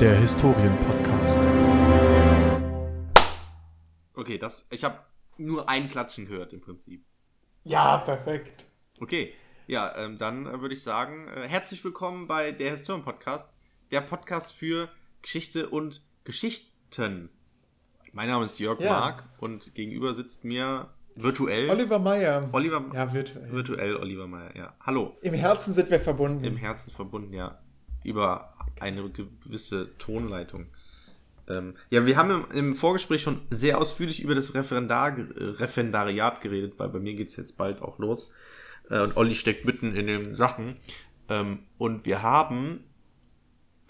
der Historien-Podcast. Okay, das, ich habe nur ein Klatschen gehört im Prinzip. Ja, perfekt. Okay, ja, ähm, dann äh, würde ich sagen, äh, herzlich willkommen bei der Historien-Podcast, der Podcast für Geschichte und Geschichten. Mein Name ist Jörg Ja. Mark und gegenüber sitzt mir virtuell Oliver Meyer. Oliver, Ja, virtuell. virtuell Oliver Meyer, ja. Hallo, Im Herzen sind wir verbunden. im Herzen verbunden, ja, über eine gewisse Tonleitung. Ähm, ja, wir haben im, im Vorgespräch schon sehr ausführlich über das Referendar, äh, Referendariat geredet, weil bei mir geht es jetzt bald auch los. Äh, und Olli steckt mitten in den Sachen. Ähm, und wir haben,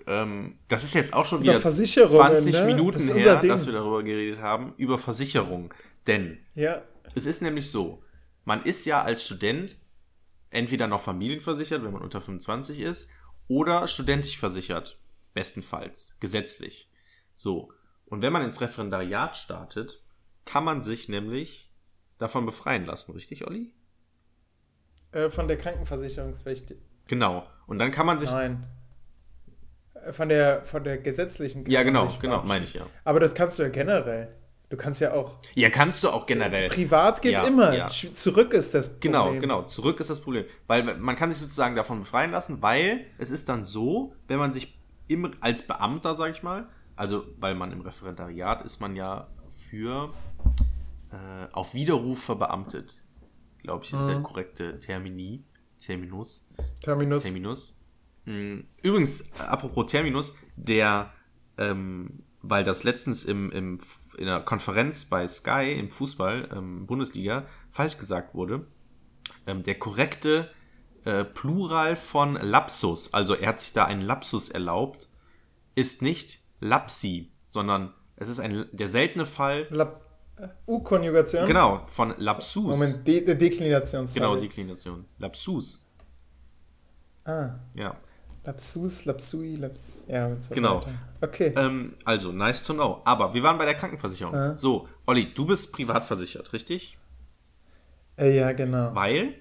ähm, das ist jetzt auch schon Über wieder Versicherungen, 20 ne? Minuten Das her, Ding. dass wir darüber geredet haben, über Versicherung. Denn Ja. es ist nämlich so, man ist ja als Student entweder noch familienversichert, wenn man unter 25 ist, oder studentisch versichert, bestenfalls, gesetzlich. So. Und wenn man ins Referendariat startet, kann man sich nämlich davon befreien lassen, richtig, Olli? Äh, von der Krankenversicherungspflicht. Genau. Und dann kann man sich. Nein. Äh, Von der, von der gesetzlichen Ja, genau, genau, meine ich ja. Aber das kannst du ja generell. Du kannst ja auch. Ja, kannst du auch generell. Privat geht Ja, immer. ja. Zurück ist das Problem. Genau, genau. Zurück ist das Problem. Weil man kann sich sozusagen davon befreien lassen, weil es ist dann so, wenn man sich im, als Beamter, sag ich mal, also weil man im Referendariat ist man ja für äh, auf Widerruf verbeamtet. Glaube ich, ist der korrekte Termini, Terminus. Terminus. Terminus. Mm, Übrigens, äh, apropos Terminus, der, ähm, weil das letztens im, im, in einer Konferenz bei Sky im Fußball, ähm, Bundesliga, falsch gesagt wurde, ähm, der korrekte äh, Plural von Lapsus, also er hat sich da einen Lapsus erlaubt, ist nicht Lapsi, sondern es ist ein, der seltene Fall, Lab- äh, U-Konjugation. genau, von Lapsus. Moment, De De Deklination. Genau, sorry. Deklination. Lapsus. Ah, Ja. Lapsus, Lapsui, Laps. Ja, und so Genau. weiter. Okay. Ähm, also, nice to know. Aber wir waren bei der Krankenversicherung. Ja. So, Olli, du bist privat versichert, richtig? äh, ja, genau. Weil?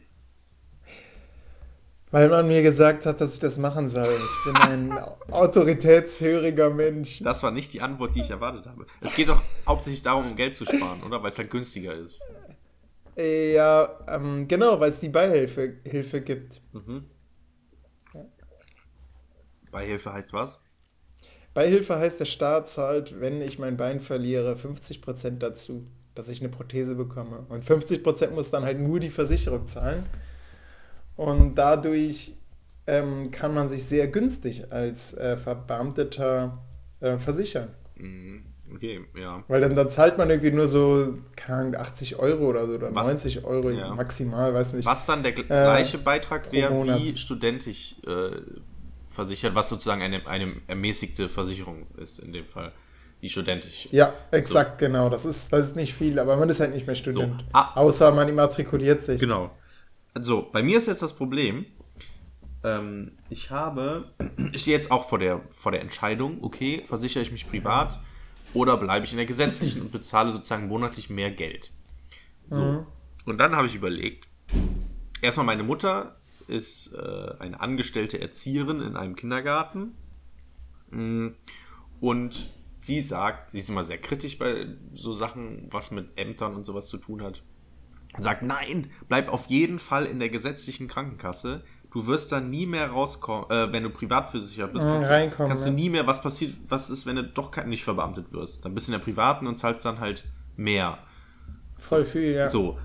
Weil man mir gesagt hat, dass ich das machen soll. Ich bin ein autoritätshöriger Mensch. Das war nicht die Antwort, die ich erwartet habe. Es geht doch hauptsächlich darum, um Geld zu sparen, oder? Weil es halt günstiger ist. Äh, Ja, ähm, genau, weil es die Beihilfe Hilfe gibt. Beihilfe heißt was? Beihilfe heißt, der Staat zahlt, wenn ich mein Bein verliere, 50% dazu, dass ich eine Prothese bekomme. Und 50% muss dann halt nur die Versicherung zahlen. Und dadurch ähm, kann man sich sehr günstig als äh, Verbeamteter äh, versichern. Mhm, Okay, ja. Weil dann, dann zahlt man irgendwie nur so, keine Ahnung, 80 Euro oder so oder Was- 90 Euro ja. maximal, weiß nicht. Was dann der gl- gleiche Beitrag pro wäre wie studentisch äh, versichert, was sozusagen eine, eine ermäßigte Versicherung ist in dem Fall. Wie studentisch. Ja, exakt, genau. Das ist, das ist nicht viel, aber man ist halt nicht mehr Student. Ah. Außer man immatrikuliert sich. Genau. Also, bei mir ist jetzt das Problem, ähm, ich habe, ich stehe jetzt auch vor der, vor der Entscheidung, okay, versichere ich mich privat oder bleibe ich in der gesetzlichen und bezahle sozusagen monatlich mehr Geld. So. Und dann habe ich überlegt, erstmal meine Mutter ist äh, eine angestellte Erzieherin in einem Kindergarten. Mm, Und sie sagt, sie ist immer sehr kritisch bei so Sachen, was mit Ämtern und sowas zu tun hat. Und sagt, nein, bleib auf jeden Fall in der gesetzlichen Krankenkasse. Du wirst dann nie mehr rauskommen, äh, wenn du privat versichert bist, kannst, du, reinkommen, kannst du ja. nie mehr, was passiert, was ist, wenn du doch nicht verbeamtet wirst? Dann bist du in der privaten und zahlst dann halt mehr. Voll viel, ja. So.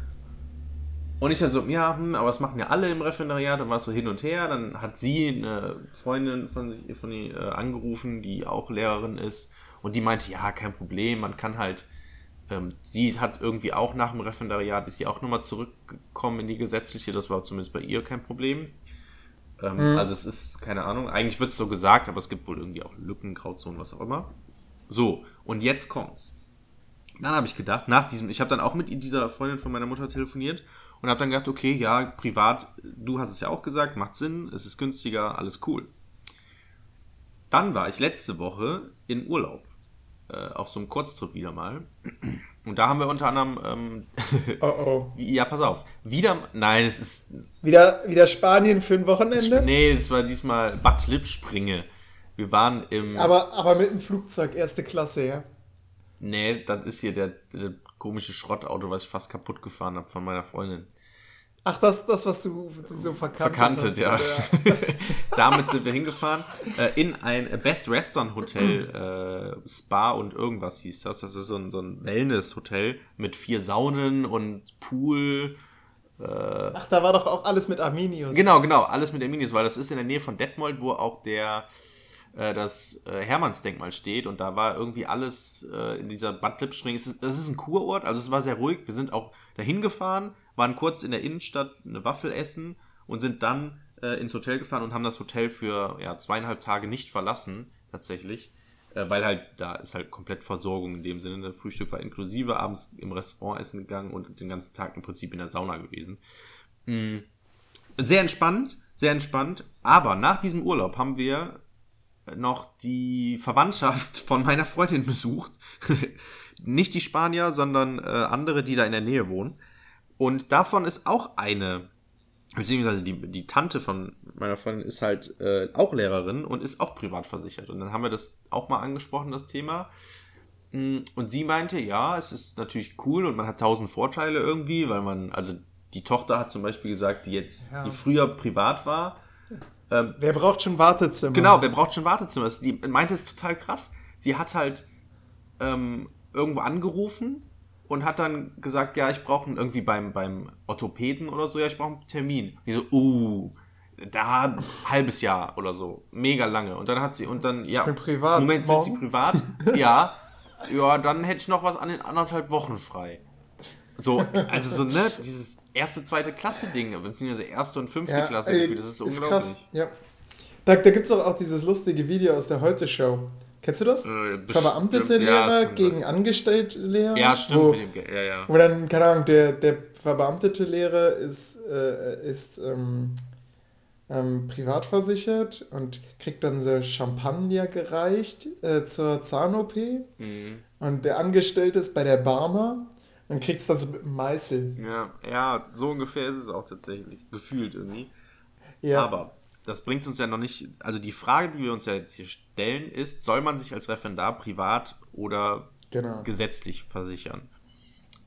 Und ich dann so, ja, hm, aber das machen ja alle im Referendariat, dann war es so hin und her. Dann hat sie eine Freundin von, sich, von ihr äh, angerufen, die auch Lehrerin ist. Und die meinte, ja, kein Problem, man kann halt, ähm, sie hat irgendwie auch nach dem Referendariat, ist sie auch nochmal zurückgekommen in die gesetzliche, das war zumindest bei ihr kein Problem. Ähm, Also es ist, keine Ahnung, eigentlich wird es so gesagt, aber es gibt wohl irgendwie auch Lücken, Grauzonen, was auch immer. So, und jetzt kommt's. Dann habe ich gedacht, nach diesem, ich habe dann auch mit dieser Freundin von meiner Mutter telefoniert und habe dann gedacht, okay, ja, privat, du hast es ja auch gesagt, macht Sinn, es ist günstiger, alles cool. Dann war ich letzte Woche in Urlaub, äh, auf so einem Kurztrip wieder mal. Und da haben wir unter anderem, ähm, Oh oh. ja, pass auf, wieder, nein, es ist, Wieder, wieder Spanien für ein Wochenende? nee, es war diesmal Bad Lippspringe. Wir waren im. Aber, aber mit dem Flugzeug, erste Klasse, ja. Nee, das ist hier der, der komische Schrottauto, was ich fast kaputt gefahren habe von meiner Freundin. Ach, das, das was du so verkantet, Verkantet, hast, ja. oder? Damit sind wir hingefahren äh, in ein Best Western Hotel, äh, Spa und irgendwas hieß das. Das ist so ein, so ein Wellness-Hotel mit vier Saunen und Pool. Ach, da war doch auch alles mit Arminius. Genau, genau, alles mit der Minis, weil das ist in der Nähe von Detmold, wo auch der äh, das äh, Hermannsdenkmal steht und da war irgendwie alles äh, in dieser Bad Lippspring. Es ist, es ist ein Kurort, also es war sehr ruhig. Wir sind auch dahin gefahren, waren kurz in der Innenstadt eine Waffel essen und sind dann äh, ins Hotel gefahren und haben das Hotel für ja, zweieinhalb Tage nicht verlassen, tatsächlich. Äh, weil halt, da ist halt komplett Versorgung in dem Sinne. Das Frühstück war inklusive, abends im Restaurant essen gegangen und den ganzen Tag im Prinzip in der Sauna gewesen. Mm. Sehr entspannt, sehr entspannt. Aber nach diesem Urlaub haben wir noch die Verwandtschaft von meiner Freundin besucht. Nicht die Spanier, sondern äh, andere, die da in der Nähe wohnen. Und davon ist auch eine, beziehungsweise die, die Tante von meiner Freundin ist halt äh, auch Lehrerin und ist auch privat versichert. Und dann haben wir das auch mal angesprochen, das Thema. Mm, Und sie meinte, ja, es ist natürlich cool und man hat tausend Vorteile irgendwie, weil man, also die Tochter hat zum Beispiel gesagt, die jetzt, Ja. die früher privat war, Wer braucht schon Wartezimmer? Genau, wer braucht schon Wartezimmer? Die meinte es ist total krass. Sie hat halt ähm, irgendwo angerufen und hat dann gesagt, ja, ich brauche irgendwie beim, beim Orthopäden oder so, ja, ich brauche einen Termin. Die so, uh, da ein halbes Jahr oder so, mega lange. Und dann hat sie, und dann, ja, bin privat. Moment, sind Sie Morgen? privat? ja, ja, dann hätte ich noch was an den anderthalb Wochen frei. So, also so, ne, dieses erste, zweite Klasse-Ding, beziehungsweise erste und fünfte Klasse, ey, das ist, unglaublich. Ja. Da, da gibt es auch, auch dieses lustige Video aus der Heute-Show. Kennst du das? Äh. Verbeamtete Ja, Lehrer kann gegen angestellte Lehrer. Ja, stimmt. Wo, dem ja, ja. wo dann, keine Ahnung, der, der verbeamtete Lehrer ist, äh, ist ähm, ähm, privat versichert und kriegt dann so Champagner gereicht äh, zur Zahn-OP. Mhm. Und der Angestellte ist bei der Barmer und kriegt es dann so mit dem Meißel. ja. Ja, so ungefähr ist es auch tatsächlich. Gefühlt irgendwie. Ja. Aber das bringt uns ja noch nicht. Also die Frage, die wir uns ja jetzt hier stellen, ist: Soll man sich als Referendar privat oder Genau. gesetzlich versichern?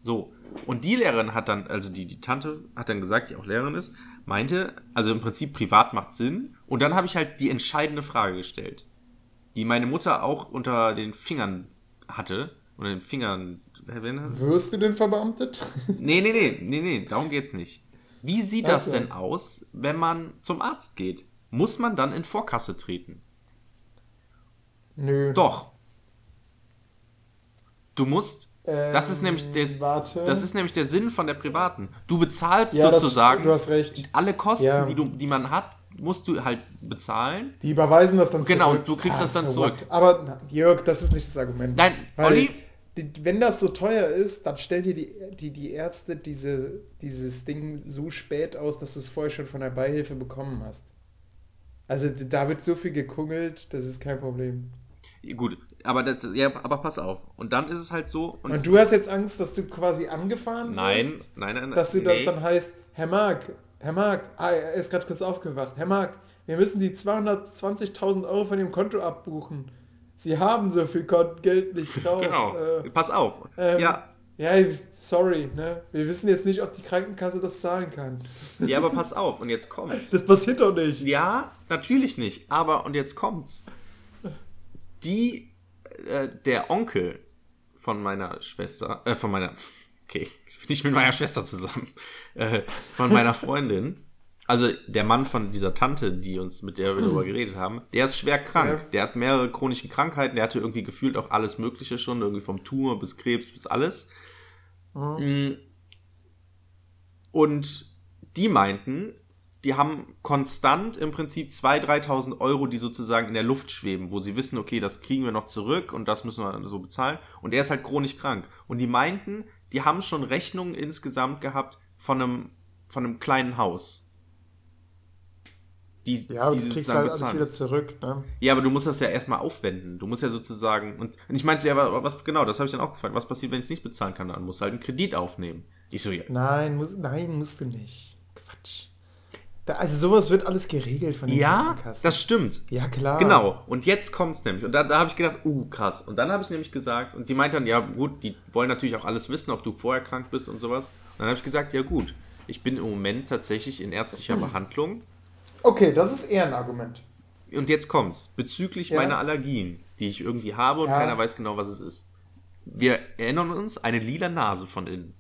So. Und die Lehrerin hat dann, also die, die Tante hat dann gesagt, die auch Lehrerin ist, meinte, also im Prinzip privat macht Sinn. Und dann habe ich halt die entscheidende Frage gestellt, die meine Mutter auch unter den Fingern hatte. Unter den Fingern. Wirst du denn verbeamtet? Nee, nee, nee, nee, nee, darum geht's nicht. Wie sieht das so. denn aus, wenn man zum Arzt geht? Muss man dann in Vorkasse treten? Nö. Doch. Du musst. das ist Ähm, nämlich der. warte. Das ist nämlich der Sinn von der privaten. Du bezahlst Ja, das- sozusagen recht. alle Kosten, Ja. die, du, die man hat, musst du halt bezahlen. Die überweisen das dann Genau, zurück. du kriegst das dann so zurück. what. Aber na, Jörg, das ist nicht das Argument. Nein, Olli? Wenn das so teuer ist, dann stell dir die, die, die Ärzte diese, dieses Ding so spät aus, dass du es vorher schon von der Beihilfe bekommen hast. Also da wird so viel gekungelt, das ist kein Problem. Gut, aber, das, ja, aber pass auf. Und dann ist es halt so. Und, Und du hast jetzt Angst, dass du quasi angefahren nein, wirst? nein, nein, nein. Dass du das nee. dann heißt, Herr Mark, Herr Mark, ah, er ist gerade kurz aufgewacht. Herr Mark, wir müssen die 220.000 Euro von dem Konto abbuchen. Sie haben so viel Geld nicht drauf. Genau, Äh, pass auf. ähm, ja, Ja, sorry, ne? Wir wissen jetzt nicht, ob die Krankenkasse das zahlen kann. ja, aber pass auf. Und jetzt kommt's. Das passiert doch nicht. Ja, natürlich nicht. Aber, und jetzt kommt's. Die, äh, der Onkel von meiner Schwester, äh, von meiner, okay, ich bin nicht mit meiner Schwester zusammen, äh, von meiner Freundin, also der Mann von dieser Tante, die uns, mit der wir darüber geredet haben, der ist schwer krank. Ja. Der hat mehrere chronische Krankheiten, der hatte irgendwie gefühlt auch alles Mögliche schon, irgendwie vom Tumor bis Krebs bis alles. Mm. Und die meinten, die haben konstant im Prinzip 2.000, 3.000 Euro, die sozusagen in der Luft schweben, wo sie wissen, okay, das kriegen wir noch zurück und das müssen wir so bezahlen. Und er ist halt chronisch krank. Und die meinten, die haben schon Rechnungen insgesamt gehabt von einem, von einem kleinen Haus. Die, Ja, aber die das sie kriegst du halt alles wieder zurück, ne? Ja, aber du musst das ja erstmal aufwenden. Du musst ja sozusagen. Und, und ich meinte, ja, aber was genau, das habe ich dann auch gefragt. Was passiert, wenn ich es nicht bezahlen kann? Dann musst du halt einen Kredit aufnehmen. Ich so, ja. Nein, muss, nein, musst du nicht. Quatsch. Da, also sowas wird alles geregelt von den Ja, das stimmt. ja, klar. Genau. Und jetzt kommt's nämlich. Und da, da habe ich gedacht, uh, krass. Und dann habe ich nämlich gesagt, und die meint dann, ja gut, die wollen natürlich auch alles wissen, ob du vorher krank bist und sowas. Und dann habe ich gesagt, ja gut, ich bin im Moment tatsächlich in ärztlicher Behandlung. Okay, das ist eher ein Argument. Und jetzt kommt's. Bezüglich Ja. meiner Allergien, die ich irgendwie habe und Ja. keiner weiß genau, was es ist. Wir erinnern uns, eine lila Nase von innen.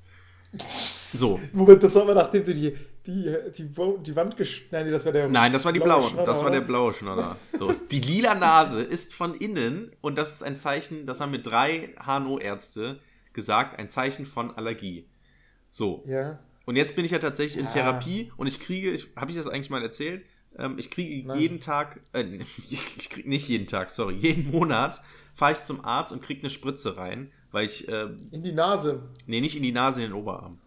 So. Moment, das war aber nachdem du die, die, die, die Wand gesch... Nein, das war der... Nein, das war die blaue blaue. Das war der blaue Schnodder. So. Die lila Nase ist von innen und das ist ein Zeichen, das haben mir drei HNO-Ärzte gesagt, ein Zeichen von Allergie. So. Ja. Und jetzt bin ich ja tatsächlich in Ja. Therapie und ich kriege, ich, habe ich das eigentlich mal erzählt? Ähm, ich kriege Nein. jeden Tag, äh, ich kriege nicht jeden Tag, sorry, jeden Monat fahre ich zum Arzt und kriege eine Spritze rein, weil ich, äh, In die Nase. nee, nicht in die Nase, in den Oberarm,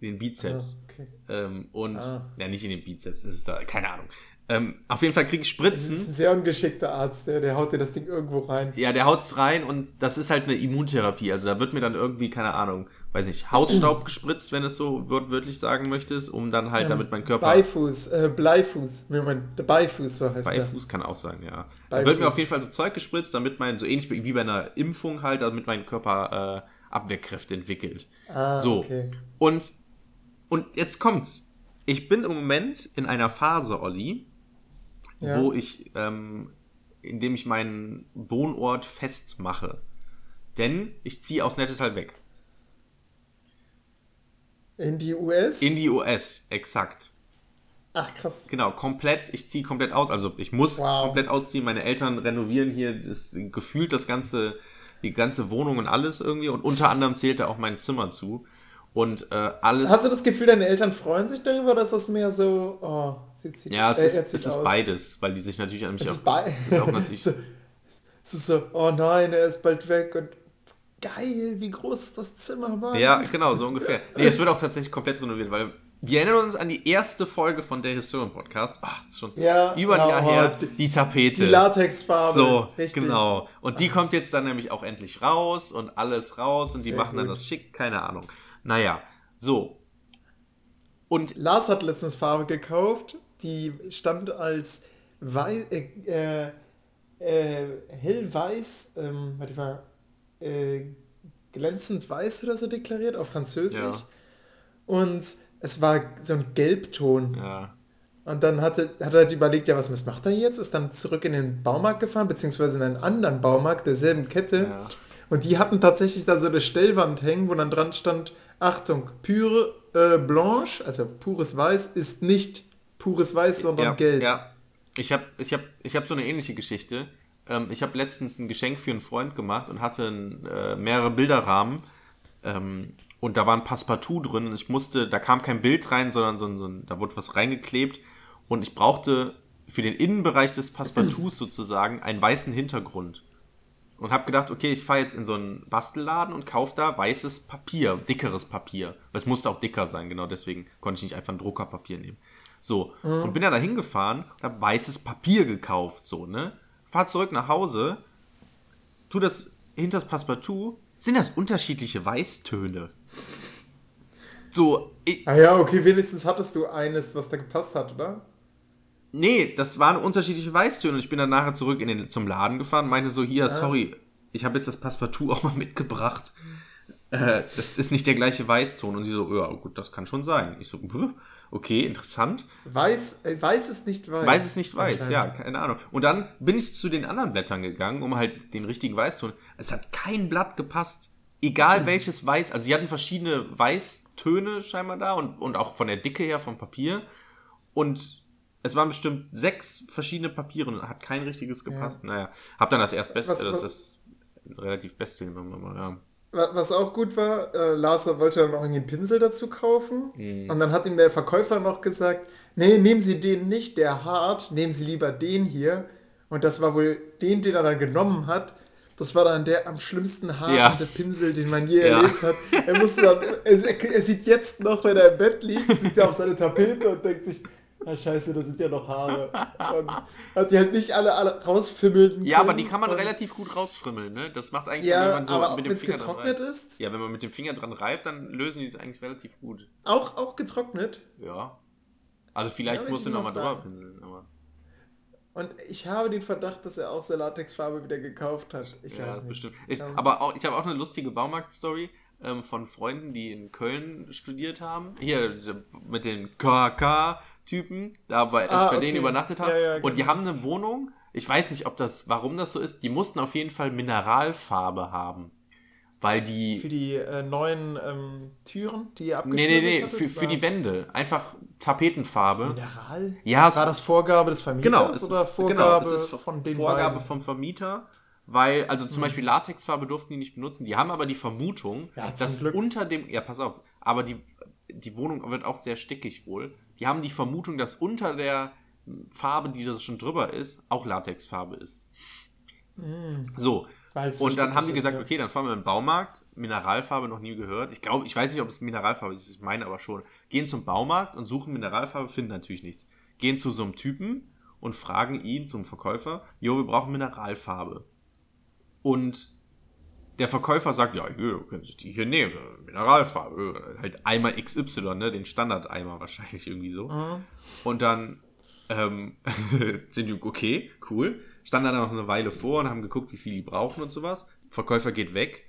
in den Bizeps. Ah, okay. Ähm, und, Ah. ja, nicht in den Bizeps, das ist da, keine Ahnung. Ähm, auf jeden Fall kriege ich Das ist Spritzen. ein sehr ungeschickter Arzt, der, der haut dir das Ding irgendwo rein. Ja, der haut's rein und das ist halt eine Immuntherapie. Also da wird mir dann irgendwie, keine Ahnung, weiß nicht, Hausstaub gespritzt, wenn es so wörtlich sagen möchtest, um dann halt, damit mein Körper. Beifuß, äh, Bleifuß. Moment, der Beifuß, so heißt der. Beifuß kann auch sein, ja. Da Beifuß. wird mir auf jeden Fall so Zeug gespritzt, damit mein, so ähnlich wie bei einer Impfung halt, damit mein Körper äh, Abwehrkräfte entwickelt. Ah, so. okay. Und, und jetzt kommt's. Ich bin im Moment in einer Phase, Olli, Ja. wo ich, ähm, indem ich meinen Wohnort festmache. Denn ich ziehe aus Nettetal weg. In die US? In die US, exakt. Ach, krass. Genau, komplett, ich ziehe komplett aus. Also ich muss Wow. komplett ausziehen. Meine Eltern renovieren hier das, gefühlt das ganze, die ganze Wohnung und alles irgendwie. Und unter anderem zählt da auch mein Zimmer zu. Und äh, alles. Hast du das Gefühl, deine Eltern freuen sich darüber, oder ist das mehr so, oh, sie zieht ja, es äh, ist, es ist aus? beides, weil die sich natürlich an mich Es auch- ist, ist auch natürlich. so, es ist so, oh nein, er ist bald weg und geil, wie groß das Zimmer, Mann? Ja, genau, so ungefähr. Nee, es wird auch tatsächlich komplett renoviert, weil wir erinnern uns an die erste Folge von der Historien Podcast. Ach, das ist schon Ja, über ein ja, Jahr her. die- Die Tapete. Die Latexfarbe. So, richtig. genau. Und die kommt jetzt dann nämlich auch endlich raus und alles raus und die Sehr machen dann gut. das schick, keine Ahnung. Naja, so. Und Lars hat letztens Farbe gekauft, die stand als wei äh, äh, äh, hellweiß, ähm, warte mal, äh, glänzend weiß oder so deklariert auf Französisch. Ja. Und es war so ein Gelbton. ja, Und dann hatte, hat er halt überlegt, ja, was, was macht er jetzt? Ist dann zurück in den Baumarkt gefahren, beziehungsweise in einen anderen Baumarkt derselben Kette. Ja. Und die hatten tatsächlich da so eine Stellwand hängen, wo dann dran stand, Achtung, pure äh, Blanche, also pures Weiß, ist nicht pures Weiß, sondern ja, gelb. ja. Ich habe ich hab, ich hab so eine ähnliche Geschichte. Ähm, ich habe letztens ein Geschenk für einen Freund gemacht und hatte ein, äh, mehrere Bilderrahmen. Ähm, und da war ein Passepartout drin und ich musste, da kam kein Bild rein, sondern so ein, so ein, da wurde was reingeklebt. Und ich brauchte für den Innenbereich des Passepartouts sozusagen einen weißen Hintergrund. Und habe gedacht, okay, ich fahre jetzt in so einen Bastelladen und kaufe da weißes Papier, dickeres Papier. Es musste auch dicker sein, genau deswegen konnte ich nicht einfach ein Druckerpapier nehmen. So, und bin dann da hingefahren und habe weißes Papier gekauft, so, ne? Fahr zurück nach Hause, tu das hinter das Passepartout, sind das unterschiedliche Weißtöne. So, ich, Ah ja, okay, wenigstens hattest du eines, was da gepasst hat, oder? Nee, das waren unterschiedliche Weißtöne. Und ich bin dann nachher zurück in den, zum Laden gefahren und meinte so, hier, sorry, ich habe jetzt das Passepartout auch mal mitgebracht. Äh, das ist nicht der gleiche Weißton. Und sie so, ja, gut, das kann schon sein. Ich so, "Bäh, okay, interessant. Weiß, äh, weiß ist nicht weiß. Weiß es nicht weiß, ja, keine Ahnung. Und dann bin ich zu den anderen Blättern gegangen, um halt den richtigen Weißton. Es hat kein Blatt gepasst. Egal welches Weiß, also sie hatten verschiedene Weißtöne scheinbar da und, und auch von der Dicke her vom Papier. Und es waren bestimmt sechs verschiedene Papiere und hat kein richtiges gepasst. Naja, hab dann das erstbeste, Was- das ist relativ beste genommen, aber ja. Wa- Was auch gut war, äh, Lars wollte dann noch einen Pinsel dazu kaufen. Mhm. Und dann hat ihm der Verkäufer noch gesagt, nee, nehmen Sie den nicht, der hart, nehmen Sie lieber den hier. Und das war wohl den, den er dann genommen hat. Das war dann der am schlimmsten haarende Ja. Pinsel, den man je Ja. erlebt hat. Er musste dann, er, er sieht jetzt noch, wenn er im Bett liegt, sieht er auf seine Tapete und denkt sich, ah scheiße, da sind ja noch Haare. Und hat die halt nicht alle, alle rausfimmeln Ja, aber die kann man relativ gut rausfrimmeln, ne? Das macht eigentlich, wenn Ja, man so aber mit wenn dem Finger dran getrocknet reibt. ist, Ja, wenn man mit dem Finger dran reibt, dann lösen die es eigentlich relativ gut. auch, auch getrocknet. Ja. Also vielleicht Ja, wenn musst du ich nochmal mal drüber pinseln, aber. Und ich habe den Verdacht, dass er auch so Latexfarbe wieder gekauft hat. Ich ja, weiß nicht. bestimmt. Ist, Ähm, aber auch, ich habe auch eine lustige Baumarkt-Story ähm, von Freunden, die in Köln studiert haben. Hier mit den KK-Typen, da bei, Ah, ich bei okay. denen übernachtet habe. Ja, ja, Und die genau. haben eine Wohnung. Ich weiß nicht, ob das, warum das so ist. Die mussten auf jeden Fall Mineralfarbe haben. Weil die. Für die äh, neuen ähm, Türen, die ihr Nee, nee, nee, für, für die Wände. Einfach Tapetenfarbe. Mineral? Ja, es- War das Vorgabe des Vermieters Genau, oder ist, Vorgabe genau, es ist von den Vorgabe beiden? vom Vermieter, weil, also Hm. zum Beispiel Latexfarbe durften die nicht benutzen. Die haben aber die Vermutung, Ja, dass Glück. unter dem, ja, pass auf, aber die, die Wohnung wird auch sehr stickig wohl. Die haben die Vermutung, dass unter der Farbe, die das schon drüber ist, auch Latexfarbe ist. So. Weil's Und dann haben die gesagt, ist, ja. okay, dann fahren wir in den Baumarkt. Mineralfarbe noch nie gehört. Ich glaube, ich weiß nicht, ob es Mineralfarbe ist, ich meine aber schon. Gehen zum Baumarkt und suchen Mineralfarbe, finden natürlich nichts. Gehen zu so einem Typen und fragen ihn, zum Verkäufer, jo, wir brauchen Mineralfarbe. Und der Verkäufer sagt, ja, hier, können Sie die hier nehmen, Mineralfarbe. Halt Eimer XY, ne, den Standardeimer wahrscheinlich irgendwie so. Mhm. Und dann ähm, sind die, okay, cool. Standen dann noch eine Weile vor und haben geguckt, wie viel die brauchen und sowas. Verkäufer geht weg.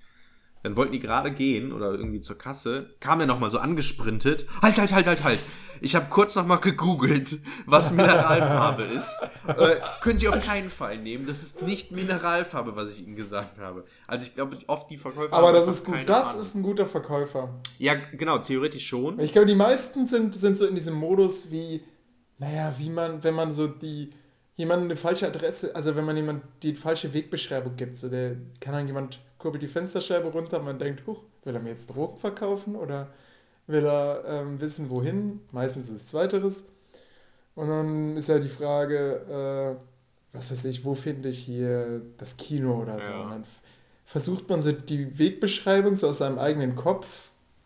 Dann wollten die gerade gehen oder irgendwie zur Kasse. Kam er nochmal so angesprintet. Halt, halt, halt, halt, halt. Ich habe kurz nochmal gegoogelt, was Mineralfarbe ist. Äh, können Sie auf keinen Fall nehmen. Das ist nicht Mineralfarbe, was ich Ihnen gesagt habe. Also ich glaube, oft die Verkäufer Aber das ist gut. Das Ahnung. ist ein guter Verkäufer. Ja, genau, theoretisch schon. Ich glaube, die meisten sind, sind so in diesem Modus wie, naja, wie man, wenn man so die, jemandem eine falsche Adresse, also wenn man jemand die falsche Wegbeschreibung gibt, so der, kann dann jemand kurbelt die Fensterscheibe runter man denkt, huch, will er mir jetzt Drogen verkaufen oder will er ähm, wissen, wohin? Meistens ist es Zweiteres. Und dann ist ja die Frage, äh, was weiß ich, wo finde ich hier das Kino oder so. Ja. Und dann versucht man so die Wegbeschreibung so aus seinem eigenen Kopf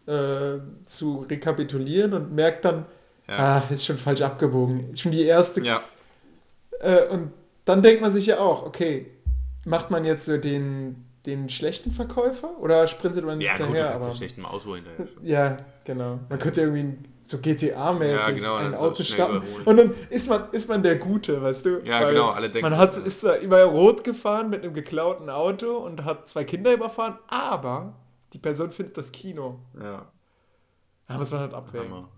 äh, zu rekapitulieren und merkt dann, Ja. ah, ist schon falsch abgebogen. Schon die erste. Ja, Äh, und dann denkt man sich ja auch, okay, macht man jetzt so den, den schlechten Verkäufer oder sprintet man ja gut, du hinterher? kannst aber, nicht schlecht im Auto hinterher. ja, genau. Man könnte irgendwie so GTA-mäßig Ja, genau, ein Auto überholen. Und dann ist man, ist man der Gute, weißt du? Ja, Weil genau, alle denken- Man hat, ist da immer rot gefahren mit einem geklauten Auto und hat zwei Kinder überfahren, aber die Person findet das Kino. Ja, Da muss man halt abwägen. Hammer.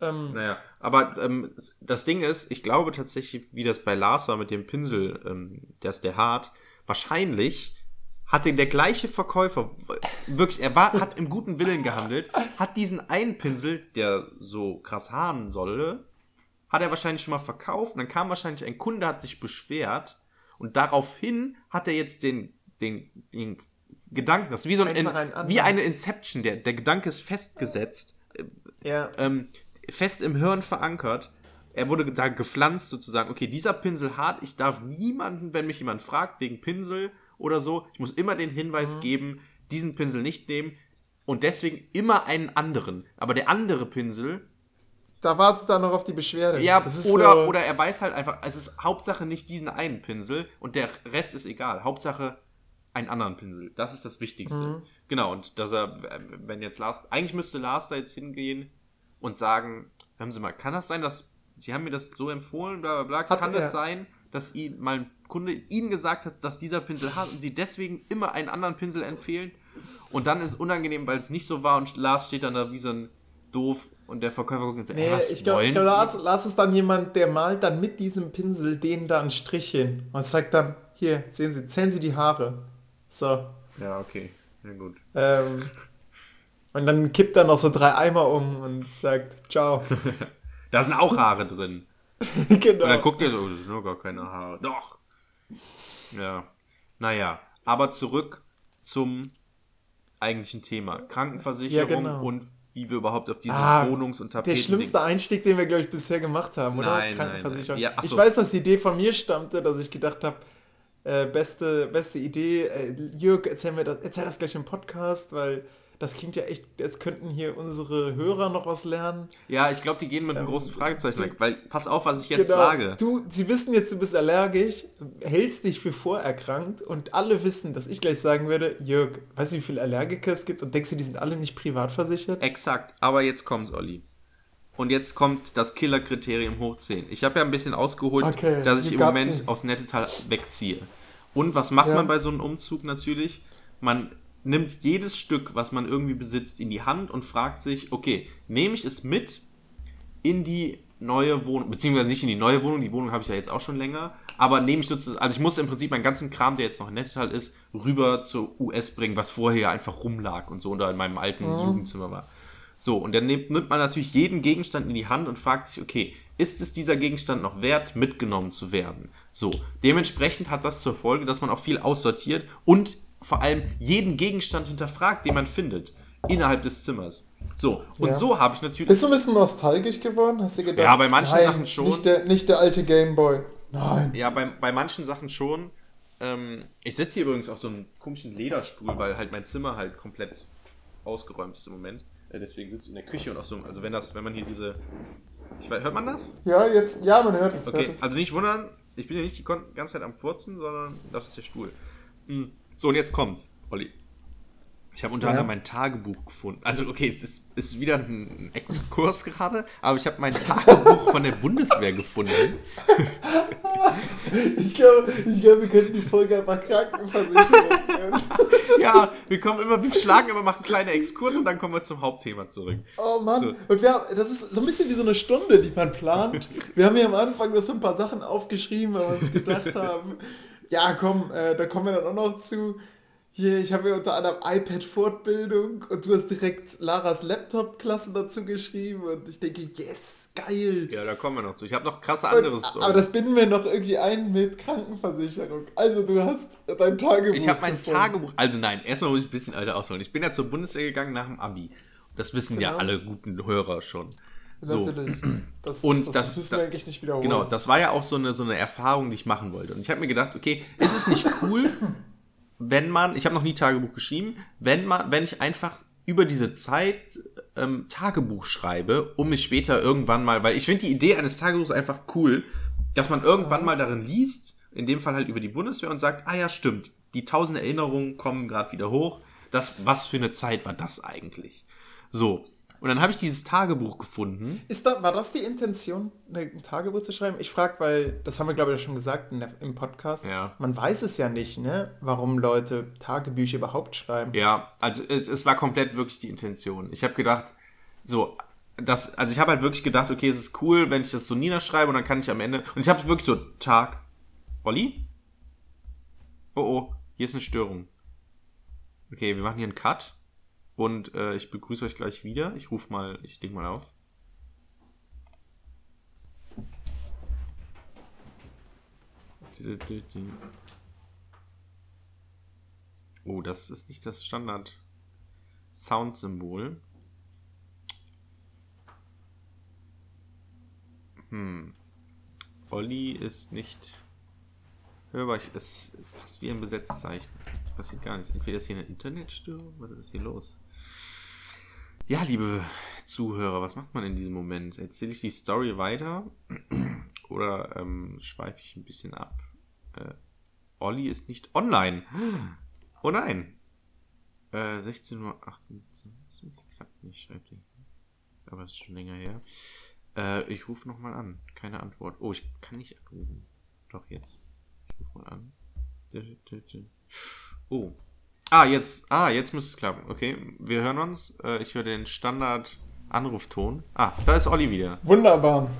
Ähm, Naja, aber ähm, das Ding ist, ich glaube tatsächlich, wie das bei Lars war mit dem Pinsel, ähm, ist der hart, wahrscheinlich hatte der gleiche Verkäufer, wirklich, er war, hat im guten Willen gehandelt, hat diesen einen Pinsel, der so krass haaren solle, hat er wahrscheinlich schon mal verkauft, und dann kam wahrscheinlich ein Kunde, hat sich beschwert, und daraufhin hat er jetzt den, den, den Gedanken, das ist wie so ein, anderen. wie eine Inception, der, der Gedanke ist festgesetzt, ja. ähm, fest im Hirn verankert. Er wurde da gepflanzt sozusagen, okay, dieser Pinsel hart, ich darf niemanden, wenn mich jemand fragt wegen Pinsel oder so, ich muss immer den Hinweis Mhm. geben, diesen Pinsel nicht nehmen und deswegen immer einen anderen. Aber der andere Pinsel, Da wartet er noch auf die Beschwerde. ja, oder, so, oder er weiß halt einfach, es ist Hauptsache nicht diesen einen Pinsel und der Rest ist egal. Hauptsache einen anderen Pinsel. Das ist das Wichtigste. Mhm. Genau, und dass er, wenn jetzt Lars, eigentlich müsste Lars da jetzt hingehen und sagen, hören Sie mal, kann das sein, dass, Sie haben mir das so empfohlen, bla bla bla, Hat kann er. das sein, dass Ihnen mal ein Kunde Ihnen gesagt hat, dass dieser Pinsel hat und Sie deswegen immer einen anderen Pinsel empfehlen? Und dann ist es unangenehm, weil es nicht so war und Lars steht dann da wie so ein doof und der Verkäufer guckt und sagt, Nee, "Ey, was ich glaube, wollen glaub, Sie?" Lars, Lars ist dann jemand, der malt dann mit diesem Pinsel denen da einen Strich hin und sagt dann, hier, sehen Sie, zählen Sie die Haare. So. Ja, okay. Ja, gut. Ähm, und dann kippt er noch so drei Eimer um und sagt, ciao. Da sind auch Haare drin. genau. Und dann guckt ihr so, oh, das sind nur gar keine Haare. Doch. Ja. Naja. Aber zurück zum eigentlichen Thema. Krankenversicherung Ja, genau. und wie wir überhaupt auf dieses Ah, Wohnungs- und Der Tapeten... schlimmste Einstieg, den wir, glaube ich, bisher gemacht haben, oder? Nein, nein, Krankenversicherung. nein. Ja, ach ich weiß, dass die Idee von mir stammte, dass ich gedacht habe, äh, beste, beste Idee, äh, Jörg, erzähl, mir das, erzähl das gleich im Podcast, weil das klingt ja echt, jetzt könnten hier unsere Hörer noch was lernen. Ja, ich glaube, die gehen mit einem Ähm, großen Fragezeichen weg, weil pass auf, was ich jetzt Genau. sage. Du, sie wissen jetzt, du bist allergisch, hältst dich für vorerkrankt und alle wissen, dass ich gleich sagen würde, Jörg, weißt du, wie viele Allergiker es gibt und denkst du, die sind alle nicht privat versichert? Exakt. Aber jetzt kommt's, Olli. Und jetzt kommt das Killer-Kriterium hoch 10. Ich habe ja ein bisschen ausgeholt, Okay, dass ich im Moment me. aus Nettetal wegziehe. Und was macht Ja. man bei so einem Umzug natürlich? Man nimmt jedes Stück, was man irgendwie besitzt, in die Hand und fragt sich, okay, nehme ich es mit in die neue Wohnung, beziehungsweise nicht in die neue Wohnung, die Wohnung habe ich ja jetzt auch schon länger, aber nehme ich sozusagen, also ich muss im Prinzip meinen ganzen Kram, der jetzt noch in Nettetal ist, rüber zur US bringen, was vorher ja einfach rumlag und so oder in meinem alten Jugendzimmer war. So, und dann nimmt, nimmt man natürlich jeden Gegenstand in die Hand und fragt sich, okay, ist es dieser Gegenstand noch wert, mitgenommen zu werden? So, dementsprechend hat das zur Folge, dass man auch viel aussortiert und vor allem jeden Gegenstand hinterfragt, den man findet, innerhalb des Zimmers. So, und Ja. so habe ich natürlich. Bist du ein bisschen nostalgisch geworden? Hast du gedacht? Ja, bei manchen nein, Sachen schon. Nicht der, nicht der alte Gameboy. Nein. Ja, bei, bei manchen Sachen schon. Ähm, ich sitze hier übrigens auf so einem komischen Lederstuhl, weil halt mein Zimmer halt komplett ausgeräumt ist im Moment. Äh, deswegen sitze ich in der Küche und auf so einem, also wenn das, wenn man hier diese. Ich weiß, hört man das? Ja, jetzt, ja, man hört es. Okay, hört also nicht wundern, ich bin ja nicht die ganze Zeit am Furzen, sondern das ist der Stuhl. Hm. So, und jetzt kommt's, Olli. Ich habe unter Ja. anderem mein Tagebuch gefunden. Also, okay, es ist, ist wieder ein Exkurs gerade, aber ich habe mein Tagebuch von der Bundeswehr gefunden. Ich glaube, ich glaube, wir könnten die Folge einfach Krankenversicherung nennen. Das ist Ja, wir kommen immer, wir schlagen immer, machen kleine Exkurse und dann kommen wir zum Hauptthema zurück. Oh Mann, So. und wir haben, das ist so ein bisschen wie so eine Stunde, die man plant. Wir haben ja am Anfang noch so ein paar Sachen aufgeschrieben, weil wir uns gedacht haben, ja komm, äh, da kommen wir dann auch noch zu. Hier, ich habe ja unter anderem iPad-Fortbildung und du hast direkt Laras Laptop-Klasse dazu geschrieben und ich denke, yes, geil. Ja, da kommen wir noch zu. Ich habe noch krasse andere Und, aber das binden wir noch irgendwie ein mit Krankenversicherung. Also du hast dein Tagebuch. Ich habe mein gefunden. Tagebuch. Also nein, erstmal muss ich ein bisschen alter ausholen. Ich bin ja zur Bundeswehr gegangen nach dem Abi. Das wissen ja Genau. alle guten Hörer schon. So. Das, Und das, das- müssen wir eigentlich nicht wiederholen. Genau, das war ja auch so eine, so eine Erfahrung, die ich machen wollte. Und ich habe mir gedacht, okay, ist es nicht cool, wenn man, ich habe noch nie Tagebuch geschrieben, wenn man, wenn ich einfach über diese Zeit ähm, Tagebuch schreibe, um mich später irgendwann mal, weil ich finde die Idee eines Tagebuchs einfach cool, dass man irgendwann mal darin liest, in dem Fall halt über die Bundeswehr und sagt, ah ja, stimmt, die tausend Erinnerungen kommen gerade wieder hoch. Das, was für eine Zeit war das eigentlich? So. Und dann habe ich dieses Tagebuch gefunden. Ist da, war das die Intention, ein Tagebuch zu schreiben? Ich frage, weil, das haben wir, glaube ich, schon gesagt der, im Podcast. Ja. Man weiß es ja nicht, ne? Warum Leute Tagebücher überhaupt schreiben. Ja, also es, es war komplett wirklich die Intention. Ich habe gedacht, so, das, also ich habe halt wirklich gedacht, okay, es ist cool, wenn ich das so niederschreibe und dann kann ich am Ende. Und ich habe wirklich so, Tag. Olli? Oh oh, hier ist eine Störung. Okay, wir machen hier einen Cut. Und äh, ich begrüße euch gleich wieder. Ich rufe mal, ich leg mal auf. Oh, das ist nicht das Standard Sound-Symbol. Hm. Olli ist nicht hörbar. Ich, ist fast wie ein Besetzzeichen. Es passiert gar nichts. Entweder ist hier eine Internetstörung. Was ist hier los? Ja, liebe Zuhörer, was macht man in diesem Moment? Erzähle ich die Story weiter oder ähm, schweife ich ein bisschen ab? Äh, Olli ist nicht online. Oh nein. Äh, 16.28 Uhr. Klappt nicht, schreibt er. Aber das ist schon länger her. Äh, ich rufe nochmal an. Keine Antwort. Oh, ich kann nicht anrufen. Doch, jetzt. Ich rufe mal an. Oh. Ah, jetzt. Ah, jetzt müsste es klappen. Okay, wir hören uns. Äh, ich höre den Standard-Anrufton. Ah, da ist Olli wieder. Wunderbar.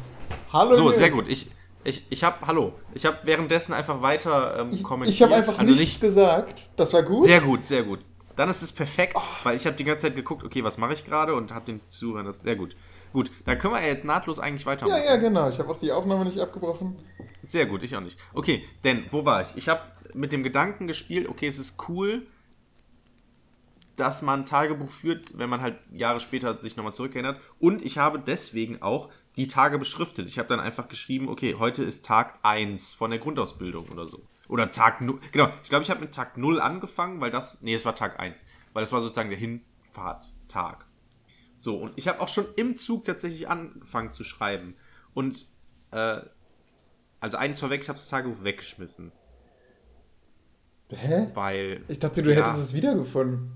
Hallo. So, sehr gut. Ich, ich, ich habe, hallo. Ich habe währenddessen einfach weiter ähm, Ich, kommentiert. ich habe einfach also nichts gesagt. Das war gut. Sehr gut, sehr gut. Dann ist es perfekt, weil ich habe die ganze Zeit geguckt, okay, was mache ich gerade und habe den Zuhörern das. Sehr gut. Gut, dann können wir ja jetzt nahtlos eigentlich weitermachen. ja, ja, genau. Ich habe auch die Aufnahme nicht abgebrochen. Sehr gut, ich auch nicht. Okay, denn wo war ich? Ich habe mit dem Gedanken gespielt, okay, es ist cool, dass man Tagebuch führt, wenn man halt Jahre später sich nochmal zurückerinnert. Und ich habe deswegen auch die Tage beschriftet. Ich habe dann einfach geschrieben, okay, heute ist Tag 1 von der Grundausbildung oder so. Oder Tag 0. Genau, ich glaube, ich habe mit Tag 0 angefangen, weil das. Nee, es war Tag 1. Weil das war sozusagen der Hinfahrttag. So, und ich habe auch schon im Zug tatsächlich angefangen zu schreiben. Und, äh, also eines vorweg, ich habe das Tagebuch weggeschmissen. Hä? Weil. Ich dachte, du Ja. hättest es wiedergefunden.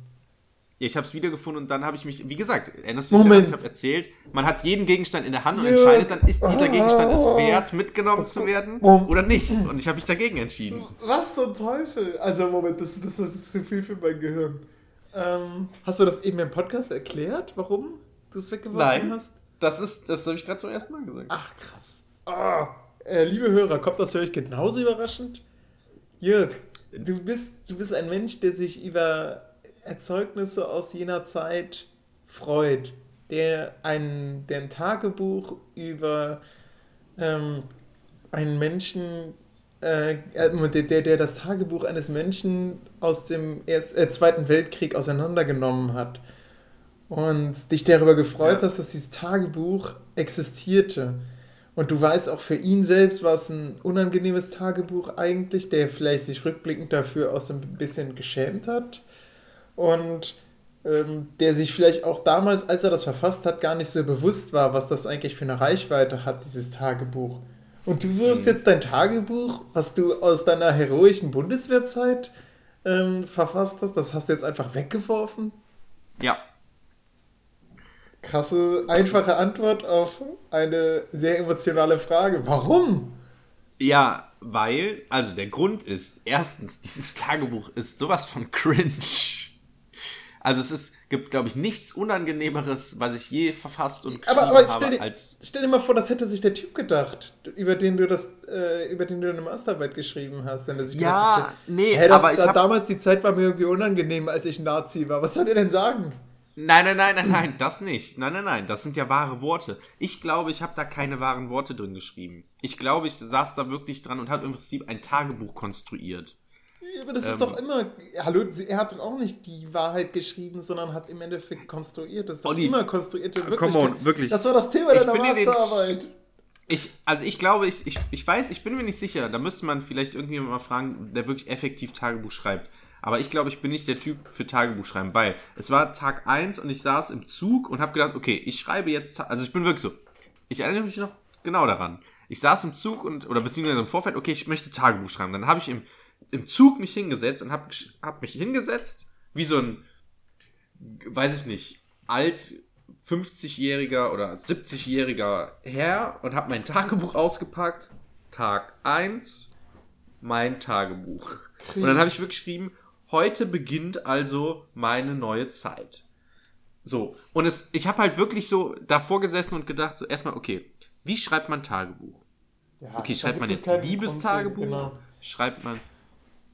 Ja, ich habe es wiedergefunden und dann habe ich mich, wie gesagt, erinnerst du dich Moment. ich habe erzählt, man hat jeden Gegenstand in der Hand und Jörg. entscheidet dann, ist dieser Gegenstand es Ah. wert, mitgenommen zu werden Oh. oder nicht. Und ich habe mich dagegen entschieden. Was zum Teufel? Also Moment, das, das, das ist zu viel für mein Gehirn. Ähm, hast du das eben im Podcast erklärt, warum du es weggeworfen Nein. hast? Das ist, das habe ich gerade zum ersten Mal gesagt. Ach krass. Ah, äh, liebe Hörer, kommt das für euch genauso überraschend? Jörg, du bist, du bist ein Mensch, der sich über Erzeugnisse aus jener Zeit freut, der ein, der ein Tagebuch über ähm, einen Menschen, äh, äh, der, der, der das Tagebuch eines Menschen aus dem Erst, äh, Zweiten Weltkrieg auseinandergenommen hat und dich darüber gefreut Ja. hast, dass dieses Tagebuch existierte. Und du weißt, auch für ihn selbst war es ein unangenehmes Tagebuch eigentlich, der vielleicht sich rückblickend dafür auch so ein bisschen geschämt hat. Und ähm, der sich vielleicht auch damals, als er das verfasst hat, gar nicht so bewusst war, was das eigentlich für eine Reichweite hat, dieses Tagebuch. Und du wirfst Mhm. jetzt dein Tagebuch, was du aus deiner heroischen Bundeswehrzeit ähm, verfasst hast, das hast du jetzt einfach weggeworfen? Ja. Krasse, einfache Antwort auf eine sehr emotionale Frage. Warum? Ja, weil, also der Grund ist, erstens, dieses Tagebuch ist sowas von cringe. Also es ist, gibt, glaube ich, nichts Unangenehmeres, was ich je verfasst und geschrieben Aber, aber habe, stell, dir, als stell dir mal vor, das hätte sich der Typ gedacht, über den du das, äh, über den du deine Masterarbeit geschrieben hast. Wenn er sich Ja, gedacht nee, hey, das, aber ich da, hab- damals die Zeit war mir irgendwie unangenehm, als ich Nazi war. Was soll der denn sagen? Nein, nein, nein, nein, nein, das nicht. Nein, nein, nein, das sind ja wahre Worte. Ich glaube, ich habe da keine wahren Worte drin geschrieben. Ich glaube, ich saß da wirklich dran und habe im Prinzip ein Tagebuch konstruiert. Aber das ist Ähm. doch immer. Hallo, er hat doch auch nicht die Wahrheit geschrieben, sondern hat im Endeffekt konstruiert. Das ist doch Olli, immer konstruierte come Wirklichkeit. on, wirklich. Das war das Thema Ich deiner Masterarbeit. Ich, also ich glaube, ich, ich, ich weiß, ich bin mir nicht sicher. Da müsste man vielleicht irgendjemand mal fragen, der wirklich effektiv Tagebuch schreibt. Aber ich glaube, ich bin nicht der Typ für Tagebuch schreiben, weil es war Tag 1 und ich saß im Zug und habe gedacht, okay, ich schreibe jetzt, also ich bin wirklich so, ich erinnere mich noch genau daran. Ich saß im Zug und, oder beziehungsweise im Vorfeld, okay, ich möchte Tagebuch schreiben. Dann habe ich im, im Zug mich hingesetzt und habe hab mich hingesetzt, wie so ein, weiß ich nicht, alt 50-jähriger oder 70-jähriger Herr und habe mein Tagebuch ausgepackt. Tag 1, mein Tagebuch. Und dann habe ich wirklich geschrieben, heute beginnt also meine neue Zeit. So, und es, ich habe halt wirklich so davor gesessen und gedacht, so erstmal, okay, wie schreibt man Tagebuch? Ja, Okay, schreibt man jetzt Liebestagebuch? Genau. Schreibt man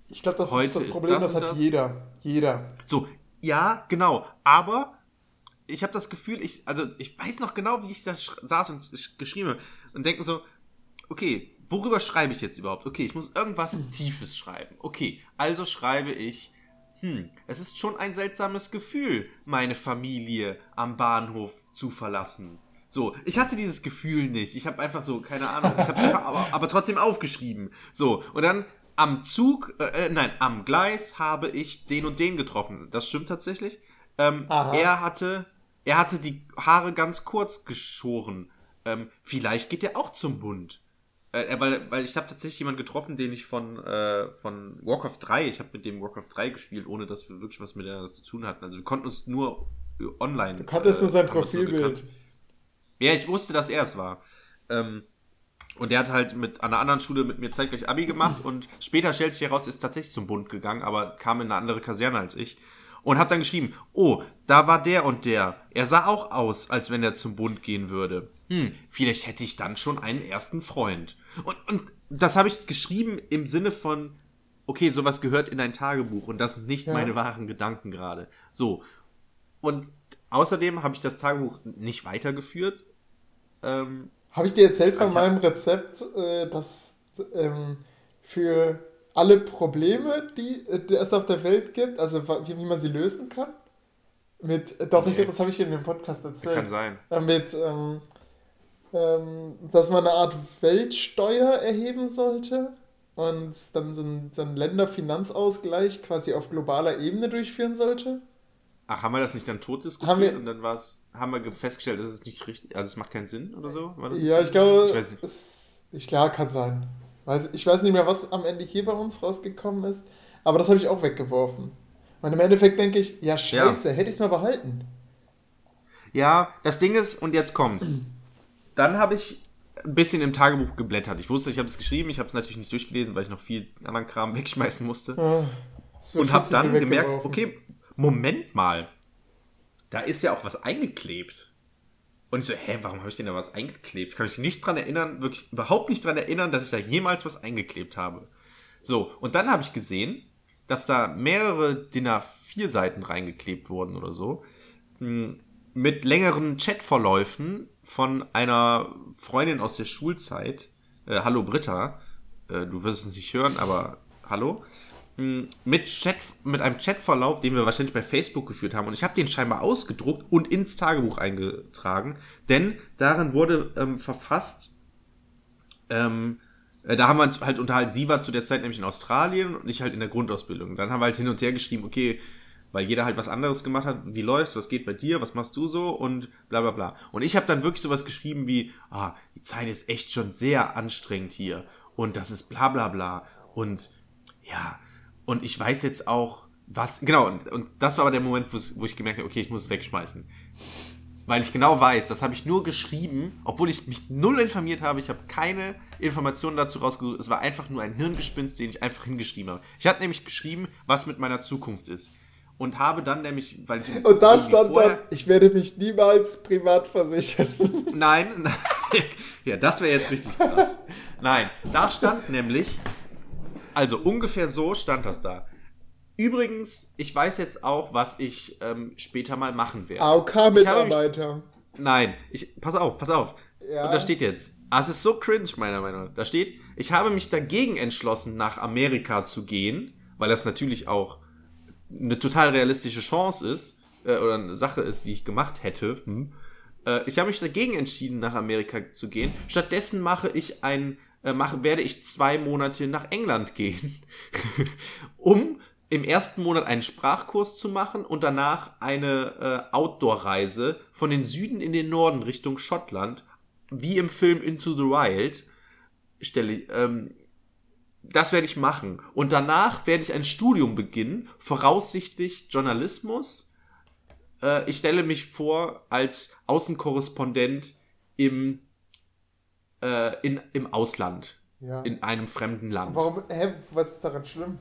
Ich glaube, das Heute ist das ist Problem, das das, und hat das. jeder. Jeder. So, ja, genau. Aber ich habe das Gefühl, ich, also ich weiß noch genau, wie ich da saß und sch- geschrieben habe und denke so, okay, worüber schreibe ich jetzt überhaupt? Okay, ich muss irgendwas Tiefes schreiben. Okay, also schreibe ich, hm, es ist schon ein seltsames Gefühl, meine Familie am Bahnhof zu verlassen. So, ich hatte dieses Gefühl nicht. Ich habe einfach so, keine Ahnung, ich habe einfach aber, aber trotzdem aufgeschrieben. So, und dann am Zug, äh, äh, nein, am Gleis habe ich den und den getroffen. Das stimmt tatsächlich. Ähm, er hatte, er hatte die Haare ganz kurz geschoren. Ähm, vielleicht geht er auch zum Bund. Äh, weil, weil ich habe tatsächlich jemanden getroffen, den ich von, äh, von Warcraft 3, ich habe mit dem Warcraft 3 gespielt, ohne dass wir wirklich was mit der zu tun hatten. Also wir konnten uns nur äh, online. Du kanntest nur sein Profilbild. Ja, ich wusste, dass er es war. Ähm, und der hat halt mit an einer anderen Schule mit mir zeitgleich Abi gemacht und später stellt sich heraus, ist tatsächlich zum Bund gegangen, aber kam in eine andere Kaserne als ich. Und hat dann geschrieben, oh, da war der und der. Er sah auch aus, als wenn er zum Bund gehen würde. Hm, vielleicht hätte ich dann schon einen ersten Freund. Und, und das habe ich geschrieben im Sinne von, okay, sowas gehört in ein Tagebuch und das sind nicht Ja. meine wahren Gedanken gerade. So. Und außerdem habe ich das Tagebuch nicht weitergeführt. Ähm, Habe ich dir erzählt von Also ich meinem Rezept, äh, das ähm, für alle Probleme, die, äh, die es auf der Welt gibt, also wie, wie man sie lösen kann? Mit, äh, doch, ich Nee. glaube, das habe ich hier in dem Podcast erzählt. kann sein. Äh, Mit, ähm, ähm, dass man eine Art Weltsteuer erheben sollte und dann so einen, so einen Länderfinanzausgleich quasi auf globaler Ebene durchführen sollte. Ach, haben wir das nicht dann tot diskutiert Haben wir- und dann war's, haben wir festgestellt, dass es nicht richtig, also es macht keinen Sinn oder so? Ja, ich glaube, Ich weiß nicht. es, ich, klar, kann sein. Weiß, ich weiß nicht mehr, was am Ende hier bei uns rausgekommen ist, aber das habe ich auch weggeworfen. Und im Endeffekt denke ich, ja, scheiße, hätte ich es mal behalten. Ja, das Ding ist, und jetzt kommt's. Dann habe ich ein bisschen im Tagebuch geblättert. Ich wusste, ich habe es geschrieben, ich habe es natürlich nicht durchgelesen, weil ich noch viel anderen Kram wegschmeißen musste. Wird und habe dann gemerkt, okay, Moment mal. Da ist ja auch was eingeklebt. Und ich so, hä, warum habe ich denn da was eingeklebt? Kann ich mich nicht dran erinnern, wirklich überhaupt nicht dran erinnern, dass ich da jemals was eingeklebt habe. So, und dann habe ich gesehen, dass da mehrere DIN A4 Seiten reingeklebt wurden oder so. Hm, Mit längeren Chatverläufen von einer Freundin aus der Schulzeit. Äh, hallo Britta. Äh, du wirst es nicht hören, aber hallo mit, Chat, mit einem Chatverlauf, den wir wahrscheinlich bei Facebook geführt haben. Und ich habe den scheinbar ausgedruckt und ins Tagebuch eingetragen, denn darin wurde ähm, verfasst, ähm, äh, da haben wir uns halt unterhalten, sie war zu der Zeit nämlich in Australien und ich halt in der Grundausbildung. Dann haben wir halt hin und her geschrieben, okay, weil jeder halt was anderes gemacht hat, wie läuft's, was geht bei dir, was machst du so? Und bla bla bla. Und ich habe dann wirklich sowas geschrieben wie, ah, die Zeit ist echt schon sehr anstrengend hier. Und das ist bla bla bla. Und ja, und ich weiß jetzt auch, was, genau, und, und das war aber der Moment, wo ich gemerkt habe, okay, ich muss es wegschmeißen. Weil ich genau weiß, das habe ich nur geschrieben, obwohl ich mich null informiert habe. Ich habe keine Informationen dazu rausgesucht. Es war einfach nur ein Hirngespinst, den ich einfach hingeschrieben habe. Ich hatte nämlich geschrieben, was mit meiner Zukunft ist. Und habe dann nämlich, weil ich. Und da stand dann, ich werde mich niemals privat versichern. Nein, nein. ja, das wäre jetzt richtig krass. Nein, da stand nämlich, also ungefähr so stand das da. Übrigens, ich weiß jetzt auch, was ich ähm, später mal machen werde. AOK-Mitarbeiter. Nein, ich, pass auf, pass auf. Ja. Und da steht jetzt, ah, es ist so cringe, meiner Meinung nach. Da steht, ich habe mich dagegen entschlossen, nach Amerika zu gehen, weil das natürlich auch eine total realistische Chance ist, äh, oder eine Sache ist, die ich gemacht hätte. Hm. Äh, ich habe mich dagegen entschieden, nach Amerika zu gehen. Stattdessen mache ich ein, äh, mache, werde ich zwei Monate nach England gehen, um im ersten Monat einen Sprachkurs zu machen und danach eine äh, Outdoor-Reise von den Süden in den Norden Richtung Schottland, wie im Film Into the Wild, stelle ähm, das werde ich machen. Und danach werde ich ein Studium beginnen, voraussichtlich Journalismus. Äh, ich stelle mich vor als Außenkorrespondent im, äh, in, im Ausland, Ja. in einem fremden Land. Warum, hä, was ist daran schlimm?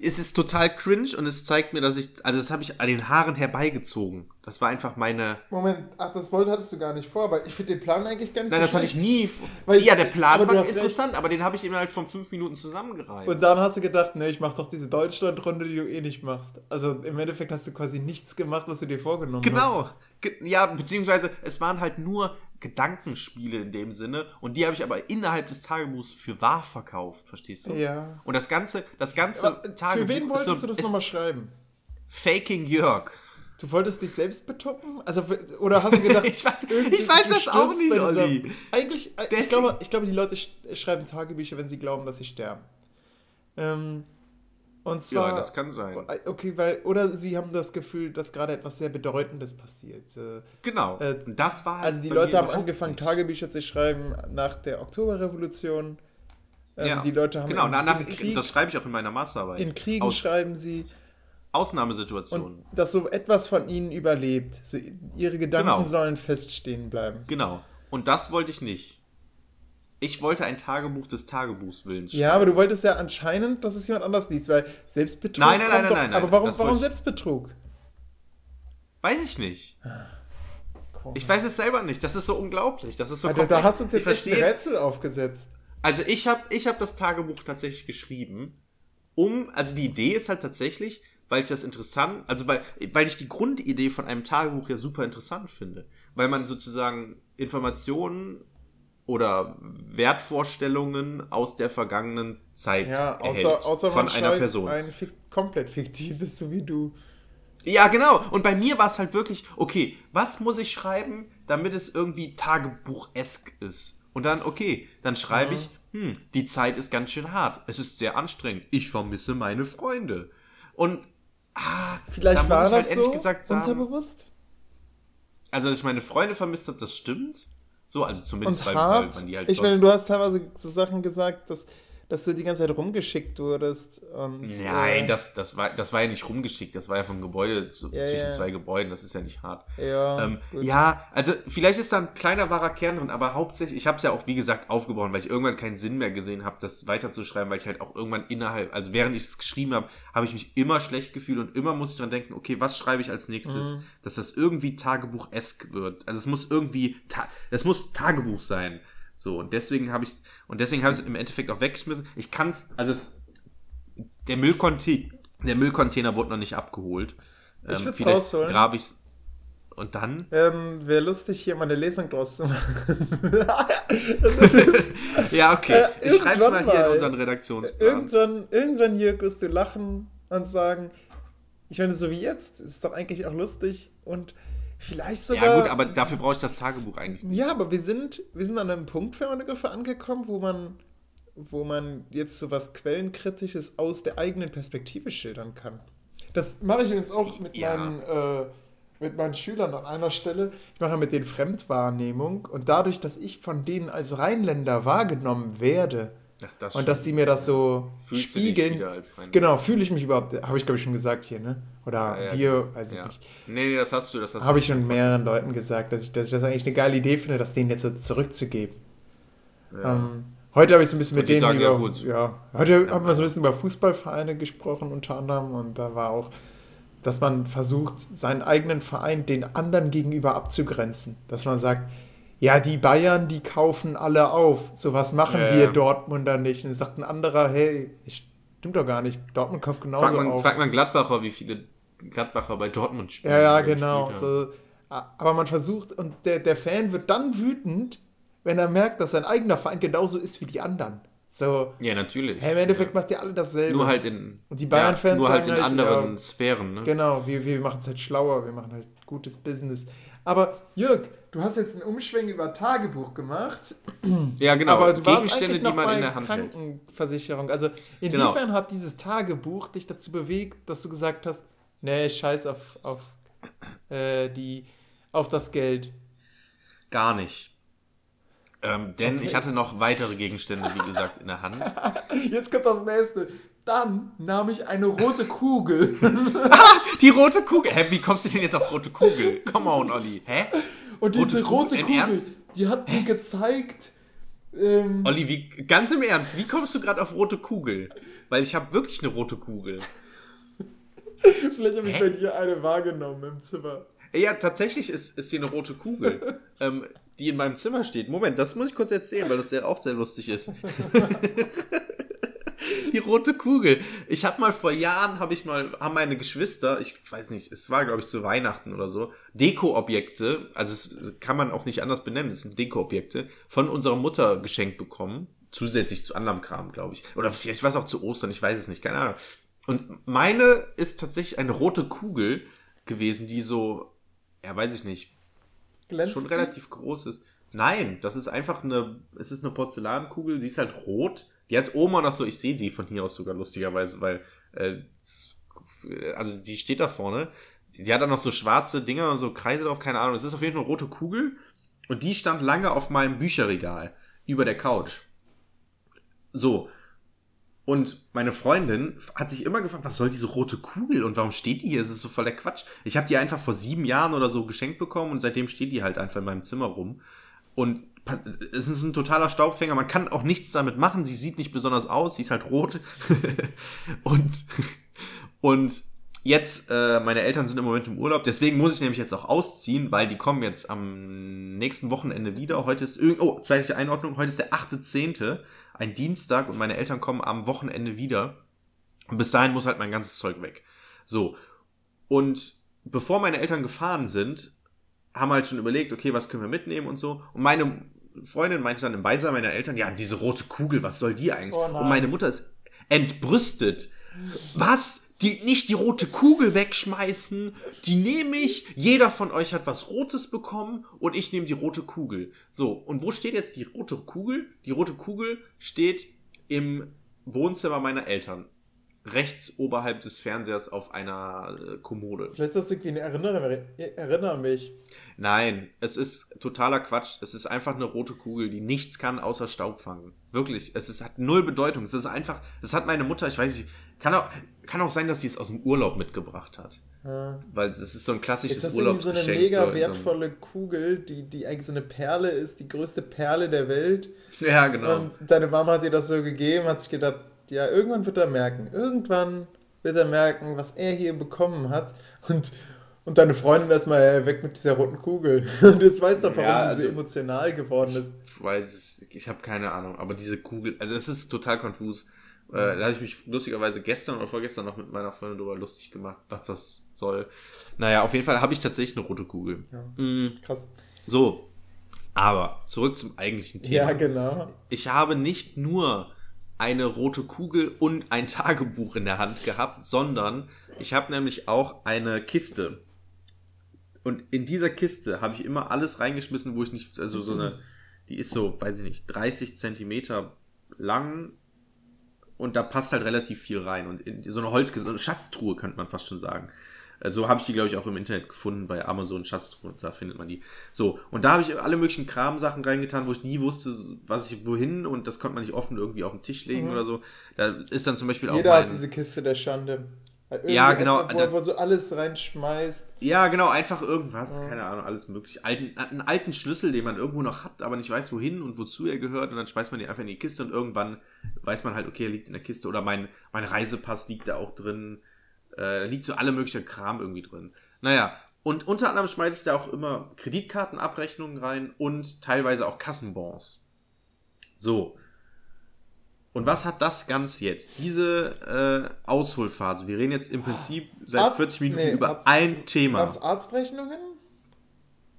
Es ist total cringe und es zeigt mir, dass ich, also das habe ich an den Haaren herbeigezogen. Das war einfach meine. Moment, ach, das wollte hattest du gar nicht vor, aber ich finde den Plan eigentlich gar nicht Nein, so das hatte ich schlecht. nie. Weil ja, der Plan war hast recht. interessant, aber den habe ich innerhalb von fünf Minuten zusammengereiht. Und dann hast du gedacht, ne, ich mach doch diese Deutschland-Runde, die du eh nicht machst. Also im Endeffekt hast du quasi nichts gemacht, was du dir vorgenommen hast. Genau. Ge ja, beziehungsweise es waren halt nur Gedankenspiele in dem Sinne und die habe ich aber innerhalb des Tagebuchs für wahr verkauft, verstehst du? Ja. Und das ganze, das ganze Aber für wen wolltest so, du das nochmal schreiben? Faking Jörg. Du wolltest dich selbst betuppen? Also, oder hast du gedacht, Ich weiß- ich weiß das auch nicht, Olli. Eigentlich, äh, ich Deswegen- glaube, ich glaube, die Leute sch- schreiben Tagebücher, wenn sie glauben, dass sie sterben. Ähm, und zwar. Ja, das kann sein. Okay, weil, oder sie haben das Gefühl, dass gerade etwas sehr Bedeutendes passiert. Äh, Genau. Äh, das war halt Also die Leute haben angefangen, nicht. Tagebücher zu schreiben nach der Oktoberrevolution. Ähm, Ja. Die Leute haben genau, in, na, nach, in, Krieg, das schreibe ich auch in meiner Masterarbeit. in Kriegen Aus schreiben sie Ausnahmesituationen. und dass so etwas von ihnen überlebt. So, ihre Gedanken Genau. sollen feststehen bleiben. Genau. Und das wollte ich nicht. Ich wollte ein Tagebuch des Tagebuchswillens Ja, aber du wolltest ja anscheinend, dass es jemand anders liest, weil Selbstbetrug. Nein, nein, kommt nein, doch, nein, nein, Aber warum, warum Selbstbetrug? Weiß ich nicht. Komisch. Ich weiß es selber nicht. Das ist so unglaublich. Das ist so Alter, da hast du uns jetzt echt ein Rätsel aufgesetzt. Also ich habe ich hab das Tagebuch tatsächlich geschrieben, um, also die Idee ist halt tatsächlich, weil ich das interessant, also weil, weil ich die Grundidee von einem Tagebuch ja super interessant finde. Weil man sozusagen Informationen oder Wertvorstellungen aus der vergangenen Zeit Ja, erhält außer, außer von man einer Person. ein fik komplett fiktives, so wie du. Ja, genau. Und bei mir war es halt wirklich, okay, was muss ich schreiben, damit es irgendwie Tagebuch-esk ist? Und dann, okay, dann schreibe ich, hm, die Zeit ist ganz schön hart. Es ist sehr anstrengend. Ich vermisse meine Freunde. Und, ah, Vielleicht war ich halt das ehrlich so gesagt sagen, unterbewusst. also, dass ich meine Freunde vermisst habe, das stimmt. So, also zumindest, Und weil, weil hart. man die halt ich meine, du hast teilweise so Sachen gesagt, dass dass du die ganze Zeit rumgeschickt wurdest. Und, Nein, äh, das, das, war, das war ja nicht rumgeschickt, das war ja vom Gebäude zu, Ja, zwischen ja. zwei Gebäuden, das ist ja nicht hart. Ja, Ähm, ja, also vielleicht ist da ein kleiner wahrer Kern drin, aber hauptsächlich, ich habe es ja auch wie gesagt aufgebrochen, weil ich irgendwann keinen Sinn mehr gesehen habe, das weiterzuschreiben, weil ich halt auch irgendwann innerhalb, also während ich es geschrieben habe, habe ich mich immer schlecht gefühlt und immer muss ich dran denken, okay, was schreibe ich als nächstes, Mhm. dass das irgendwie Tagebuch-esk wird. Also es muss irgendwie, ta es muss Tagebuch sein. So, und deswegen habe ich, und deswegen habe ich es im Endeffekt auch weggeschmissen. Ich kann es, also es, der Müllcontainer, der Müllcontainer wurde noch nicht abgeholt. Ich würd's vielleicht rausholen. grabe ich und dann? Ähm, Wäre lustig, hier mal eine Lesung draus zu machen. Ja, okay. Äh, ich schreibe irgendwann mal hier in unseren Redaktionsplan. irgendwann, irgendwann hier wirst du lachen und sagen, ich meine, so wie jetzt, ist doch eigentlich auch lustig und vielleicht sogar. Ja, gut, aber dafür brauche ich das Tagebuch eigentlich nicht. Ja, aber wir sind, wir sind an einem Punkt für meine Begriffe angekommen, wo man, wo man jetzt so was Quellenkritisches aus der eigenen Perspektive schildern kann. Das mache ich jetzt auch mit, Ja. meinen, äh, mit meinen Schülern an einer Stelle. Ich mache mit denen Fremdwahrnehmung und dadurch, dass ich von denen als Rheinländer wahrgenommen werde Ach, das und dass die mir das so Fühlst spiegeln, genau, fühle ich mich überhaupt, habe ich glaube ich schon gesagt hier, ne? Oder Ja, dir, weiß ich ja. nicht. Nee, nee, das hast du, das hast Habe ich schon mehreren Leuten gesagt, dass ich, dass ich das eigentlich eine geile Idee finde, das denen jetzt so zurückzugeben. Ja. Ähm, heute habe ich so ein bisschen mit denen sagen, ja, über, ja, heute haben wir so ein bisschen über Fußballvereine gesprochen unter anderem und da war auch, dass man versucht, seinen eigenen Verein den anderen gegenüber abzugrenzen. Dass man sagt, ja, die Bayern, die kaufen alle auf. So was machen Ja, wir ja. Dortmunder nicht. Und dann sagt ein anderer, hey, stimmt doch gar nicht. Dortmund kauft genauso Frag man, auf. frag man Gladbacher, wie viele Gladbacher bei Dortmund spielen. Ja, ja, genau. So, aber man versucht, und der, der Fan wird dann wütend, wenn er merkt, dass sein eigener Verein genauso ist wie die anderen. So, Ja, natürlich. hey, im Endeffekt ja. macht ihr alle dasselbe. Nur halt in. Und die Bayern-Fans ja, Nur halt in halt, anderen ja, Sphären, ne? Genau, wir, wir machen es halt schlauer, wir machen halt gutes Business. Aber Jörg, du hast jetzt einen Umschwenk über Tagebuch gemacht, Ja, genau. aber du warst eigentlich die noch man bei in der Hand. Krankenversicherung. Also Genau. inwiefern hat dieses Tagebuch dich dazu bewegt, dass du gesagt hast, nee, scheiß auf, auf, äh, die, auf das Geld. Gar nicht. Ähm, denn Okay. ich hatte noch weitere Gegenstände, wie gesagt, in der Hand. Jetzt kommt das nächste. Dann nahm ich eine rote Kugel. Die rote Kugel. Hä, wie kommst du denn jetzt auf rote Kugel? Come on, Olli. Hä? Und diese Rote rote Kugel? Im Kugel, Ernst? die hat mir gezeigt, ähm, Olli, wie, ganz im Ernst, wie kommst du gerade auf rote Kugel? Weil ich habe wirklich eine rote Kugel. vielleicht habe ich bei dir eine wahrgenommen im Zimmer. Ja, tatsächlich ist, ist hier eine rote Kugel, ähm, die in meinem Zimmer steht. Moment, das muss ich kurz erzählen, weil das ja auch sehr lustig ist. die rote Kugel. Ich habe mal vor Jahren, habe ich mal, haben meine Geschwister, ich weiß nicht, es war glaube ich zu Weihnachten oder so, Deko-Objekte, also es kann man auch nicht anders benennen, es sind Deko-Objekte, von unserer Mutter geschenkt bekommen. Zusätzlich zu anderem Kram, glaube ich. Oder vielleicht war es auch zu Ostern, ich weiß es nicht, keine Ahnung. Und meine ist tatsächlich eine rote Kugel gewesen, die so, ja, weiß ich nicht, Glänzt schon relativ groß ist. Nein, das ist einfach eine, es ist eine Porzellankugel, sie ist halt rot. Die hat Oma noch so, ich sehe sie von hier aus sogar lustigerweise, weil, äh, also die steht da vorne. Die, die hat dann noch so schwarze Dinger und so Kreise drauf, keine Ahnung. Es ist auf jeden Fall eine rote Kugel und die stand lange auf meinem Bücherregal über der Couch. So. Und meine Freundin hat sich immer gefragt, was soll diese rote Kugel und warum steht die hier? Es ist so voll der Quatsch. Ich habe die einfach vor sieben Jahren oder so geschenkt bekommen und seitdem steht die halt einfach in meinem Zimmer rum. Und es ist ein totaler Staubfänger. Man kann auch nichts damit machen. Sie sieht nicht besonders aus. Sie ist halt rot. und, und jetzt, äh, meine Eltern sind im Moment im Urlaub. Deswegen muss ich nämlich jetzt auch ausziehen, weil die kommen jetzt am nächsten Wochenende wieder. Heute ist, oh, zweite Einordnung. Heute ist der 8.10., ein Dienstag und meine Eltern kommen am Wochenende wieder. Und bis dahin muss halt mein ganzes Zeug weg. So. Und bevor meine Eltern gefahren sind, haben wir halt schon überlegt, okay, was können wir mitnehmen und so. Und meine Freundin meinte dann im Beisein meiner Eltern, ja, diese rote Kugel, was soll die eigentlich? Oh und meine Mutter ist entbrüstet. Was? Die, nicht die rote Kugel wegschmeißen, die nehme ich. Jeder von euch hat was Rotes bekommen und ich nehme die rote Kugel. So, und wo steht jetzt die rote Kugel? Die rote Kugel steht im Wohnzimmer meiner Eltern. rechts oberhalb des Fernsehers auf einer äh, Kommode. Vielleicht ist das irgendwie eine Erinnerung. Erinnere mich. Nein, es ist totaler Quatsch. Es ist einfach eine rote Kugel, die nichts kann außer Staub fangen. Wirklich. Es ist, hat null Bedeutung. Es ist einfach, das hat meine Mutter, ich weiß nicht, kann auch, kann auch sein, dass sie es aus dem Urlaub mitgebracht hat. Ja. Weil es ist so ein klassisches Jetzt hast du irgendwie so eine Urlaubsgeschenk. mega wertvolle Kugel, die, die eigentlich so eine Perle ist, die größte Perle der Welt. Ja, genau. Und deine Mama hat dir das so gegeben, hat sich gedacht, ja, irgendwann wird er merken. Irgendwann wird er merken, was er hier bekommen hat. Und, und deine Freundin erstmal äh, weg mit dieser roten Kugel. Und jetzt weißt du, warum Ja, sie so also- emotional geworden ist. Ich weiß es, ich habe keine Ahnung, aber diese Kugel, also es ist total konfus. Mhm. Äh, da habe ich mich lustigerweise gestern oder vorgestern noch mit meiner Freundin darüber lustig gemacht, was das soll. Naja, auf jeden Fall habe ich tatsächlich eine rote Kugel. Ja. Mm, Krass. so, aber zurück zum eigentlichen Thema. Ja, genau. Ich habe nicht nur eine rote Kugel und ein Tagebuch in der Hand gehabt, sondern ich habe nämlich auch eine Kiste. Und in dieser Kiste habe ich immer alles reingeschmissen, wo ich nicht, also so eine, die ist so, weiß ich nicht, 30 Zentimeter lang und da passt halt relativ viel rein. Und in so eine Holzkiste, so eine Schatztruhe könnte man fast schon sagen. Äh, So habe ich die, glaube ich, auch im Internet gefunden, bei Amazon Schatztruhe, da findet man die. So, und da habe ich alle möglichen Kramsachen reingetan, wo ich nie wusste, was ich wohin und das konnte man nicht offen irgendwie auf den Tisch legen Mhm. oder so. Da ist dann zum Beispiel auch Jeder hat diese Kiste der Schande. Irgendwie Ja, genau, Wo, da- wo so alles reinschmeißt. Ja, genau, einfach irgendwas, Ja. keine Ahnung, alles mögliche. Alten, einen alten Schlüssel, den man irgendwo noch hat, aber nicht weiß, wohin und wozu er gehört. Und dann schmeißt man den einfach in die Kiste und irgendwann weiß man halt, okay, er liegt in der Kiste. Oder mein, mein Reisepass liegt da auch drin. Äh, da liegt so alle möglichen Kram irgendwie drin. Naja, und unter anderem schmeiße ich da auch immer Kreditkartenabrechnungen rein und teilweise auch Kassenbons. So. Und was hat das Ganze jetzt? Diese äh, Ausholphase. Wir reden jetzt im Prinzip seit Arzt- 40 Minuten nee, über Arzt- ein Thema. Ganz Arztrechnungen?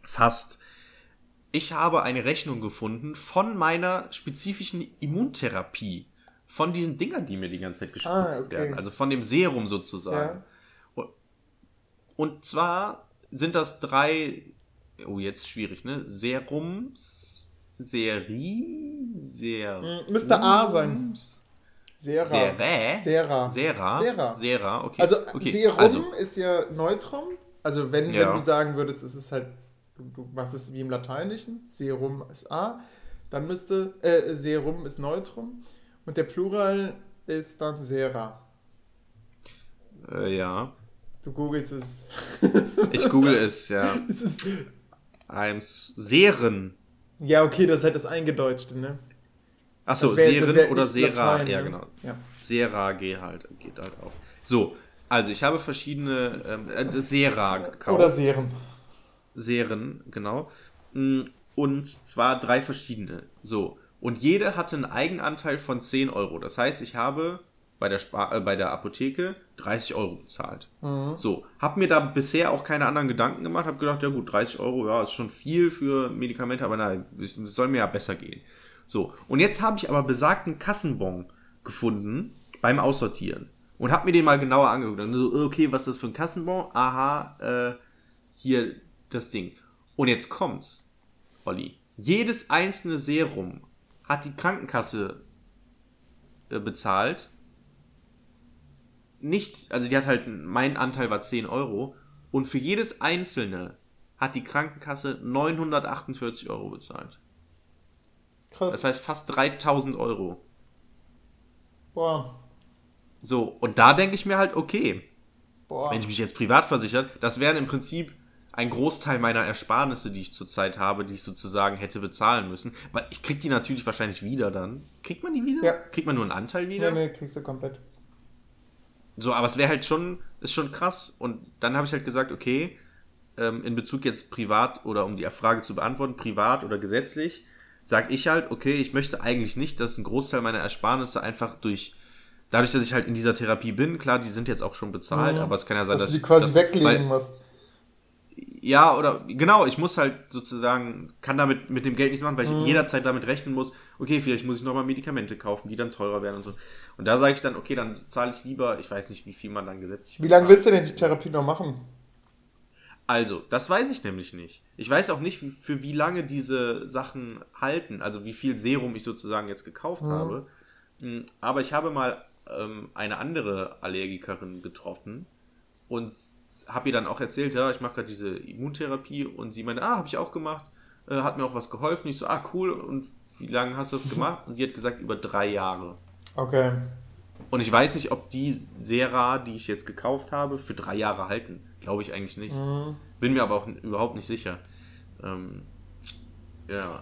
Fast. Ich habe eine Rechnung gefunden von meiner spezifischen Immuntherapie. Von diesen Dingern, die mir die ganze Zeit gespritzt Ah, okay. werden. Also von dem Serum sozusagen. Ja. Und- Und zwar sind das drei, oh jetzt schwierig, ne? Serums, Seri, Ser... Hm, müsste A sein. Sera. Sera? Sera. Sera? Sera. Sera, okay. Also okay. Serum also, ist ja Neutrum. Also wenn, Ja. wenn du sagen würdest, es ist halt, du, machst es wie im Lateinischen, Serum ist A, dann müsste, äh, Serum ist Neutrum und der Plural ist dann Sera. äh, ja. Du googelst es. Ich google es, ja. es ist, I'm Seren. Ja, okay, das ist halt das Eingedeutschte, ne? Achso, Seren wär oder Sera. Latein, ja, ne? genau. Ja. Sera geht halt, geht halt auch. So, also ich habe verschiedene ähm, äh, Sera gekauft. Oder Serum. Seren, genau. Mm, Und zwar drei verschiedene. So. Und jede hatte einen Eigenanteil von 10 Euro. Das heißt, ich habe bei der, Spar äh, bei der Apotheke 30 Euro bezahlt. Mhm. So, hab mir da bisher auch keine anderen Gedanken gemacht, hab gedacht, ja gut, 30 Euro, ja, ist schon viel für Medikamente, aber nein, es soll mir ja besser gehen. So, und jetzt habe ich aber besagten Kassenbon gefunden beim Aussortieren und hab mir den mal genauer angeguckt. Und so, okay, was ist das für ein Kassenbon? Aha, äh, hier das Ding. Und jetzt kommt's, Olli. Jedes einzelne Serum hat die Krankenkasse äh, bezahlt nicht, also die hat halt, mein Anteil war 10 Euro und für jedes einzelne hat die Krankenkasse 948 Euro bezahlt. Krass. Das heißt fast 3000 Euro. boah. So, und da denke ich mir halt, okay, Boah. wenn ich mich jetzt privat versichert, das wären im Prinzip ein Großteil meiner Ersparnisse, die ich zurzeit habe, die ich sozusagen hätte bezahlen müssen. Weil ich krieg die natürlich wahrscheinlich wieder dann. Kriegt man die wieder? Ja. Kriegt man nur einen Anteil wieder? Nee, nee, kriegst du komplett. So, aber es wäre halt schon, ist schon krass. Und dann habe ich halt gesagt, okay, ähm, in Bezug jetzt privat oder um die Frage zu beantworten, privat oder gesetzlich, sag ich halt, okay, ich möchte eigentlich nicht, dass ein Großteil meiner Ersparnisse einfach durch, dadurch, dass ich halt in dieser Therapie bin, klar, die sind jetzt auch schon bezahlt, Mhm. aber es kann ja sein, Dass dass, du die quasi dass- weglegen weil- musst. Ja, oder genau, ich muss halt sozusagen, kann damit mit dem Geld nichts machen, weil ich Mhm. jederzeit damit rechnen muss, okay, vielleicht muss ich nochmal Medikamente kaufen, die dann teurer werden und so. Und da sage ich dann, okay, dann zahle ich lieber, ich weiß nicht, wie viel man dann gesetzlich Wie lange willst du denn die Therapie noch machen? Also, das weiß ich nämlich nicht. Ich weiß auch nicht, für wie lange diese Sachen halten, also wie viel Serum ich sozusagen jetzt gekauft Mhm. habe. Mm, Aber ich habe mal ähm, eine andere Allergikerin getroffen und habe ihr dann auch erzählt, ja, ich mache gerade diese Immuntherapie und sie meinte, ah, habe ich auch gemacht, äh, hat mir auch was geholfen. Ich so, ah, cool, und wie lange hast du das gemacht? Und sie hat gesagt, über drei Jahre. Okay. Und ich weiß nicht, ob die Sera, die ich jetzt gekauft habe, für drei Jahre halten. Glaube ich eigentlich nicht. Mhm. Bin mir aber auch überhaupt nicht sicher. Ähm, ja.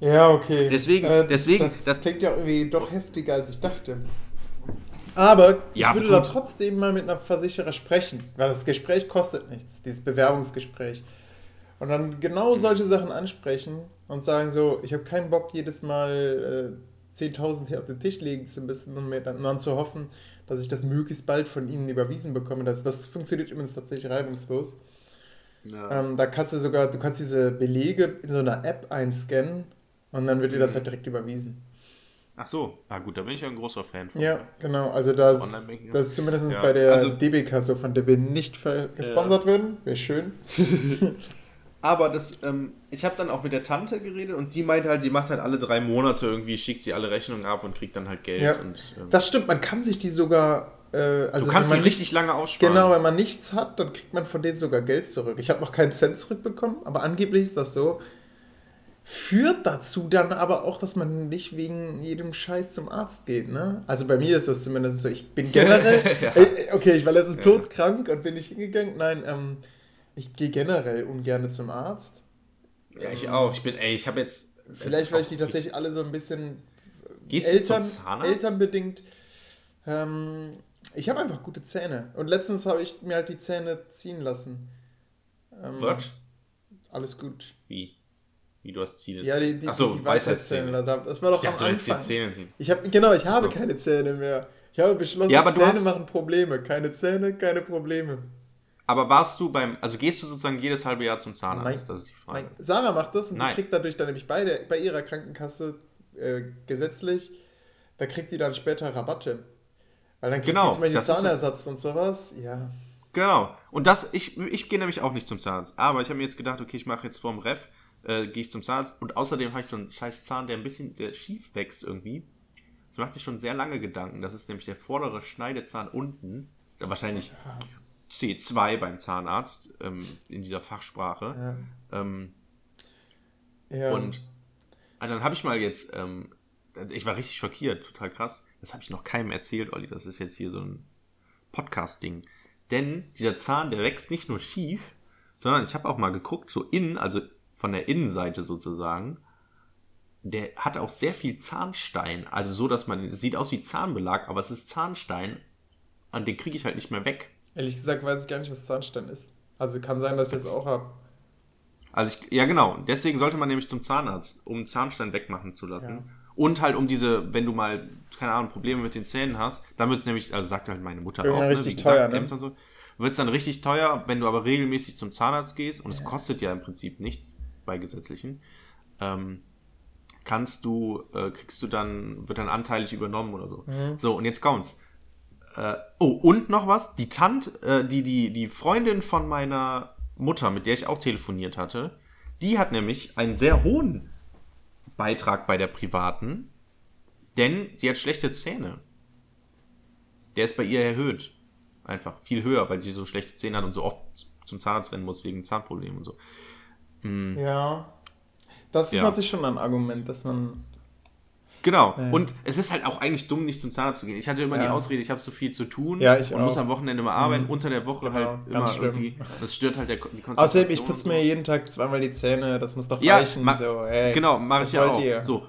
Ja, okay. Deswegen- Äh, deswegen- Das, das- klingt ja irgendwie doch heftiger, als ich dachte. Aber ich Ja, würde gut. da trotzdem mal mit einer Versicherer sprechen, weil das Gespräch kostet nichts, dieses Bewerbungsgespräch. Und dann genau solche Sachen ansprechen und sagen so, ich habe keinen Bock jedes Mal äh, 10.000 hier auf den Tisch legen zu müssen und mir dann, dann zu hoffen, dass ich das möglichst bald von ihnen überwiesen bekomme. Das, das funktioniert übrigens tatsächlich reibungslos. ja. Ähm, da kannst du sogar, du kannst diese Belege in so einer App einscannen und dann wird dir das halt direkt überwiesen. Ach so, na gut, da bin ich ja ein großer Fan von. Ja, genau. Also das, das ist zumindest Ja, bei der also- DBK so, von der wir nicht gesponsert werden. Wäre schön. Aber das, ähm, ich habe dann auch mit der Tante geredet und sie meinte halt, sie macht halt alle drei Monate irgendwie, schickt sie alle Rechnungen ab und kriegt dann halt Geld. Ja. Und, ähm, Das stimmt, man kann sich die sogar. Äh, also du kannst sie man richtig nichts- lange aussparen. Genau, wenn man nichts hat, dann kriegt man von denen sogar Geld zurück. Ich habe noch keinen Cent zurückbekommen, aber angeblich ist das so. Führt dazu dann aber auch, dass man nicht wegen jedem Scheiß zum Arzt geht, ne? Also bei mir ist das zumindest so. Ich bin generell. Ja. Äh, okay, ich war letztens Ja. todkrank und bin nicht hingegangen. Nein, ähm, ich gehe generell ungern zum Arzt. Ja, ich auch. Ich bin, ey, ich habe jetzt. Vielleicht, weil ich die tatsächlich alle so ein bisschen Gehst du Eltern, zum Zahnarzt? elternbedingt. Ähm, ich habe einfach gute Zähne. Und letztens habe ich mir halt die Zähne ziehen lassen. Ähm, Was? Alles gut. Wie? Wie du hast Zähne? Ja, die, die, Ach so, die Weisheitszähne. Weisheitszähne. da- Das war doch Ich dachte, am dir Anfang. Zähne ziehen. Ich hab, genau, ich habe So. keine Zähne mehr. Ich habe beschlossen, Ja, Zähne hast- machen Probleme. Keine Zähne, keine Probleme. Aber warst du beim, also gehst du sozusagen jedes halbe Jahr zum Zahnarzt? Nein. Das ist die Frage. Nein, Sarah macht das und Nein. die kriegt dadurch dann nämlich beide, bei ihrer Krankenkasse äh, gesetzlich, da kriegt sie dann später Rabatte. Weil dann kriegt Genau, die zum Beispiel das ist- Zahnersatz und sowas. Ja. Genau. Und das, ich, ich gehe nämlich auch nicht zum Zahnarzt. Aber ich habe mir jetzt gedacht, okay, ich mache jetzt vorm Ref, äh, gehe ich zum Zahnarzt. Und außerdem habe ich so einen scheiß Zahn, der ein bisschen der schief wächst irgendwie. Das macht mir schon sehr lange Gedanken. Das ist nämlich der vordere Schneidezahn unten. Ja, wahrscheinlich C2 beim Zahnarzt ähm, in dieser Fachsprache. Ja. Ähm, ja. Und ah, dann habe ich mal jetzt, ähm, ich war richtig schockiert, total krass. Das habe ich noch keinem erzählt, Olli. Das ist jetzt hier so ein Podcast-Ding. Denn dieser Zahn, der wächst nicht nur schief, sondern ich habe auch mal geguckt, so innen, also von der Innenseite sozusagen, der hat auch sehr viel Zahnstein. Also so, dass man, es sieht aus wie Zahnbelag, aber es ist Zahnstein. Und den kriege ich halt nicht mehr weg. Ehrlich gesagt weiß ich gar nicht, was Zahnstein ist. Also kann sein, dass ich das auch habe. Also ich, ja genau, deswegen sollte man nämlich zum Zahnarzt, um Zahnstein wegmachen zu lassen. Ja. Und halt um diese, wenn du mal, keine Ahnung, Probleme mit den Zähnen hast, dann wird es nämlich, also sagt halt meine Mutter Irgendwann auch, richtig wie teuer, ne? Ämter Und so, wird es dann richtig teuer, wenn du aber regelmäßig zum Zahnarzt gehst, und es kostet ja im Prinzip nichts bei gesetzlichen, ähm, kannst du, äh, kriegst du dann, wird dann anteilig übernommen oder so. Mhm. So, und jetzt kommt's. Äh, oh, und noch was, die Tante, äh, die, die, die Freundin von meiner Mutter, mit der ich auch telefoniert hatte, die hat nämlich einen sehr hohen Beitrag bei der privaten, denn sie hat schlechte Zähne. Der ist bei ihr erhöht. Einfach viel höher, weil sie so schlechte Zähne hat und so oft zum Zahnarzt rennen muss wegen Zahnproblemen und so. Hm. Ja. Das ist Ja. natürlich schon ein Argument, dass man. Genau. Ja. Und es ist halt auch eigentlich dumm, nicht zum Zahnarzt zu gehen. Ich hatte immer die Ja. Ausrede, ich habe so viel zu tun Ja, ich und auch. muss am Wochenende mal arbeiten, Mhm. unter der Woche Genau, halt ganz immer schlimm. irgendwie. Das stört halt der, die Konzentration. Außerdem, ich putze mir jeden Tag zweimal die Zähne, das muss doch Ja, reichen. ma- so, ey, Genau, mache ich ja auch. ihr? So.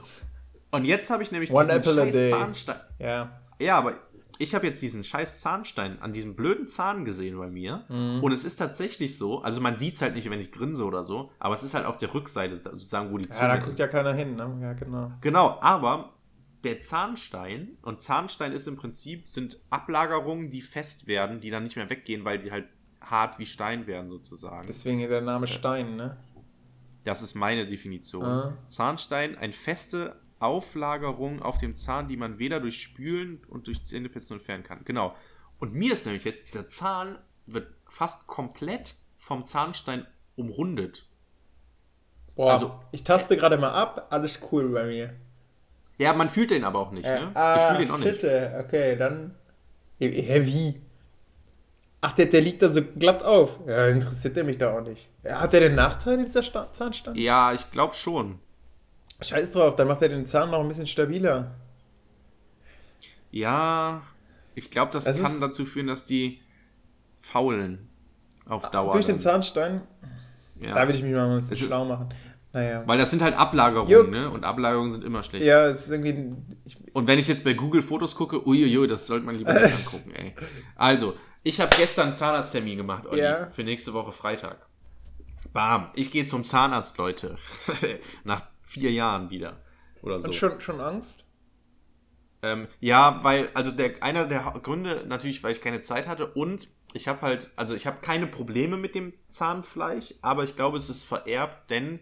Und jetzt habe ich nämlich One diesen apple a scheiß day. Zahnstein. Ja. Ja, aber ich habe jetzt diesen scheiß Zahnstein an diesem blöden Zahn gesehen bei mir. Mhm. Und es ist tatsächlich so, also man sieht es halt nicht, wenn ich grinse oder so, aber es ist halt auf der Rückseite, sozusagen, wo die Ja, da Zunge guckt ist. ja keiner hin, ne? Ja, genau. Genau, aber der Zahnstein, und Zahnstein ist im Prinzip, sind Ablagerungen, die fest werden, die dann nicht mehr weggehen, weil sie halt hart wie Stein werden, sozusagen. Deswegen der Name Stein, ne? Das ist meine Definition. Ah. Zahnstein, eine feste Auflagerung auf dem Zahn, die man weder durch Spülen und durch Zähneputzen entfernen kann. Genau. Und mir ist nämlich jetzt, dieser Zahn wird fast komplett vom Zahnstein umrundet. Boah, Also- ich taste gerade mal ab, alles cool bei mir. Ja, man fühlt den aber auch nicht, ne? ah, ich fühle den auch nicht. shit, äh, Okay, dann. Hä, wie? Ach, der, der liegt dann so glatt auf. Ja, interessiert der mich da auch nicht. Hat der den Nachteil, dieser Zahnstein? Ja, ich glaube schon. Scheiß drauf, dann macht er den Zahn noch ein bisschen stabiler. Ja, ich glaube, das Es kann dazu führen, dass die faulen auf Dauer. Durch den. Zahnstein, ja. da würde ich mich mal ein bisschen Es schlau machen. Naja. Weil das sind halt Ablagerungen, Juck. ne? Und Ablagerungen sind immer schlecht. Ja, es ist irgendwie. Ich, Und wenn ich jetzt bei Google Fotos gucke, uiuiui, das sollte man lieber nicht angucken, ey. Also, ich habe gestern einen Zahnarzttermin gemacht, Olli, Ja. für nächste Woche Freitag. Bam, ich gehe zum Zahnarzt, Leute. Nach vier Jahren wieder. Oder so. und schon, schon Angst? Ähm, ja, weil, also der, einer der Gründe, natürlich, weil ich keine Zeit hatte und ich habe halt, also ich habe keine Probleme mit dem Zahnfleisch, aber ich glaube, es ist vererbt, denn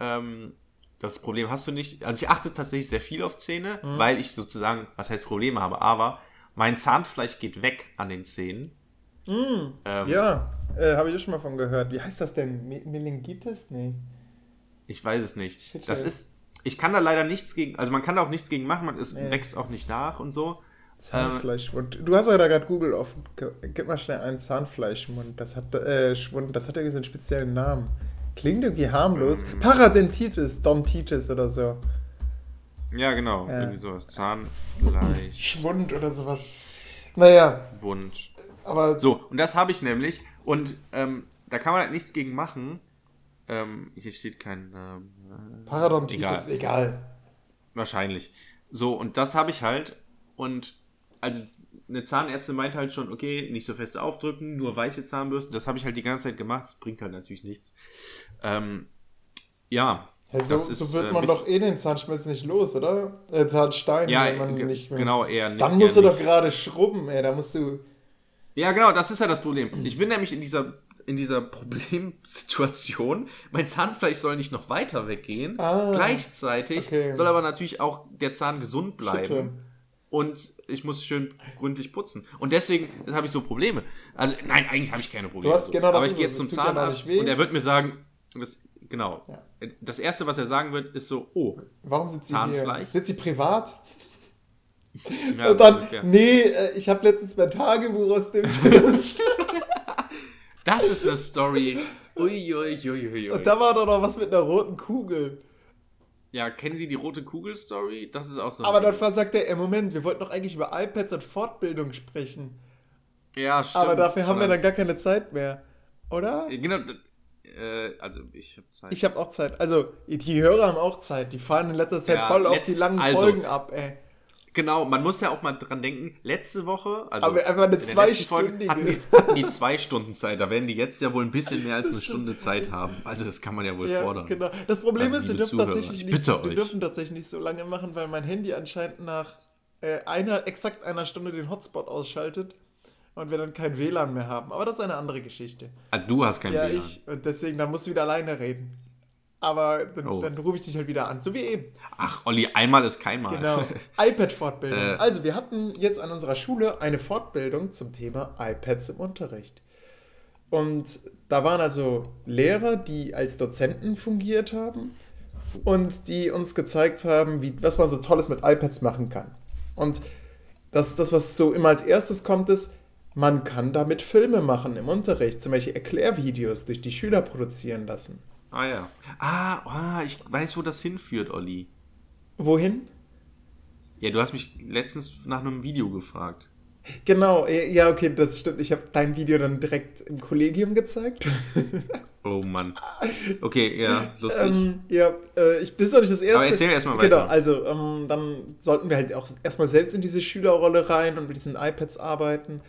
ähm, das Problem hast du nicht. Also ich achte tatsächlich sehr viel auf Zähne, weil ich sozusagen, was heißt Probleme habe, aber mein Zahnfleisch geht weg an den Zähnen. Ähm, Ja, äh, habe ich schon mal von gehört. Wie heißt das denn? Me- Meningitis? Nee. Ich weiß es nicht. Shit, das ist, ich kann da leider nichts gegen, also man kann da auch nichts gegen machen, man, es Nee. wächst auch nicht nach und so. Zahnfleischschwund. Du hast ja da gerade Google offen. Gib mal schnell einen Zahnfleischschwund. Das hat, äh, Schwund, das hat irgendwie so einen speziellen Namen. Klingt irgendwie harmlos. Mm. Paradentitis, Dontitis oder so. Ja, genau, Ja. irgendwie sowas. Zahnfleisch, Schwund oder sowas. Naja, Wund. aber So, und das habe ich nämlich. Und ähm, da kann man halt nichts gegen machen. Ähm, hier steht kein. Ähm, Parodontitis, egal. egal. Wahrscheinlich. So, und das habe ich halt. Und also eine Zahnärztin meint halt schon, okay, nicht so fest aufdrücken, nur weiche Zahnbürsten. Das habe ich halt die ganze Zeit gemacht. Das bringt halt natürlich nichts. Ähm, ja. Ja, so, ist, so wird äh, man bis- doch eh den Zahnschmelz nicht los, oder? Äh, Zahnstein, Ja, wenn man ge- nicht. genau, eher nicht. Dann musst du doch nicht. gerade schrubben, ey. Da musst du. Ja, genau, das ist ja das Problem. Ich bin nämlich in dieser, in dieser Problemsituation. Mein Zahnfleisch soll nicht noch weiter weggehen. Ah, Gleichzeitig okay. soll aber natürlich auch der Zahn gesund bleiben. Schitte. Und ich muss schön gründlich putzen. Und deswegen habe ich so Probleme. Also, nein, eigentlich habe ich keine Probleme. Du hast- genau das aber ich gehe jetzt zum ja Zahnarzt und er wird mir sagen, das, genau. Ja. Das erste, was er sagen wird, ist so, oh, Warum sind sie Zahnfleisch? hier? Sind sie privat? ja, Und so dann, ungefähr. nee, äh, ich habe letztens mein Tagebuch aus dem Das ist eine Story. Uiuiuiui. Und da war doch noch was mit einer roten Kugel. Ja, kennen Sie die rote Kugel-Story? Das ist auch so. Aber dann sagt er, ey, Moment, wir wollten doch eigentlich über iPads und Fortbildung sprechen. ja, stimmt. Aber dafür haben wir dann gar keine Zeit mehr. Oder? Genau, äh, also ich habe Zeit. Ich habe auch Zeit. Also, die Hörer haben auch Zeit. Die fahren in letzter Zeit Ja, voll auf die langen also, Folgen ab, ey. Genau, man muss ja auch mal dran denken, letzte Woche, also Aber einfach eine in der letzten Folge hatten die, hatten die zwei Stunden Zeit, da werden die jetzt ja wohl ein bisschen mehr als eine Stunde Zeit haben. Also das kann man ja wohl Ja, fordern. genau. Das Problem Also, ist, wir dürfen, Zuhörer, tatsächlich ich nicht, wir dürfen tatsächlich nicht so lange machen, weil mein Handy anscheinend nach äh, einer, exakt einer Stunde den Hotspot ausschaltet und wir dann kein WLAN mehr haben. Aber das ist eine andere Geschichte. Ah, du hast kein ja, WLAN. ich. Und deswegen, dann musst du wieder alleine reden. Aber dann, Oh. dann rufe ich dich halt wieder an, so wie eben. Ach, Olli, einmal ist kein Mal. Genau. iPad-Fortbildung. Äh. Also, wir hatten jetzt an unserer Schule eine Fortbildung zum Thema iPads im Unterricht. Und da waren also Lehrer, die als Dozenten fungiert haben und die uns gezeigt haben, wie, was man so Tolles mit iPads machen kann. Und das, das, was so immer als erstes kommt, ist, man kann damit Filme machen im Unterricht, zum Beispiel Erklärvideos durch die Schüler produzieren lassen. Ah ja. Ah, ah, ich weiß, wo das hinführt, Olli. Wohin? Ja, du hast mich letztens nach einem Video gefragt. Genau, ja, okay, das stimmt. Ich habe dein Video dann direkt im Kollegium gezeigt. Oh Mann. Okay, ja, lustig. ähm, ja, äh, ich bin doch nicht das erste. Aber erzähl erst mal Genau, weiter. also ähm, dann sollten wir halt auch erstmal selbst in diese Schülerrolle rein und mit diesen iPads arbeiten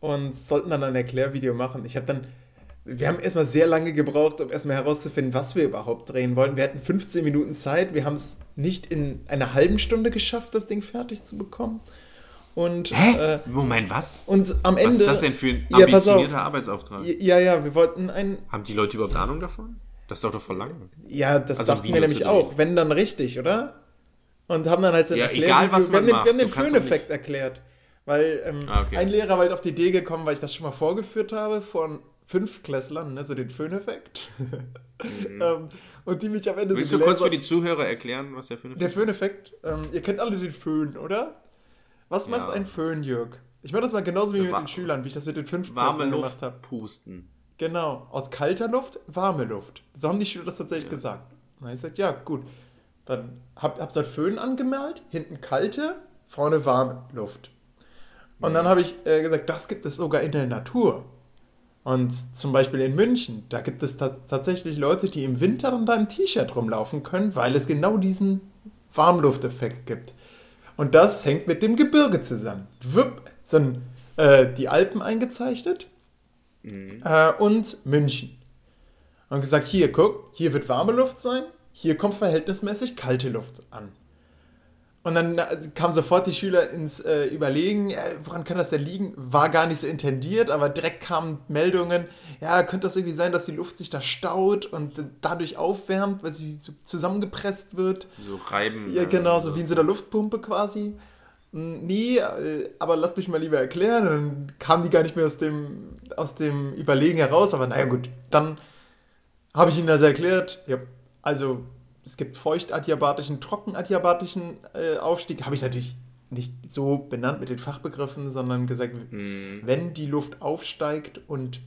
und sollten dann ein Erklärvideo machen. Ich habe dann, wir haben erstmal sehr lange gebraucht, um erstmal herauszufinden, was wir überhaupt drehen wollen. Wir hatten 15 Minuten Zeit, wir haben es nicht in einer halben Stunde geschafft, das Ding fertig zu bekommen. Und, Hä? äh, Moment, was? und am Ende. Was ist das denn für ein Ja, ambitionierter Arbeitsauftrag? Ja, ja, wir wollten ein. Haben die Leute überhaupt Ahnung davon? Das ist doch doch voll lang. Ja, das Also dachten wir nämlich auch. Wenn dann richtig, oder? Und haben dann halt Ja, Erklärvideo- egal, was wir haben man den, macht, wir haben den Föhneffekt erklärt. Weil ähm, Ah, okay. ein Lehrer war halt auf die Idee gekommen, weil ich das schon mal vorgeführt habe, vor, Fünftklässlern, ne, so den Föhneffekt. ähm, und die mich am Ende Mhm. Willst so du kurz für die Zuhörer erklären, was der für eine Der Föhneffekt, ähm, ihr kennt alle den Föhn, oder? Was macht Ja. ein Föhn, Jörg? Ich mache das mal genauso wie mit den Schülern, wie ich das mit den Fünftklässlern gemacht habe. pusten? Genau, aus kalter Luft, warme Luft. So haben die Schüler das tatsächlich Ja. gesagt. Und ich gesagt, ja, gut. Dann hab, hab so ein Föhn angemalt, hinten kalte, vorne warme Luft. Und Mhm. dann habe ich äh, gesagt, das gibt es sogar in der Natur. Und zum Beispiel in München, da gibt es ta tatsächlich Leute, die im Winter da im T-Shirt rumlaufen können, weil es genau diesen Warmlufteffekt gibt. Und das hängt mit dem Gebirge zusammen. Wupp, sind äh, die Alpen eingezeichnet Mhm. äh, und München. Und gesagt, hier, guck, hier wird warme Luft sein, hier kommt verhältnismäßig kalte Luft an. Und dann äh, kamen sofort die Schüler ins äh, Überlegen, äh, woran kann das denn liegen? War gar nicht so intendiert, aber direkt kamen Meldungen, ja, könnte das irgendwie sein, dass die Luft sich da staut und äh, dadurch aufwärmt, weil sie so zusammengepresst wird? So reiben. Ja, äh, genau, so wie in so einer Luftpumpe quasi. Hm, Nee, äh, aber lasst mich mal lieber erklären. Dann kamen die gar nicht mehr aus dem, aus dem Überlegen heraus. Aber naja, gut, dann habe ich ihnen das erklärt. Ja, also es gibt feuchtadiabatischen, trockenadiabatischen äh, Aufstieg. Habe ich natürlich nicht so benannt mit den Fachbegriffen, sondern gesagt, Mhm. wenn die Luft aufsteigt und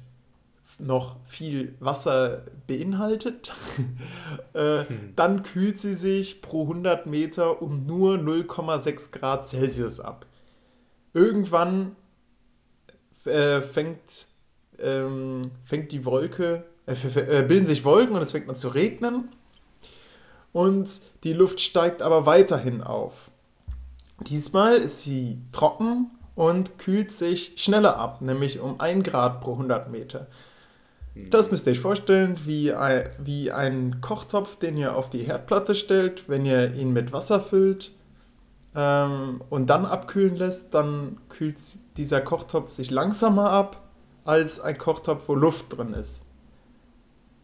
noch viel Wasser beinhaltet, äh, dann kühlt sie sich pro 100 Meter um nur 0,6 Grad Celsius ab. Irgendwann äh, fängt, ähm, fängt die Wolke, äh, äh, bilden sich Wolken und es fängt an zu regnen und die Luft steigt aber weiterhin auf. Diesmal ist sie trocken und kühlt sich schneller ab, nämlich um 1 Grad pro 100 Meter. Das müsst ihr euch vorstellen, wie ein, wie ein Kochtopf, den ihr auf die Herdplatte stellt, wenn ihr ihn mit Wasser füllt ähm, und dann abkühlen lässt, dann kühlt dieser Kochtopf sich langsamer ab als ein Kochtopf, wo Luft drin ist.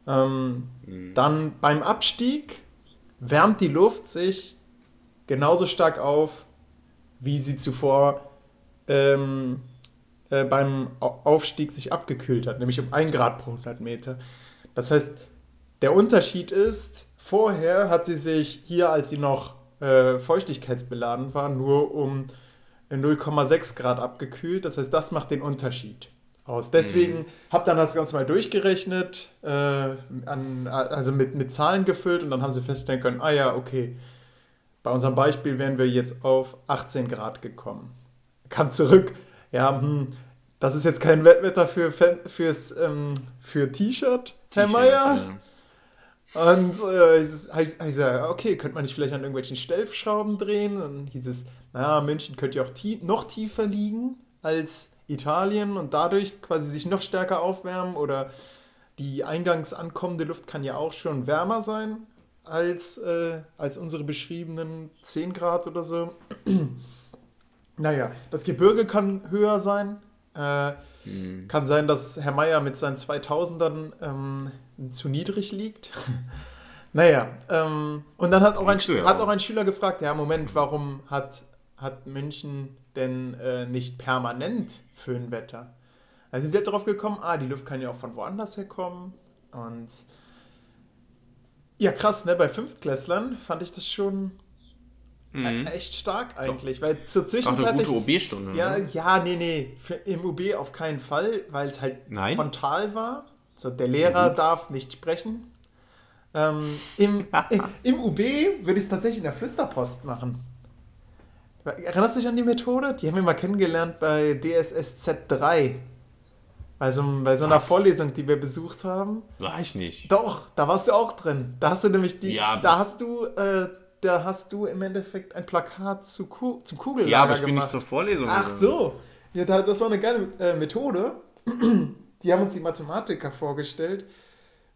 Ähm, Mhm. dann beim Abstieg wärmt die Luft sich genauso stark auf, wie sie zuvor ähm, äh, beim Au- Aufstieg sich abgekühlt hat, nämlich um 1 Grad pro 100 Meter. Das heißt, der Unterschied ist, vorher hat sie sich hier, als sie noch äh, feuchtigkeitsbeladen war, nur um 0,6 Grad abgekühlt. Das heißt, das macht den Unterschied aus. Deswegen Mhm. habe dann das Ganze mal durchgerechnet, äh, an, also mit, mit Zahlen gefüllt und dann haben sie feststellen können, ah ja, okay, bei unserem Beispiel wären wir jetzt auf 18 Grad gekommen. Kann zurück, ja, hm, das ist jetzt kein Wettwetter für, fürs, ähm, für T-Shirt, Herr Meier. ja. Und äh, hieß es- hieß er, okay, könnte man nicht vielleicht an irgendwelchen Stellschrauben drehen? Dann hieß es, naja, München könnte ja auch tie noch tiefer liegen als Italien und dadurch quasi sich noch stärker aufwärmen oder die eingangs ankommende Luft kann ja auch schon wärmer sein als, äh, als unsere beschriebenen 10 Grad oder so. naja, das Gebirge kann höher sein. Äh, Mhm. kann sein, dass Herr Meier mit seinen 2000ern ähm, zu niedrig liegt. naja, ähm, und dann hat auch, ein, ja hat auch ein Schüler gefragt, ja, Moment, warum hat, hat München denn äh, nicht permanent Föhnwetter? Da sind sie halt drauf gekommen, ah, die Luft kann ja auch von woanders herkommen. Und ja, krass, ne? Bei Fünftklässlern fand ich das schon Mhm. äh, echt stark eigentlich, weil zur Auch eine Zwischenzeit... gute OB-Stunde. Ja, ne? ja, nee, nee. Für, Im UB auf keinen Fall, weil es halt Nein? frontal war. So, der Lehrer Mhm. darf nicht sprechen. Ähm, im, Im UB würde ich es tatsächlich in der Flüsterpost machen. Erinnerst du dich an die Methode? Die haben wir mal kennengelernt bei DSSZ 3. Bei so, einer Was? Vorlesung, die wir besucht haben. War ich nicht. Doch, da warst du auch drin. Da hast du nämlich die. Ja, da hast du, äh, da hast du im Endeffekt ein Plakat zu Ku zum Kugellager Ja, aber ich bin gemacht. nicht zur Vorlesung. Ach gegangen. so. Ja, da, das war eine geile äh, Methode. Die haben uns die Mathematiker vorgestellt.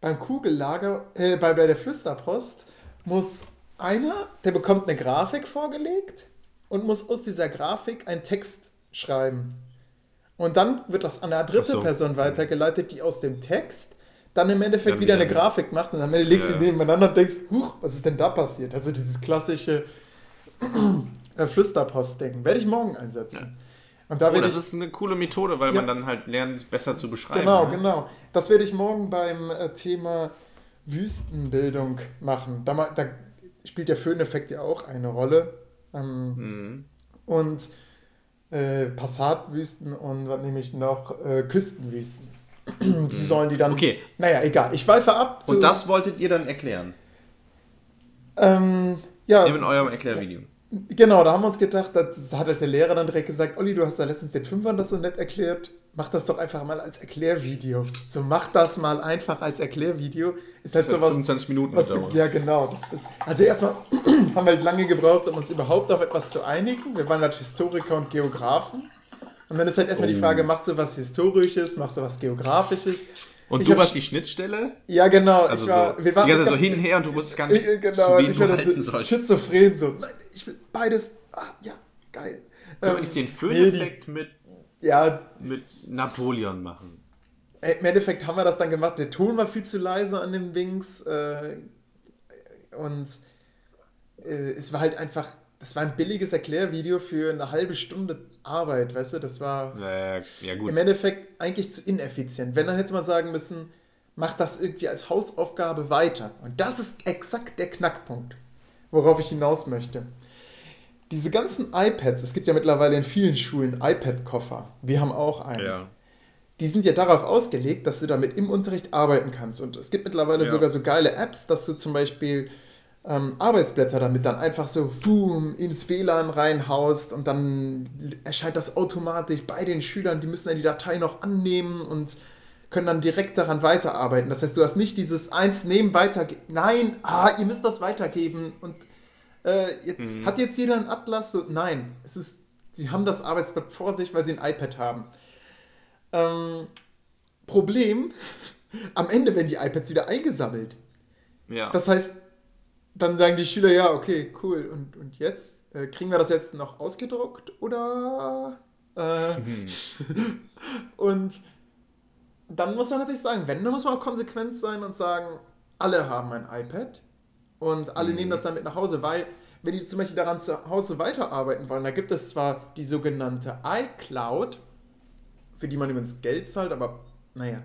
Beim Kugellager, äh, bei, bei der Flüsterpost, muss einer, der bekommt eine Grafik vorgelegt und muss aus dieser Grafik einen Text schreiben. Und dann wird das an eine dritte so. Person weitergeleitet, die aus dem Text dann im Endeffekt Dann wieder eine Grafik macht und am Ende legst du Ja. die nebeneinander und denkst, huch, was ist denn da passiert? Also dieses klassische äh, Flüsterpost-Ding. Werde ich morgen einsetzen. Und da Oh, das ich, ist eine coole Methode, weil Ja. man dann halt lernt, besser zu beschreiben. genau, ne? genau. Das werde ich morgen beim äh, Thema Wüstenbildung machen. Da, da spielt der Föhneffekt ja auch eine Rolle. Ähm, Mhm. und äh, Passatwüsten und was nehme ich noch? Äh, Küstenwüsten. die sollen die dann. Mhm. Okay. Naja, egal. Ich weife ab. Und das wolltet ihr dann erklären? Ähm, ja, In eurem Erklärvideo. genau, da haben wir uns gedacht, das hat halt der Lehrer dann direkt gesagt, Olli, du hast ja letztens den Fünfern das so nett erklärt. Mach das doch einfach mal als Erklärvideo. So, mach das mal einfach als Erklärvideo. Ist halt hat sowas. 25 Minuten Was du, ja, genau. Ist, also erstmal haben wir halt lange gebraucht, um uns überhaupt auf etwas zu einigen. Wir waren halt Historiker und Geografen. Und dann ist halt erstmal die Oh. Frage, machst du was Historisches, machst du was Geografisches? Und Ich du warst die Schnittstelle? Ja, genau. Also ich war, so, wir waren die ganze Zeit so hin und her und du wusstest gar nicht, ich, genau, zu wem ich du halten so sollst. schizophren, so, nein, ich will beides. Ah, ja, geil. Ähm, nicht den nee, Föhneffekt mit, die, ja, mit Napoleon machen? im Endeffekt haben wir das dann gemacht. Der Ton war viel zu leise an den Wings. Äh, und äh, es war halt einfach, das war ein billiges Erklärvideo für eine halbe Stunde Arbeit, weißt du, das war ja gut. im Endeffekt eigentlich zu ineffizient. Wenn, dann hätte man sagen müssen, mach das irgendwie als Hausaufgabe weiter. Und das ist exakt der Knackpunkt, worauf ich hinaus möchte. Diese ganzen iPads, es gibt ja mittlerweile in vielen Schulen iPad-Koffer. Wir haben auch einen. Ja. Die sind ja darauf ausgelegt, dass du damit im Unterricht arbeiten kannst. Und es gibt mittlerweile Ja. sogar so geile Apps, dass du zum Beispiel ähm, Arbeitsblätter damit dann einfach so boom, ins WLAN reinhaust und dann erscheint das automatisch bei den Schülern. Die müssen dann die Datei noch annehmen und können dann direkt daran weiterarbeiten. Das heißt, du hast nicht dieses eins nehmen, weitergeben. Nein, ah, ihr müsst das weitergeben. Und äh, jetzt hat jetzt jeder einen Atlas. So, nein, es ist, sie haben das Arbeitsblatt vor sich, weil sie ein iPad haben. Ähm, Problem, am Ende werden die iPads wieder eingesammelt. Ja. Das heißt, dann sagen die Schüler, ja, okay, cool. Und, und jetzt? Äh, kriegen wir das jetzt noch ausgedruckt oder? Äh, und dann muss man natürlich sagen, wenn, dann muss man auch konsequent sein und sagen, alle haben ein iPad und alle Mhm. nehmen das dann mit nach Hause, weil wenn die zum Beispiel daran zu Hause weiterarbeiten wollen, da gibt es zwar die sogenannte iCloud, für die man übrigens Geld zahlt, aber naja.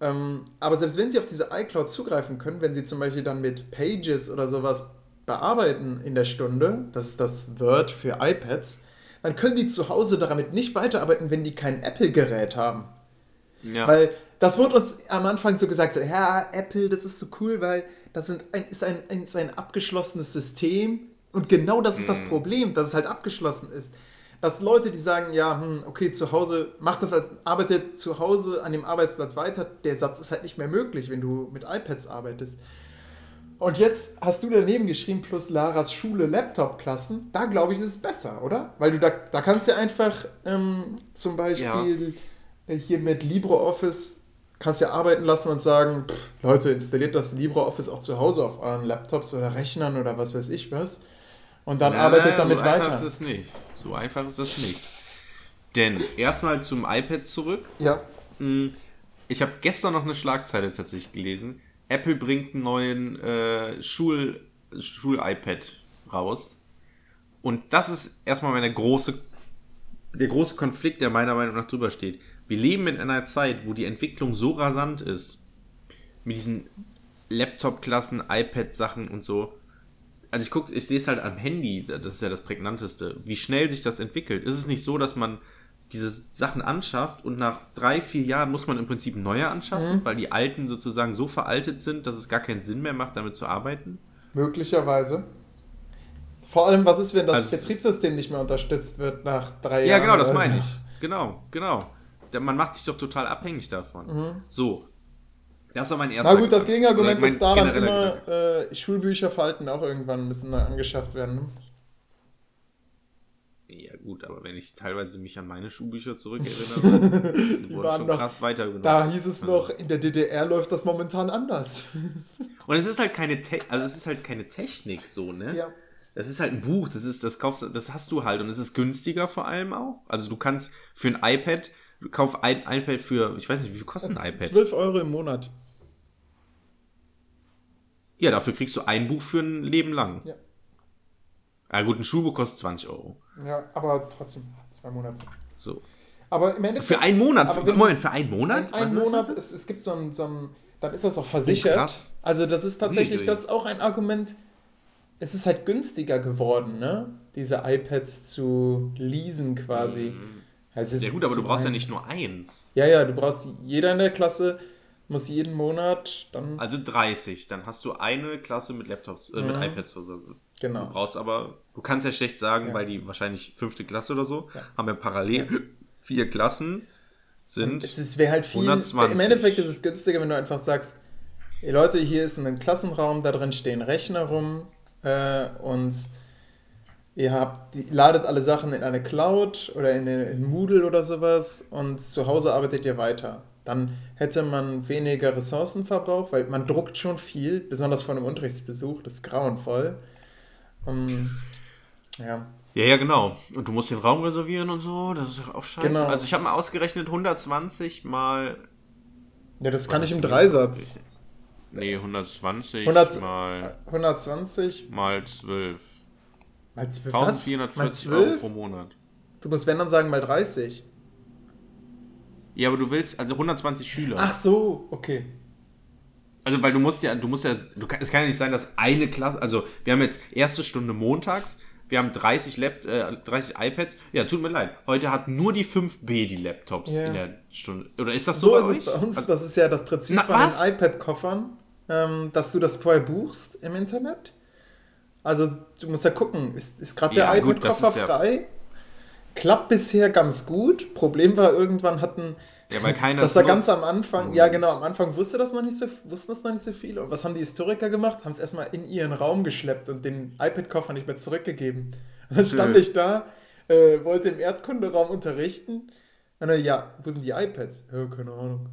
Ähm, aber selbst wenn sie auf diese iCloud zugreifen können, wenn sie zum Beispiel dann mit Pages oder sowas bearbeiten in der Stunde, das ist das Word für iPads, dann können die zu Hause damit nicht weiterarbeiten, wenn die kein Apple-Gerät haben. ja. Weil das wurde uns am Anfang so gesagt, so, ja, Apple, das ist so cool, weil das sind ein, ist, ein, ist ein abgeschlossenes System. Und genau das ist das Problem, dass es halt abgeschlossen ist. Dass Leute, die sagen, ja, hm, okay, zu Hause, macht das als, arbeitet zu Hause an dem Arbeitsblatt weiter, der Satz ist halt nicht mehr möglich, wenn du mit iPads arbeitest. Und jetzt hast du daneben geschrieben, plus Laras Schule, Laptop-Klassen. Da glaube ich, ist es besser, oder? Weil du da, da kannst du einfach ähm, zum Beispiel äh, hier mit LibreOffice kannst du arbeiten lassen und sagen, pff, Leute, installiert das LibreOffice auch zu Hause auf euren Laptops oder Rechnern oder was weiß ich was. Und dann Nein, arbeitet damit so einfach weiter. ist es nicht. So einfach ist das nicht. Denn erstmal zum iPad zurück. Ja, Hm, Ich habe gestern noch eine Schlagzeile tatsächlich gelesen. Apple bringt einen neuen äh, Schul- Schul-iPad raus. Und das ist erstmal meine große, der große Konflikt, der meiner Meinung nach drüber steht. Wir leben in einer Zeit, wo die Entwicklung so rasant ist, mit diesen Laptop-Klassen, iPad-Sachen und so. Also ich gucke, ich sehe es halt am Handy, das ist ja das prägnanteste, wie schnell sich das entwickelt. Ist es nicht so, dass man diese Sachen anschafft und nach drei, vier Jahren muss man im Prinzip neue anschaffen, weil die alten sozusagen so veraltet sind, dass es gar keinen Sinn mehr macht, damit zu arbeiten? möglicherweise. Vor allem, was ist, wenn das Also Betriebssystem nicht mehr unterstützt wird nach drei Ja, Jahren? genau, das meine ich. Genau, genau. Man macht sich doch total abhängig davon. So. Das war mein erster Na gut, das. Gegenargument ist da dann immer, äh, Schulbücher verhalten auch irgendwann müssen neu angeschafft werden. Ne? Ja gut, aber wenn ich teilweise mich an meine Schulbücher zurückerinnere, die wurden waren schon noch- krass weitergenutzt. Da hieß es noch, in der DDR läuft das momentan anders. Und es ist halt keine Te also es ist halt keine Technik so, ne? Ja. Das ist halt ein Buch, das ist, das kaufst das hast du halt und es ist günstiger vor allem auch. Also du kannst für ein iPad, kauf ein iPad für, ich weiß nicht, wie viel kostet ein iPad? 12 Euro im Monat. Ja, dafür kriegst du ein Buch für ein Leben lang. Ja. Ja gut, ein Schulbuch kostet 20 Euro. Ja, aber trotzdem, zwei Monate. So. Aber im Endeffekt. Für einen Monat? Für, wenn- Moment, für einen Monat? Ein, ein Monat, es, es gibt so ein, so ein, dann ist das auch versichert. Oh, krass. Also das ist tatsächlich, das ist auch ein Argument, es ist halt günstiger geworden, ne? Diese iPads zu leasen quasi. Also es. Ja gut, aber du brauchst ja einen- nicht nur eins. Ja, ja, du brauchst, jeder in der Klasse muss jeden Monat dann, Also 30. Dann hast du eine Klasse mit Laptops, äh, mit Mhm. iPads versorgt. Du genau. brauchst aber, du kannst ja schlecht sagen, Ja. weil die wahrscheinlich fünfte Klasse oder so, Ja. haben ja parallel vier Klassen sind. Es ist- wäre halt viel, 120. im Endeffekt ist es günstiger, wenn du einfach sagst, "Ey, Leute, hier ist ein Klassenraum, da drin stehen Rechner rum äh, und ihr habt, ladet alle Sachen in eine Cloud oder in, eine- in Moodle oder sowas und zu Hause arbeitet ihr weiter. Dann hätte man weniger Ressourcenverbrauch, weil man druckt schon viel, besonders von einem Unterrichtsbesuch, das ist grauenvoll. Um, ja, Ja, ja, genau. Und du musst den Raum reservieren und so, das ist auch scheiße. Genau. Also ich habe mal ausgerechnet, 120 mal... ja das kann ich im Dreisatz. Nee, 120 100 mal, 120 mal 12. mal 12, was? Mal 1440 Euro 12? pro Monat. Du musst, wenn dann sagen, mal 30. Ja, aber du willst, also 120 Schüler. Ach so, okay. Also, weil du musst ja, du musst ja, du kann, es kann ja nicht sein, dass eine Klasse, also wir haben jetzt erste Stunde montags, wir haben 30, Lap, äh, 30 iPads. Ja, tut mir leid. Heute hat nur die 5B die Laptops Ja. in der Stunde. Oder ist das so, So bei ist es bei uns. Also, Das ist ja das Prinzip Na, von was? den iPad-Koffern, ähm, dass du das vorher buchst im Internet. Also du musst ja gucken, ist, ist gerade Ja, der iPad-Koffer ist ja- frei? Klappt bisher ganz gut. Problem war, irgendwann hatten ja, weil keiner das war ganz nutzt. am Anfang, ja genau, am Anfang wusste das noch nicht so, wussten das noch nicht so viele. Und was haben die Historiker gemacht? Haben es erstmal in ihren Raum geschleppt und den iPad-Koffer nicht mehr zurückgegeben. Und dann stand ich da, äh, wollte im Erdkunderaum unterrichten. Und dann, ja, wo sind die iPads? Ja, keine Ahnung.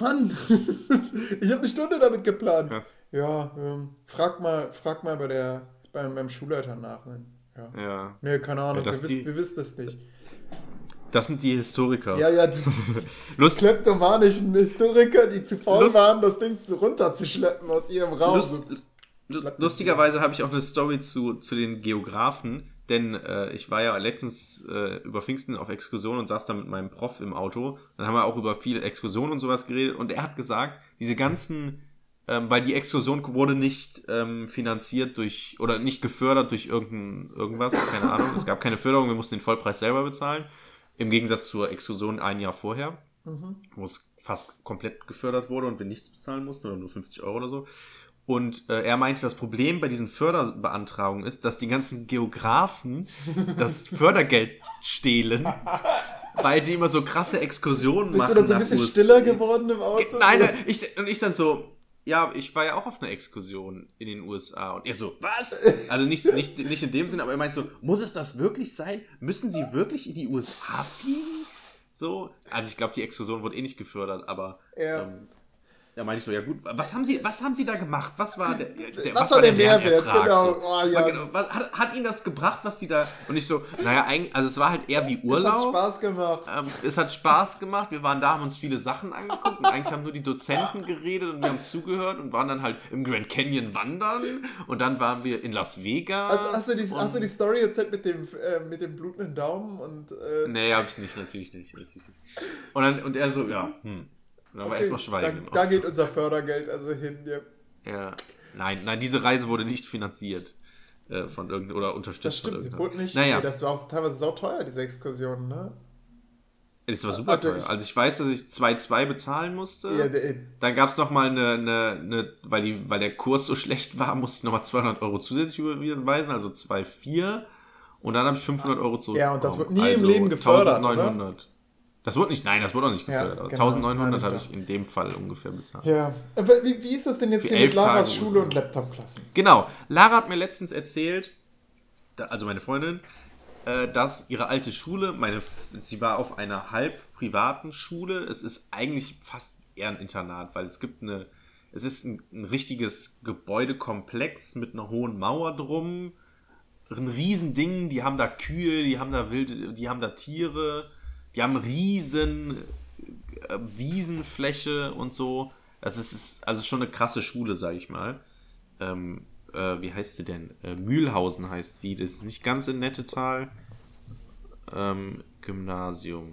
Mann, ich habe eine Stunde damit geplant. Krass. Ja, ähm, frag mal, frag mal bei der, beim, beim Schulleiter nach. Ne? Ja. Ja. Nee, keine Ahnung, Ja, wir, die- wissen, wir wissen das nicht. Das sind die Historiker. Ja, ja, die, Lust, kleptomanischen Historiker, die zu faul Lust- waren, das Ding zu runterzuschleppen aus ihrem Raum. Lust, lu- lustigerweise habe ich auch eine Story zu, zu den Geografen, denn äh, ich war ja letztens äh, über Pfingsten auf Exkursion und saß da mit meinem Prof im Auto. Dann haben wir auch über viele Exkursionen und sowas geredet und er hat gesagt, diese ganzen, ähm, weil die Exkursion wurde nicht ähm, finanziert durch oder nicht gefördert durch irgendein irgendwas, keine Ahnung. Es gab keine Förderung, wir mussten den Vollpreis selber bezahlen. Im Gegensatz zur Exkursion ein Jahr vorher wo es fast komplett gefördert wurde und wir nichts bezahlen mussten oder nur 50 Euro oder so. Und äh, er meinte, das Problem bei diesen Förderbeantragungen ist, dass die ganzen Geografen das Fördergeld stehlen, weil sie immer so krasse Exkursionen Bist machen. du dann so ein bisschen US stiller geworden im Auto? Nein, nein, ich, und ich dann so, ja, ich war ja auch auf einer Exkursion in den USA. Und er so, was? Also nicht, nicht, nicht in dem Sinne, aber er meint so, muss es das wirklich sein? Müssen sie wirklich in die USA fliegen? So, also ich glaube, die Exkursion wurde eh nicht gefördert, aber Ja. ähm, da meinte ich so, ja gut, was haben sie, was haben sie da gemacht? Was war der, der Was war der Mehrwert? Lernertrag? Genau. So. Oh, ja. Genau, was, hat, hat ihnen das gebracht, was sie da, und ich so, naja, eigentlich, also es war halt eher wie Es Urlaub. hat Spaß gemacht. Ähm, es hat Spaß gemacht. Wir waren da, haben uns viele Sachen angeguckt und eigentlich haben nur die Dozenten geredet und wir haben zugehört und waren dann halt im Grand Canyon wandern und dann waren wir in Las Vegas. Also, hast, du die, hast du die Story erzählt mit dem, äh, mit dem blutenden Daumen? Und, äh, Nee, hab ich nicht, natürlich nicht. natürlich nicht. Und, dann, und er so, ja, hm. Und dann war okay, erstmal Schweigen. da, da geht unser Fördergeld also hin. Ja. Ja. Nein, nein, diese Reise wurde nicht finanziert. Äh, von irgend oder unterstützt Das von stimmt, irgendeinem. wurde nicht. Naja, Nee, das war auch teilweise sauteuer, diese Exkursion, ne? das war super also teuer. ich- also ich weiß, dass ich 2,2 bezahlen musste. Ja, der, Dann gab es nochmal eine, eine, eine weil, die, weil der Kurs so schlecht war, musste ich nochmal 200 Euro zusätzlich überweisen, also 2,4. Und dann habe ich 500 Euro zurück. Ja, und das wird nie im Leben gefördert, oder? Das wurde nicht, nein, das wurde auch nicht Ja, gefördert. aber genau, 1900 meine habe ich in dem Fall ungefähr bezahlt. ja. Aber wie, wie ist das denn jetzt Für hier mit Tage Laras oder Schule und Laptop-Klassen? Genau, Lara hat mir letztens erzählt, also meine Freundin, äh, dass ihre alte Schule, meine, sie war auf einer halb privaten Schule. Es ist eigentlich fast eher ein Internat, weil es gibt eine, es ist ein, ein richtiges Gebäudekomplex mit einer hohen Mauer drum, ein Riesending. Die haben da Kühe, die haben da wilde, die haben da Tiere, die haben riesen äh, Wiesenfläche und so. Das ist, ist also schon eine krasse Schule, sag ich mal. Ähm, äh, wie heißt sie denn? Äh, Mühlhausen heißt sie. Das ist nicht ganz in Nettetal. Ähm, Gymnasium.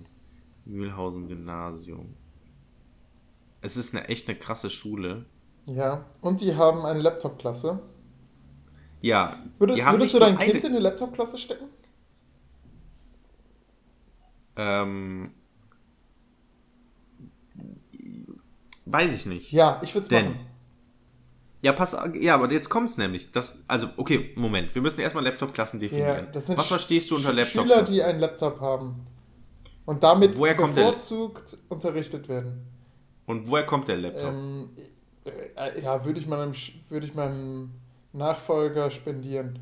Mühlhausen Gymnasium. Es ist eine echt eine krasse Schule. Ja, und die haben eine Laptop-Klasse. Ja. Haben würdest du dein nur Kind eine- in eine Laptop-Klasse stecken? Ähm, weiß ich nicht. Ja, ich würde es machen. Ja, pass, ja, aber jetzt kommt's nämlich. Das, also, okay, Moment. Wir müssen erstmal Laptop-Klassen Ja, definieren. sind Was verstehst du unter Laptop? Schüler, die einen Laptop haben. Und damit Woher kommt bevorzugt unterrichtet werden. Und woher kommt der Laptop? Ähm, äh, ja, würde ich, meinem, würde ich meinem Nachfolger spendieren.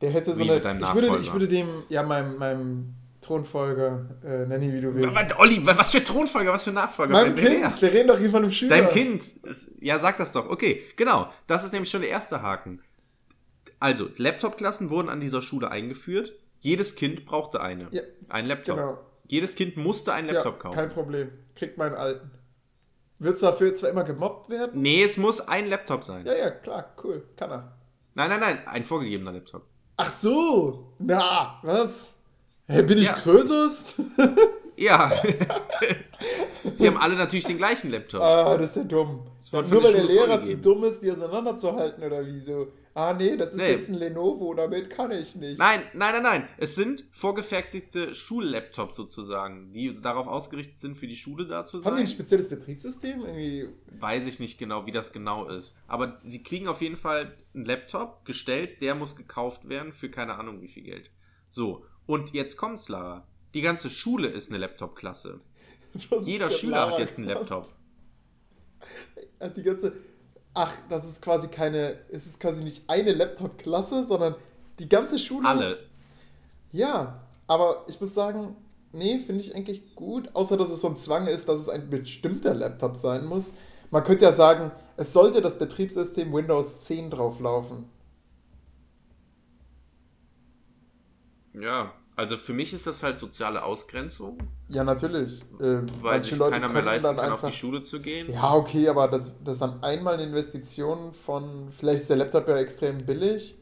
Der hätte so Wie eine. Ich würde, ich würde dem, ja, meinem, meinem Thronfolger, äh, nenn ihn wie du willst. Was, Olli, was für Thronfolger, was für Nachfolger? Meinem Wer- wer? Kind, wir reden doch hier von einem Schüler. Dein Kind. Ja, sag das doch. Okay, genau. Das ist nämlich schon der erste Haken. Also, Laptop-Klassen wurden an dieser Schule eingeführt. Jedes Kind brauchte eine. Ja, Ein Laptop. Genau. Jedes Kind musste einen Ja, Laptop kaufen. kein Problem. Kriegt meinen alten. Wird's dafür zwar immer gemobbt werden? Nee, es muss ein Laptop sein. Ja, ja, klar, cool, kann er. Nein, nein, nein, ein vorgegebener Laptop. Ach so, na, was? Hey, bin ich Ja. Krösus? Ja. Sie haben alle natürlich den gleichen Laptop. ah, das ist ja dumm. Nur weil der Lehrer zu dumm ist, die auseinanderzuhalten oder wieso? Ah, nee, das ist Nee. jetzt ein Lenovo, damit kann ich nicht. Nein, nein, nein, nein. Es sind vorgefertigte Schullaptops sozusagen, die darauf ausgerichtet sind, für die Schule da zu Haben die ein sein. spezielles Betriebssystem? Irgendwie. Weiß ich nicht genau, wie das genau ist. Aber sie kriegen auf jeden Fall einen Laptop gestellt, der muss gekauft werden für keine Ahnung wie viel Geld. So, und jetzt kommt's, Lara. Die ganze Schule ist eine Laptop-Klasse. Jeder Schüler Lara hat jetzt einen? Laptop. Hat Die ganze. Ach, das ist quasi keine. Es ist quasi nicht eine Laptop-Klasse, sondern die ganze Schule. Alle. Ja, aber ich muss sagen, nee, finde ich eigentlich gut, außer dass es so ein Zwang ist, dass es ein bestimmter Laptop sein muss. Man könnte ja sagen, es sollte das Betriebssystem Windows 10 drauflaufen. Ja, also für mich ist das halt soziale Ausgrenzung, Ja, natürlich. Ähm, weil sich Leute keiner mehr leisten kann, auf einfach. die Schule zu gehen. Ja, okay, aber das, das ist dann einmal eine Investition von, vielleicht ist der Laptop ja extrem billig.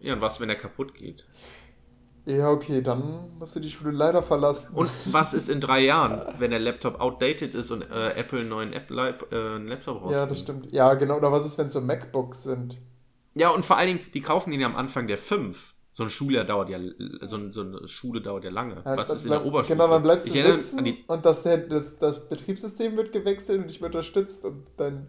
Ja, und was, wenn er kaputt geht? Ja, okay, dann musst du die Schule leider verlassen. Und was ist in drei Jahren, wenn der Laptop outdated ist und äh, Apple einen neuen App äh, Laptop rausbringt? ja, das stimmt. Ja, genau. Oder was ist, wenn es so MacBooks sind? Ja, und vor allen Dingen, die kaufen den ja am Anfang der fünf. So ein Schuljahr dauert ja, so, ein- so eine Schule dauert ja lange. Ja, was ist in der Oberstufe? Genau, dann bleibst du ich sitzen die, und das, das, das Betriebssystem wird gewechselt und nicht mehr unterstützt und dann.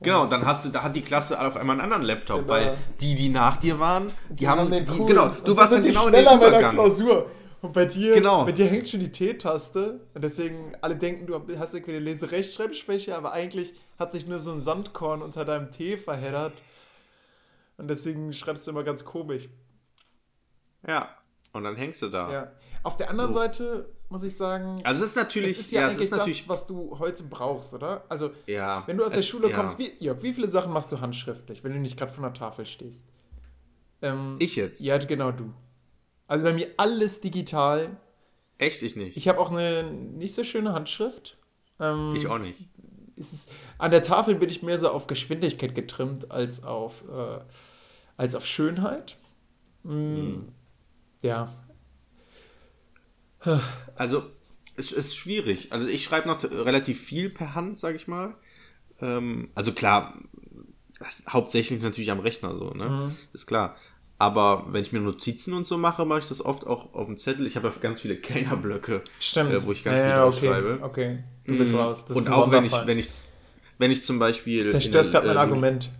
Genau, dann hast du, da hat die Klasse auf einmal einen anderen Laptop, Genau. weil die, die nach dir waren, die, haben, den die, coolen. genau, Und du warst sind dann die genau in der Übergang. Klausur. Und bei dir, Genau. bei dir hängt schon die T-Taste und deswegen alle denken, du hast irgendwie eine Leserechtschreibschwäche, aber eigentlich hat sich nur so ein Sandkorn unter deinem T verheddert und deswegen schreibst du immer ganz komisch. Ja, und dann hängst du da. Ja. Auf der anderen So. Seite muss ich sagen, Also es ist natürlich, es ist ja, ja, eigentlich ist natürlich, das, was du heute brauchst, oder? Also ja. Wenn du aus der es- Schule kommst, wie, Jörg, wie viele Sachen machst du handschriftlich, wenn du nicht gerade vor der Tafel stehst? Ähm, Ich jetzt? Ja, genau du. Also bei mir alles digital. Echt, ich nicht. Ich habe auch eine nicht so schöne Handschrift. Ähm, Ich auch nicht. Es ist, an der Tafel bin ich mehr so auf Geschwindigkeit getrimmt als auf, äh, als auf Schönheit. Mm, Hm. Ja. Also, es ist schwierig. Also, ich schreibe noch relativ viel per Hand, sage ich mal. Ähm, also, klar, hauptsächlich natürlich am Rechner so, ne? Mhm. Ist klar. Aber wenn ich mir Notizen und so mache, mache ich das oft auch auf dem Zettel. Ich habe ja ganz viele Kellnerblöcke, Stimmt. äh, wo ich ganz ja, viel ja, drauf okay. Okay, du bist Mhm. raus. Das und auch wenn ich, wenn ich, wenn ich zum Beispiel. Zerstörst gerade mein äh, Argument.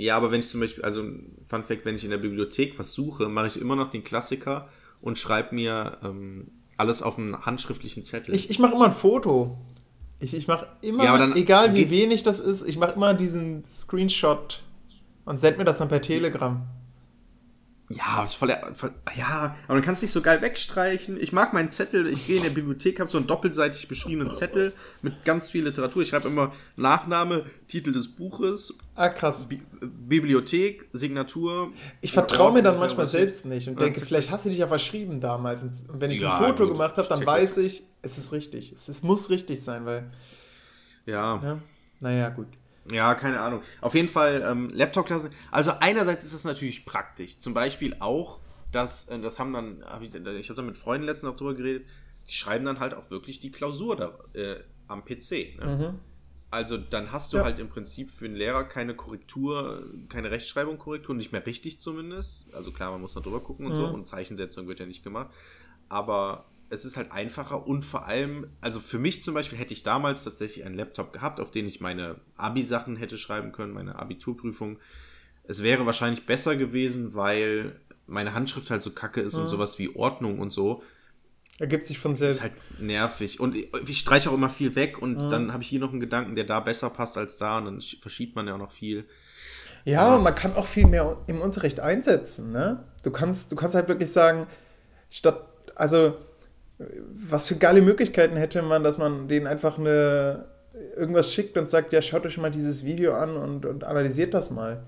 Ja, aber wenn ich zum Beispiel, also Fun Fact, wenn ich in der Bibliothek was suche, mache ich immer noch den Klassiker und schreibe mir ähm, alles auf einen handschriftlichen Zettel. Ich, ich mache immer ein Foto. Ich, ich mache immer, Ja, egal wie wenig das ist, ich mache immer diesen Screenshot und send mir das dann per Telegram. Ja, aber ist voll, der- voll, ja, aber dann kannst du nicht so geil wegstreichen. Ich mag meinen Zettel, ich gehe in der Bibliothek, habe so einen doppelseitig beschriebenen Zettel mit ganz viel Literatur. Ich schreibe immer Nachname, Titel des Buches, Ah, krass. Bi Bibliothek, Signatur. Ich vertraue mir dann manchmal selbst nicht und denke, vielleicht hast du dich ja verschrieben damals. Und wenn ich Ja, ein Foto gut, gemacht habe, dann weiß ich, es ist richtig. Es, es muss richtig sein, weil, Ja. ja, naja, gut. Ja, keine Ahnung. Auf jeden Fall ähm, Laptop-Klasse. Also einerseits ist das natürlich praktisch. Zum Beispiel auch dass, äh, das haben dann, hab ich, ich habe da mit Freunden letztens auch drüber geredet, die schreiben dann halt auch wirklich die Klausur da, äh, am PC. Ne? Mhm. Also dann hast du Ja. halt im Prinzip für einen Lehrer keine Korrektur, keine Rechtschreibung, Korrektur, nicht mehr richtig zumindest. Also klar, man muss da drüber gucken und so Mhm. und Zeichensetzung wird ja nicht gemacht. Aber es ist halt einfacher und vor allem, also für mich zum Beispiel hätte ich damals tatsächlich einen Laptop gehabt, auf den ich meine Abi-Sachen hätte schreiben können, meine Abiturprüfung. Es wäre wahrscheinlich besser gewesen, weil meine Handschrift halt so kacke ist und Mhm. sowas wie Ordnung und so. Ergibt sich von Ist selbst. halt nervig. Und ich, ich streiche auch immer viel weg und Mhm. dann habe ich hier noch einen Gedanken, der da besser passt als da und dann sch- verschiebt man ja auch noch viel. Ja, und man kann auch viel mehr im Unterricht einsetzen, ne? Du kannst, du kannst halt wirklich sagen, statt, also, was für geile Möglichkeiten hätte man, dass man denen einfach eine, irgendwas schickt und sagt, ja, schaut euch mal dieses Video an und, und analysiert das mal.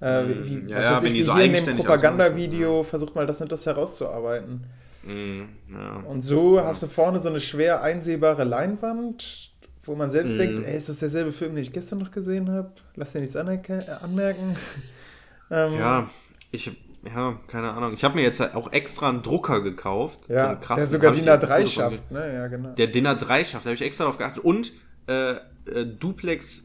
Äh, wie, Mhm. Ja, was ja, ich, wie so hier in dem Propagandavideo, versucht mal das und das herauszuarbeiten. Mm, ja. Und so hast du vorne so eine schwer einsehbare Leinwand, wo man selbst Mhm. denkt, ey, ist das derselbe Film, den ich gestern noch gesehen habe? Lass dir nichts anmerken. ähm, ja, ich, ja, keine Ahnung. Ich habe mir jetzt halt auch extra einen Drucker gekauft. so ja einen krassen, der sogar DIN ein Foto A3 von schafft, ne? Ja, genau. Der DIN A3 schafft, da habe ich extra drauf geachtet. Und äh, äh, Duplex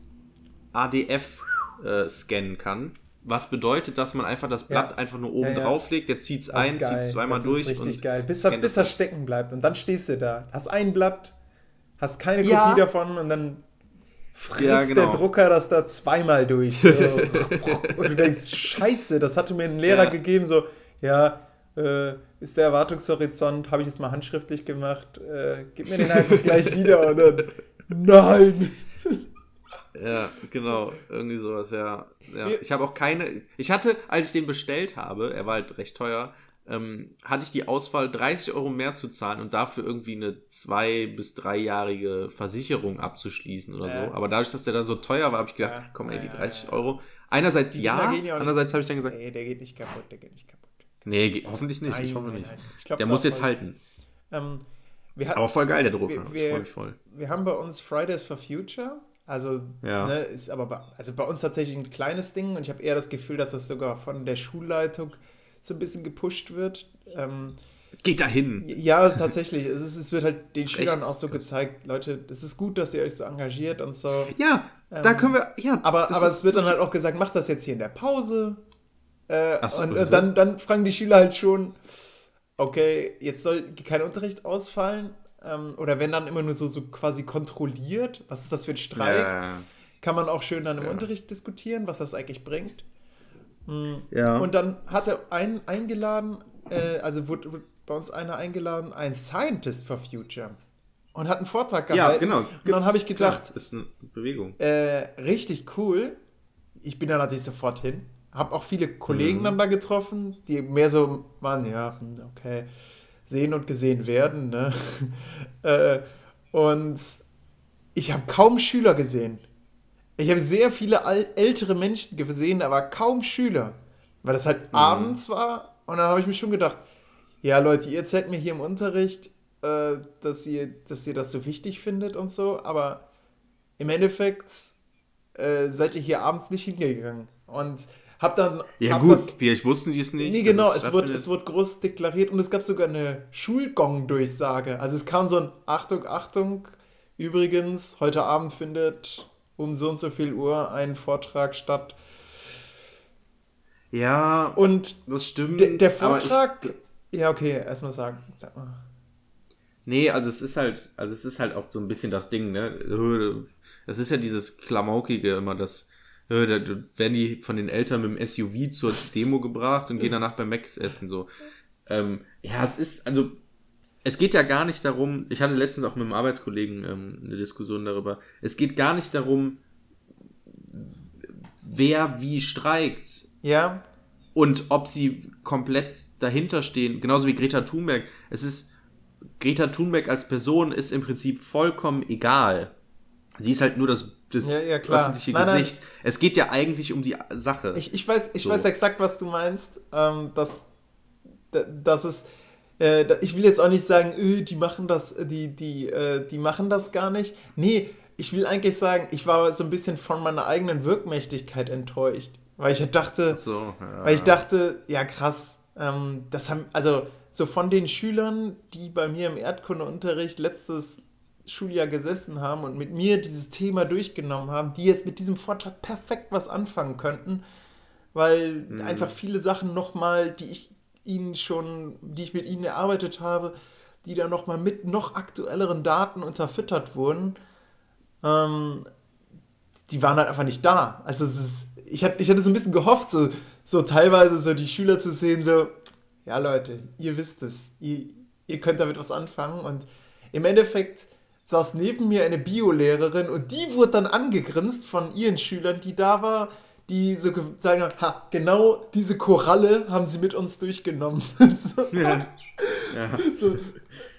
ADF äh, scannen kann. Was bedeutet, dass man einfach das Blatt Ja. einfach nur oben Ja, ja. drauf legt, der zieht es Das ein, zieht es zweimal das durch. ist richtig und geil. Bis er, bis das er stecken bleibt. Und dann stehst du da. Hast ein Blatt, hast keine Kopie davon und dann frisst Ja, genau. der Drucker das da zweimal durch. So. und du denkst, scheiße, das hatte mir ein Lehrer Ja. gegeben, so, ja, äh, ist der Erwartungshorizont, habe ich jetzt mal handschriftlich gemacht, äh, gib mir den einfach gleich wieder und dann, nein. Ja, genau, irgendwie sowas, ja. ja. Ich habe auch keine. Ich hatte, als ich den bestellt habe, er war halt recht teuer, ähm, hatte ich die Auswahl, 30 Euro mehr zu zahlen und dafür irgendwie eine zwei- bis dreijährige Versicherung abzuschließen oder Ja. so. Aber dadurch, dass der dann so teuer war, habe ich gedacht, Ja, komm ey, die ja, 30 ja. Euro. Einerseits ja, andererseits habe ich dann gesagt, Nee, der geht nicht kaputt, der geht nicht kaputt. nee, ge- hoffentlich nicht, ich Nein, hoffe nein, nicht. nein. Ich glaub, der muss jetzt halten. Ähm, wir, hat, Aber voll geil, der Drucker. wir- ich wir- freue mich voll. wir haben bei uns Fridays for Future. Also, Ja. ne, ist aber bei, also bei uns tatsächlich ein kleines Ding und ich habe eher das Gefühl, dass das sogar von der Schulleitung so ein bisschen gepusht wird. Ähm, Geht da hin. ja, tatsächlich. Es, ist, es wird halt den Echt? Schülern auch so gezeigt, Leute, es ist gut, dass ihr euch so engagiert und so. Ja, da Ähm, können wir. Ja, Aber, aber ist- es wird dann halt auch gesagt, macht das jetzt hier in der Pause. Äh, so, und äh, dann, dann fragen die Schüler halt schon, okay, jetzt soll kein Unterricht ausfallen. Ähm, oder wenn dann immer nur so, so quasi kontrolliert, was ist das für ein Streik? Ja, Kann man auch schön dann im Ja. Unterricht diskutieren, was das eigentlich bringt. Mm. ja. Und dann hat er einen eingeladen, äh, also wurde, wurde bei uns einer eingeladen, ein Scientist for Future. Und hat einen Vortrag ja, gehalten. genau. Und dann habe ich Gibt's- gedacht, klar, ist eine Bewegung. äh, richtig cool. Ich bin da natürlich sofort hin. Hab auch viele Kollegen Mhm. dann da getroffen, die mehr so waren, ja, okay, sehen und gesehen werden. Ne? äh, und ich habe kaum Schüler gesehen. Ich habe sehr viele ältere Menschen gesehen, aber kaum Schüler. Weil das halt Mhm. abends war. Und dann habe ich mir schon gedacht, ja Leute, ihr erzählt mir hier im Unterricht, äh, dass, ihr, dass ihr das so wichtig findet und so, aber im Endeffekt äh, seid ihr hier abends nicht hingegangen. Und hab dann. Ja, hab gut, das- vielleicht wussten die es nicht. Nee, genau, es wurde, es wurde groß deklariert und es gab sogar eine Schulgong-Durchsage. Also es kam so ein Achtung, Achtung, übrigens, heute Abend findet um so und so viel Uhr ein Vortrag statt. Ja, Und das stimmt. der, der Vortrag. Ja, okay, erstmal sagen. Sag mal. Ich, nee, also es ist halt, also es ist halt auch so ein bisschen das Ding, ne? Das ist ja dieses Klamaukige immer, das äh, werden die von den Eltern mit dem SUV zur Demo gebracht und gehen danach beim Macs essen, so. Ähm, ja, es ist, also, es geht ja gar nicht darum, ich hatte letztens auch mit einem Arbeitskollegen ähm, eine Diskussion darüber, es geht gar nicht darum, wer wie streikt, Ja, und ob sie komplett dahinter stehen, genauso wie Greta Thunberg. Es ist, Greta Thunberg als Person ist im Prinzip vollkommen egal. Sie ist halt nur das, das Ja, ja, öffentliche Nein, nein. Gesicht. Es geht ja eigentlich um die Sache. ich, ich, weiß, ich So. weiß exakt, was du meinst. Ähm, dass, da- dass es. Äh, ich will jetzt auch nicht sagen, öh, die machen das, die, die, äh, die machen das gar nicht. Nee, ich will eigentlich sagen, ich war so ein bisschen von meiner eigenen Wirkmächtigkeit enttäuscht. Weil ich dachte, so, ja. Weil ich dachte, ja krass, Ähm, das haben, also so von den Schülern, die bei mir im Erdkundeunterricht letztes Schuljahr gesessen haben und mit mir dieses Thema durchgenommen haben, die jetzt mit diesem Vortrag perfekt was anfangen könnten, weil mhm. einfach viele Sachen nochmal, die ich ihnen schon, die ich mit ihnen erarbeitet habe, die dann nochmal mit noch aktuelleren Daten unterfüttert wurden, ähm, die waren halt einfach nicht da. Also ist, ich, hatte, ich hatte so ein bisschen gehofft, so, so teilweise so die Schüler zu sehen, so, ja Leute, ihr wisst es, ihr, ihr könnt damit was anfangen und im Endeffekt saß neben mir eine Biolehrerin und die wurde dann angegrinst von ihren Schülern, die da war, die so sagen, ha, genau diese Koralle haben sie mit uns durchgenommen. so, ja. ja. So,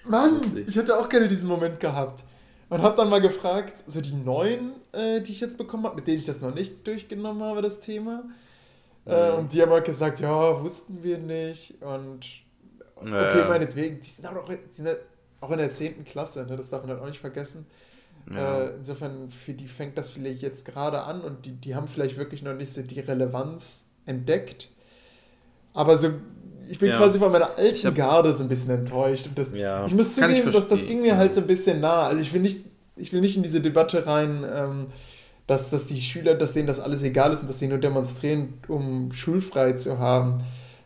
Mann, ich hätte auch gerne diesen Moment gehabt. Und habe dann mal gefragt, so die neuen, äh, die ich jetzt bekommen habe, mit denen ich das noch nicht durchgenommen habe, das Thema. Äh, mhm. und die haben halt gesagt, ja, wussten wir nicht. Und okay, naja. meinetwegen, die sind auch, die sind auch in der 10. Klasse, ne? das darf man halt auch nicht vergessen. Ja. Äh, insofern, für die fängt das vielleicht jetzt gerade an und die, die haben vielleicht wirklich noch nicht so die Relevanz entdeckt. Aber so, ich bin ja. quasi von meiner alten hab, Garde so ein bisschen enttäuscht. Und das, ja, ich muss zugeben, dass das ging mir halt so ein bisschen nah. Also ich will nicht, ich will nicht in diese Debatte rein, ähm, dass, dass die Schüler, dass denen das alles egal ist und dass sie nur demonstrieren, um schulfrei zu haben,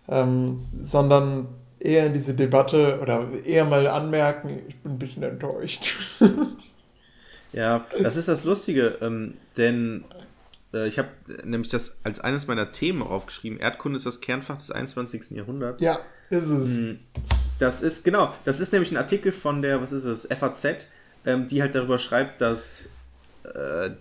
ähm, sondern eher in diese Debatte oder eher mal anmerken, ich bin ein bisschen enttäuscht. ja, das ist das Lustige, ähm, denn äh, ich habe nämlich das als eines meiner Themen aufgeschrieben. Erdkunde ist das Kernfach des 21. Jahrhunderts. Ja, ist es. Hm, das ist, genau, das ist nämlich ein Artikel von der, was ist es, FAZ, ähm, die halt darüber schreibt, dass äh,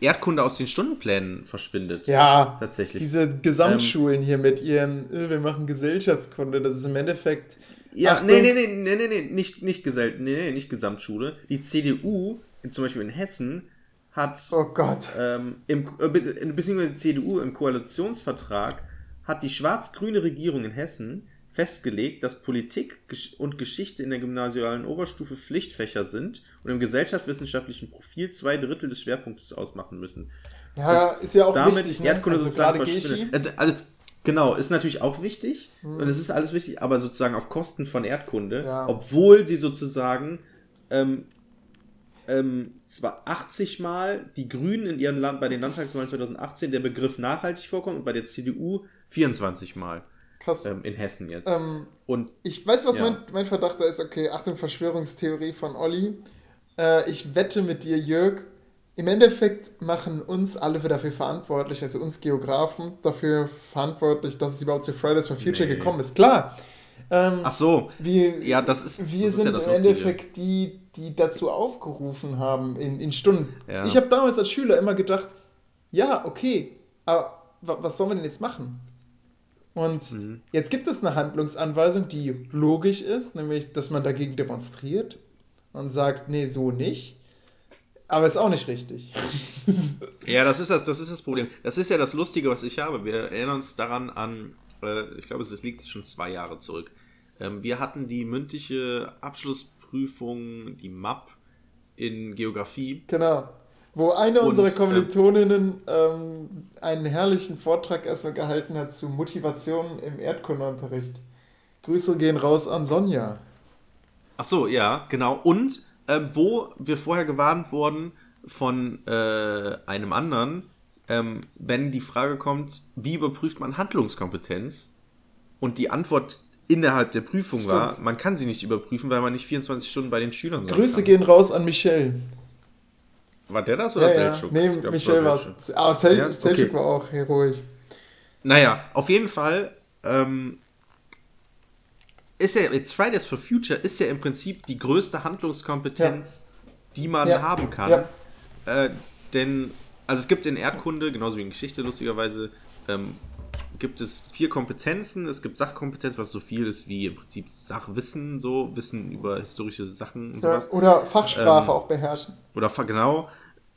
Erdkunde aus den Stundenplänen verschwindet. Ja, tatsächlich. Diese Gesamtschulen ähm, hier mit ihren, äh, wir machen Gesellschaftskunde, das ist im Endeffekt. Ja, Achtung, nee, nee, nee, nee, nee, nee, nicht, nicht, Gesell nee, nee, nicht Gesamtschule. Die CDU, zum Beispiel in Hessen, hat. Oh Gott. Ähm, im, äh, beziehungsweise die CDU im Koalitionsvertrag hat die schwarz-grüne Regierung in Hessen festgelegt, dass Politik und Geschichte in der gymnasialen Oberstufe Pflichtfächer sind und im gesellschaftswissenschaftlichen Profil zwei Drittel des Schwerpunktes ausmachen müssen. Ja, und ist ja auch damit wichtig, ne? Erdkunde also sozusagen also, also, genau, ist natürlich auch wichtig hm. und es ist alles wichtig, aber sozusagen auf Kosten von Erdkunde, ja. obwohl sie sozusagen ähm, ähm, zwar 80 Mal die Grünen in ihrem Land bei den Landtagswahlen 2018 der Begriff nachhaltig vorkommt und bei der CDU 24 Mal. Krass. Ähm, in Hessen jetzt. Ähm, und ich weiß, was ja. mein, mein Verdacht da ist. Okay, Achtung, Verschwörungstheorie von Olli. Äh, ich wette mit dir, Jörg. Im Endeffekt machen uns alle dafür verantwortlich, also uns Geografen, dafür verantwortlich, dass es überhaupt zu Fridays for Future nee. gekommen ist. Klar. Ähm, Ach so. Wir, ja, das ist. Wir das sind ist ja im Endeffekt die, die dazu aufgerufen haben in, in Stunden. Ja. Ich habe damals als Schüler immer gedacht, ja, okay, aber was sollen wir denn jetzt machen? Und mhm. jetzt gibt es eine Handlungsanweisung, die logisch ist, nämlich, dass man dagegen demonstriert und sagt, nee, so nicht. Aber ist auch nicht richtig. ja, das ist das, das ist das Problem. Das ist ja das Lustige, was ich habe. Wir erinnern uns daran an, äh, ich glaube, es liegt schon zwei Jahre zurück. Ähm, wir hatten die mündliche Abschlussprüfung, die MAP, in Geografie. Genau. Wo eine und, unserer ähm, Kommilitoninnen ähm, einen herrlichen Vortrag erstmal gehalten hat zu Motivation im Erdkundeunterricht. Grüße gehen raus an Sonja. Ach so, ja, genau. Und äh, wo wir vorher gewarnt wurden von äh, einem anderen, ähm, wenn die Frage kommt, wie überprüft man Handlungskompetenz? Und die Antwort innerhalb der Prüfung Stimmt. war, man kann sie nicht überprüfen, weil man nicht 24 Stunden bei den Schülern sein Grüße kann. gehen raus an Michelle. War der das oder ja, Selchuk? Ja. Nee, glaub, Michel war es. Aber Sel ja? Selchuk okay. war auch heroisch. Naja, auf jeden Fall ähm, ist ja, jetzt Fridays for Future ist ja im Prinzip die größte Handlungskompetenz, ja. die man ja. haben kann. Äh, denn, also es gibt in Erdkunde, genauso wie in Geschichte lustigerweise, ähm, gibt es vier Kompetenzen. Es gibt Sachkompetenz, was so viel ist wie im Prinzip Sachwissen, so Wissen über historische Sachen und sowas. Oder Fachsprache ähm, auch beherrschen. Oder genau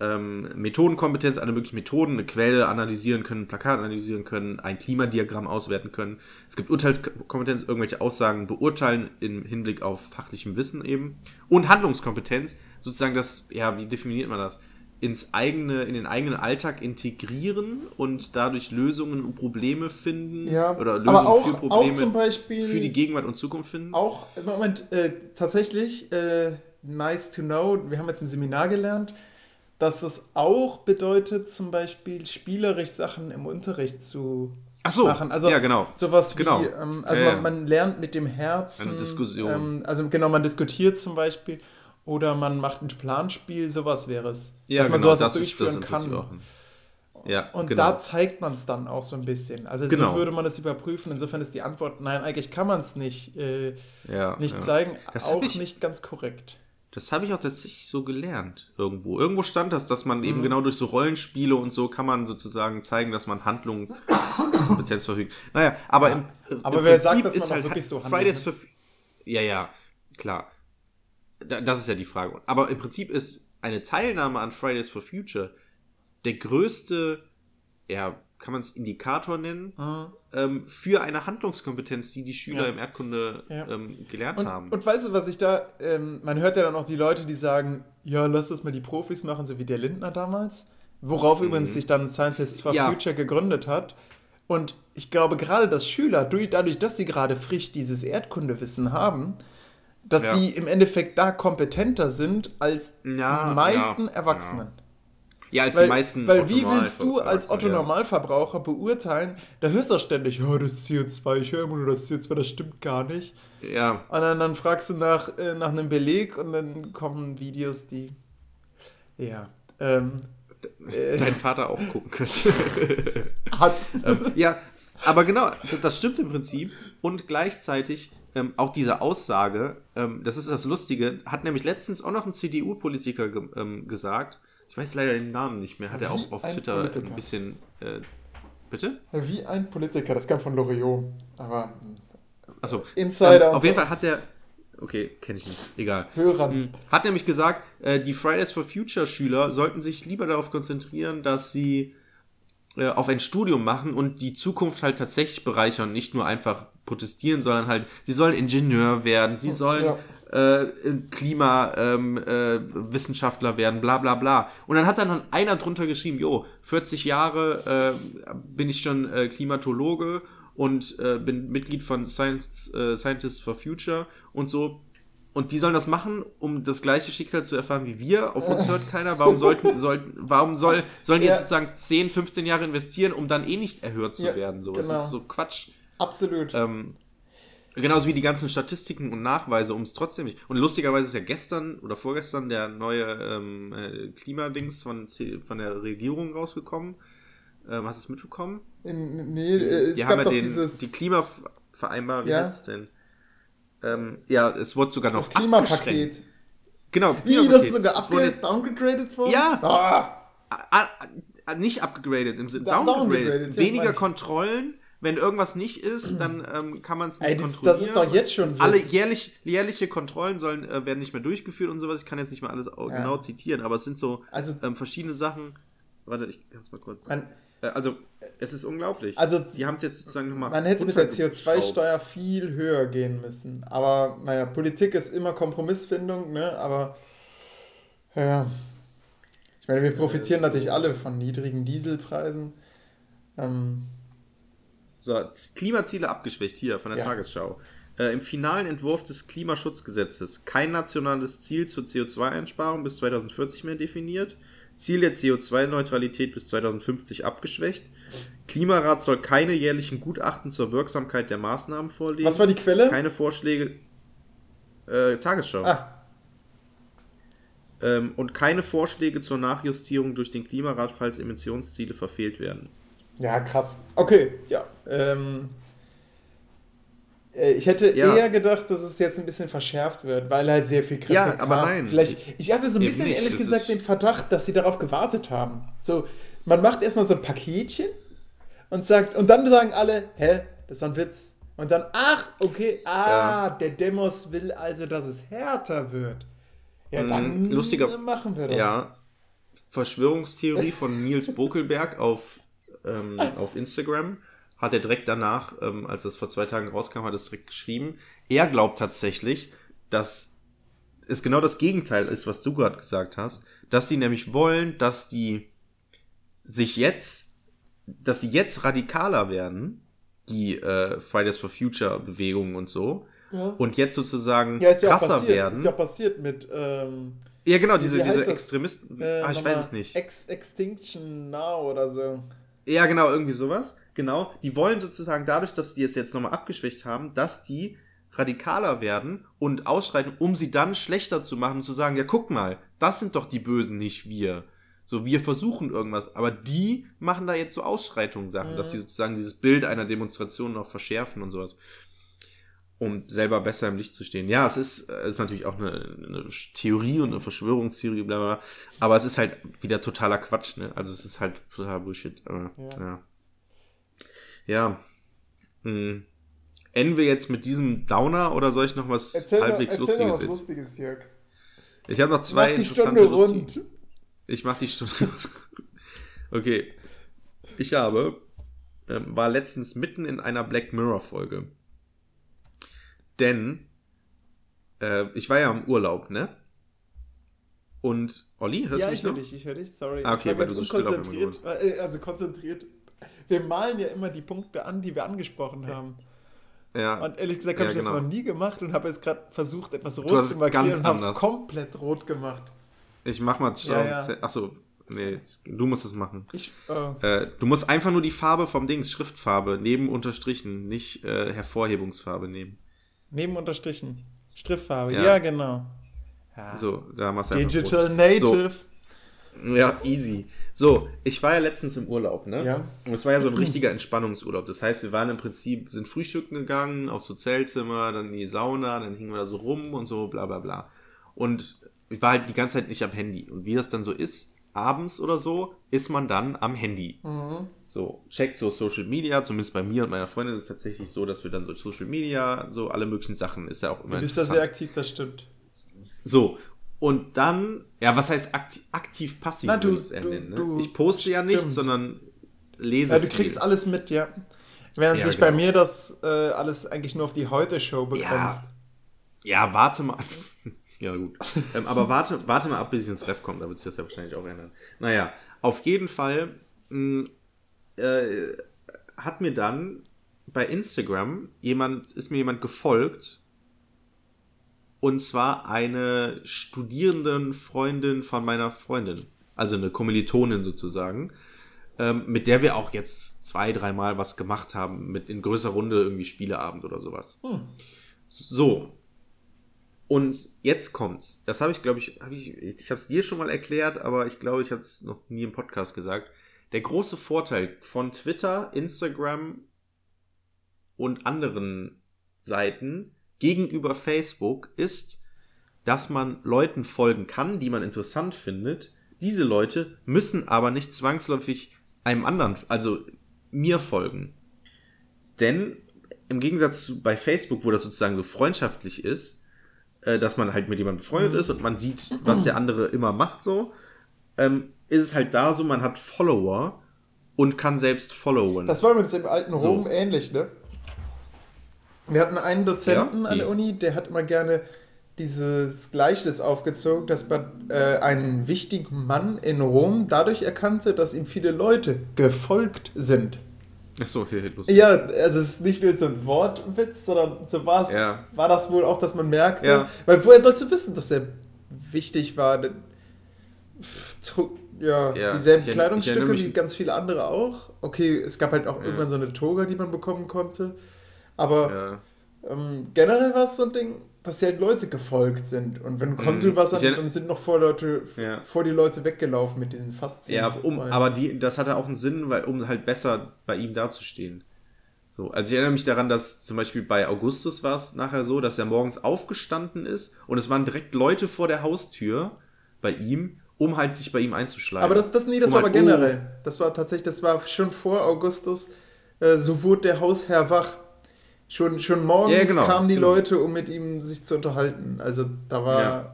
ähm, Methodenkompetenz, alle möglichen Methoden, eine Quelle analysieren können, Plakat analysieren können, ein Klimadiagramm auswerten können. Es gibt Urteilskompetenz, irgendwelche Aussagen beurteilen im Hinblick auf fachlichem Wissen eben. Und Handlungskompetenz, sozusagen das, ja, wie definiert man das? Ins eigene, in den eigenen Alltag integrieren und dadurch Lösungen und Probleme finden Ja, oder Lösungen auch, für Probleme Beispiel für die Gegenwart und Zukunft finden. Auch, Moment, äh, tatsächlich, äh, nice to know, wir haben jetzt im Seminar gelernt, dass das auch bedeutet, zum Beispiel spielerisch Sachen im Unterricht zu Ach so, machen. Also ja genau. sowas wie, Genau. ähm, also ja. man, man lernt mit dem Herzen. Eine Diskussion. Ähm, also genau, man diskutiert zum Beispiel oder man macht ein Planspiel, sowas wäre es. Ja, dass man genau, sowas das ist das durchführen im Prinzip kann. auch. ein- Ja, Und genau. da zeigt man es dann auch so ein bisschen. Also Genau. so würde man es überprüfen. Insofern ist die Antwort, nein, eigentlich kann man es nicht, äh, ja, nicht ja. zeigen. Das auch ich- nicht ganz korrekt. Das habe ich auch tatsächlich so gelernt irgendwo. Irgendwo stand das, dass man eben Mhm. genau durch so Rollenspiele und so kann man sozusagen zeigen, dass man Handlungen Kompetenz verfügt. Naja, aber im, Aber im wer sagt, dass man auch wirklich so handelt, Fridays ne? for Ja, ja, klar. Da- Das ist ja die Frage. Aber im Prinzip ist eine Teilnahme an Fridays for Future der größte, ja, kann man es Indikator nennen, ähm, für eine Handlungskompetenz, die die Schüler Ja. im Erdkunde Ja. ähm, gelernt Und, haben. und weißt du, was ich da, ähm, man hört ja dann auch die Leute, die sagen, ja, lass das mal die Profis machen, so wie der Lindner damals. Worauf übrigens sich dann Scientists for Mhm. Ja. Future gegründet hat. Und ich glaube gerade, dass Schüler, durch- dadurch, dass sie gerade frisch dieses Erdkundewissen haben, dass Ja. die im Endeffekt da kompetenter sind als Ja, die meisten ja, Erwachsenen. ja, als Weil, die meisten weil wie willst du als Otto. Normalverbraucher beurteilen, da hörst du ständig, ja, das ist CO2, ich höre immer nur das CO2, das stimmt gar nicht. Ja, Und dann, dann fragst du nach, äh, nach einem Beleg und dann kommen Videos, die. Ja. Ähm, Äh. dein Vater auch gucken könnte. hat. ähm, ja, aber genau, das stimmt im Prinzip. Und gleichzeitig ähm, auch diese Aussage, ähm, das ist das Lustige, hat nämlich letztens auch noch ein CDU-Politiker ge ähm, gesagt. Ich weiß leider den Namen nicht mehr. Hat er Wie auch auf Twitter Politiker. ein bisschen. Äh, bitte? Wie ein Politiker, das kam von Loriot. Aber Achso. Insider. Ähm, auf jeden. Fall hat er. Okay, kenne ich nicht. Egal. Hörern. Hm. Hat nämlich gesagt, äh, die Fridays for Future Schüler sollten sich lieber darauf konzentrieren, dass sie äh, auf ein Studium machen und die Zukunft halt tatsächlich bereichern nicht nur einfach protestieren, sondern halt, sie sollen Ingenieur werden, sie sollen äh, Klimawissenschaftler ähm, äh, werden, bla bla bla. Und dann hat dann einer drunter geschrieben, jo, 40 Jahre äh, bin ich schon äh, Klimatologe und äh, bin Mitglied von Science, äh, Scientists for Future und so. Und die sollen das machen, um das gleiche Schicksal zu erfahren wie wir. Auf uns hört keiner. Warum sollten, sollten, warum soll, sollen die Ja. jetzt sozusagen 10, 15 Jahre investieren, um dann eh nicht erhört zu Ja, werden? So, das genau. ist so Quatsch. Absolut. Ähm, genauso wie die ganzen Statistiken und Nachweise, um es trotzdem nicht. Und lustigerweise ist ja gestern oder vorgestern der neue ähm, äh, Klimadings von, von der Regierung rausgekommen. Ähm, hast du es mitbekommen? In, nee, äh, es Die gab haben ja doch den, dieses die Klimavereinbarung, wie Ja. heißt es denn? Ähm, ja, es wurde sogar noch das Klimapaket. Genau, Wie, das ist sogar Es wurde upgrade, downgegradet worden? Ja. Ah, Ah, ah, nicht abgegradet, im Sinne downgegradet. downgegradet, Weniger. Kontrollen. Wenn irgendwas nicht ist, dann ähm, kann man es nicht ey, das, kontrollieren. das ist doch jetzt schon Alle jährlich, jährliche Kontrollen sollen, äh, werden nicht mehr durchgeführt und sowas. Ich kann jetzt nicht mal alles Ja. genau zitieren, aber es sind so Also- ähm, verschiedene Sachen. Warte, ich kann es mal kurz. Man, äh, also, es ist unglaublich. Also, die haben es jetzt sozusagen nochmal. man hätte mit der runtergeschraubt. CO2-Steuer viel höher gehen müssen. Aber, naja, Politik ist immer Kompromissfindung, ne? Aber, ja. Ich meine, wir profitieren natürlich alle von niedrigen Dieselpreisen. Ähm, So, Klimaziele abgeschwächt hier von der Ja. Tagesschau. Äh, Im finalen Entwurf des Klimaschutzgesetzes kein nationales Ziel zur CO2-Einsparung bis 2040 mehr definiert. Ziel der CO2-Neutralität bis 2050 abgeschwächt. Klimarat soll keine jährlichen Gutachten zur Wirksamkeit der Maßnahmen vorlegen. was war die Quelle? Keine Vorschläge. Äh, Tagesschau. Ah, Ähm, und keine Vorschläge zur Nachjustierung durch den Klimarat, falls Emissionsziele verfehlt werden. Ja, krass. Okay, ja. Ähm, äh, ich hätte Ja. eher gedacht, dass es jetzt ein bisschen verschärft wird, weil halt sehr viel Kritik Ja, aber kam. nein. Vielleicht, ich hatte so ein Eben bisschen, nicht. ehrlich gesagt, den Verdacht, dass sie darauf gewartet haben. So, man macht erstmal so ein Paketchen und sagt, und dann sagen alle, hä, das ist ein Witz. Und dann, ach, okay, ah, der Demos will also, dass es härter wird. Ja, Mm, dann lustiger- machen wir das. Ja, Verschwörungstheorie von Nils Bokelberg auf, ähm, auf Instagram hat er direkt danach, ähm, als das vor zwei Tagen rauskam, hat er es direkt geschrieben. Er glaubt tatsächlich, dass es genau das Gegenteil ist, was du gerade gesagt hast, dass die nämlich wollen, dass die sich jetzt, dass sie jetzt radikaler werden, die äh, Fridays for Future Bewegungen und so, Ja. und jetzt sozusagen Ja, ist ja krasser passiert. werden. Ist ja passiert mit. Ähm, ja, genau, diese, diese? Extremisten. äh, ah, ich weiß es nicht. Ex Extinction Now oder so. Ja, genau, irgendwie sowas. Genau. Die wollen sozusagen dadurch, dass die es jetzt nochmal abgeschwächt haben, dass die radikaler werden und ausschreiten, um sie dann schlechter zu machen und zu sagen, ja, guck mal, das sind doch die Bösen, nicht wir. So, wir versuchen irgendwas, aber die machen da jetzt so Ausschreitungssachen, Mhm. dass sie sozusagen dieses Bild einer Demonstration noch verschärfen und sowas. Um selber besser im Licht zu stehen. Ja, es ist, es ist natürlich auch eine, eine Theorie und eine Verschwörungstheorie, bla, bla, bla. Aber es ist halt wieder totaler Quatsch, ne? Also es ist halt totaler Bullshit. Aber, Ja. ja. Ja. Hm. Enden wir jetzt mit diesem Downer oder soll ich noch was Erzähl, noch, halbwegs erzähl noch Lustiges was jetzt? Lustiges, Jörg. Ich habe noch zwei Mach die interessante Stunde Lustige- rund. Ich mach die Stunde. okay. Ich habe, ähm, war letztens mitten in einer Black Mirror Folge. Denn äh, ich war ja im Urlaub, ne? Und Olli, hörst ja, du mich ich höre noch? dich, ich höre dich, sorry. Ah, okay, weil du so still auf äh, Also konzentriert. Wir malen ja immer die Punkte an, die wir angesprochen haben. Ja. Und ehrlich gesagt habe Ja, ich das genau. noch nie gemacht und habe jetzt gerade versucht, etwas rot zu markieren ganz und habe es komplett rot gemacht. Ich mach mal Ja, ja. Achso, nee, du musst es machen. Ich, äh, Äh, du musst einfach nur die Farbe vom Dings, Schriftfarbe, neben unterstrichen, nicht äh, Hervorhebungsfarbe nehmen. Neben unterstrichen. Strichfarbe, Ja. ja, genau. Ja. So, da machst du Digital. Native. Ja, easy. So, ich war ja letztens im Urlaub, ne? Ja. Und es war ja so ein richtiger Entspannungsurlaub. Das heißt, wir waren im Prinzip, sind frühstücken gegangen, aufs Hotelzimmer, dann in die Sauna, dann hingen wir da so rum und so, bla bla bla. Und ich war halt die ganze Zeit nicht am Handy. Und wie das dann so ist, abends oder so, ist man dann am Handy. Mhm. So, checkt so Social Media, zumindest bei mir und meiner Freundin ist es tatsächlich so, dass wir dann so Social Media, so alle möglichen Sachen, ist ja auch immer Du bist da sehr aktiv, das stimmt. So, und dann, ja, was heißt aktiv, aktiv passiv? Na, du- würde ich es nennen, ne? ich poste ja nichts, sondern lese Ja, du viel. kriegst alles mit, ja. Während Ja, sich bei genau. mir das äh, alles eigentlich nur auf die Heute-Show begrenzt. Ja, ja, warte mal. Ja, gut. ähm, aber warte, warte mal ab, bis ich ins Ref komme, da wird sich das ja wahrscheinlich auch ändern. Naja, auf jeden Fall mh, äh, hat mir dann bei Instagram jemand, ist mir jemand gefolgt. Und zwar eine Studierendenfreundin von meiner Freundin. Also eine Kommilitonin sozusagen. Ähm, mit der wir auch jetzt zwei, dreimal was gemacht haben. Mit in größerer Runde irgendwie Spieleabend oder sowas. Hm. So. Und jetzt kommt's. Das habe ich, glaube ich, habe ich, ich habe es dir schon mal erklärt, aber ich glaube, ich habe es noch nie im Podcast gesagt. Der große Vorteil von Twitter, Instagram und anderen Seiten gegenüber Facebook ist, dass man Leuten folgen kann, die man interessant findet. Diese Leute müssen aber nicht zwangsläufig einem anderen, also mir folgen. Denn im Gegensatz zu bei Facebook, wo das sozusagen so freundschaftlich ist, äh, dass man halt mit jemandem befreundet ist und man sieht, was der andere immer macht, so, ähm, ist es halt da so, man hat Follower und kann selbst followen. Das war uns im alten So. Rom ähnlich, ne? Wir hatten einen Dozenten Ja, an der? Uni, der hat immer gerne dieses Gleichnis aufgezogen, dass man äh, einen wichtigen Mann in Rom dadurch erkannte, dass ihm viele Leute gefolgt sind. Achso, hier, hier, lustig. Ja, also es ist nicht nur so ein Wortwitz, sondern so war es, Ja. war das wohl auch, dass man merkte, Ja. weil woher sollst du wissen, dass er wichtig war? Trug, ja, Ja, dieselben ich ich Kleidungsstücke mich- wie ganz viele andere auch. Okay, es gab halt auch irgendwann so eine Toga, die man bekommen konnte. Aber. Ähm, generell war es so ein Ding, dass halt Leute gefolgt sind. Und wenn du Konsul Mhm. warst, dann, sind noch vor, Leute, Ja. vor die Leute weggelaufen mit diesen fast Ja, um, aber die, das hatte auch einen Sinn, weil um halt besser bei ihm dazustehen. So, also ich erinnere mich daran, dass zum Beispiel bei Augustus war es nachher so, dass er morgens aufgestanden ist und es waren direkt Leute vor der Haustür bei ihm, um halt sich bei ihm einzuschleimen. Aber das, das, nee, das Um war halt, aber generell. Das war tatsächlich, das war schon vor Augustus, äh, so wurde der Hausherr wach. Schon, schon morgens Ja, genau, kamen die genau. Leute, um mit ihm sich zu unterhalten. Also da war. Ja.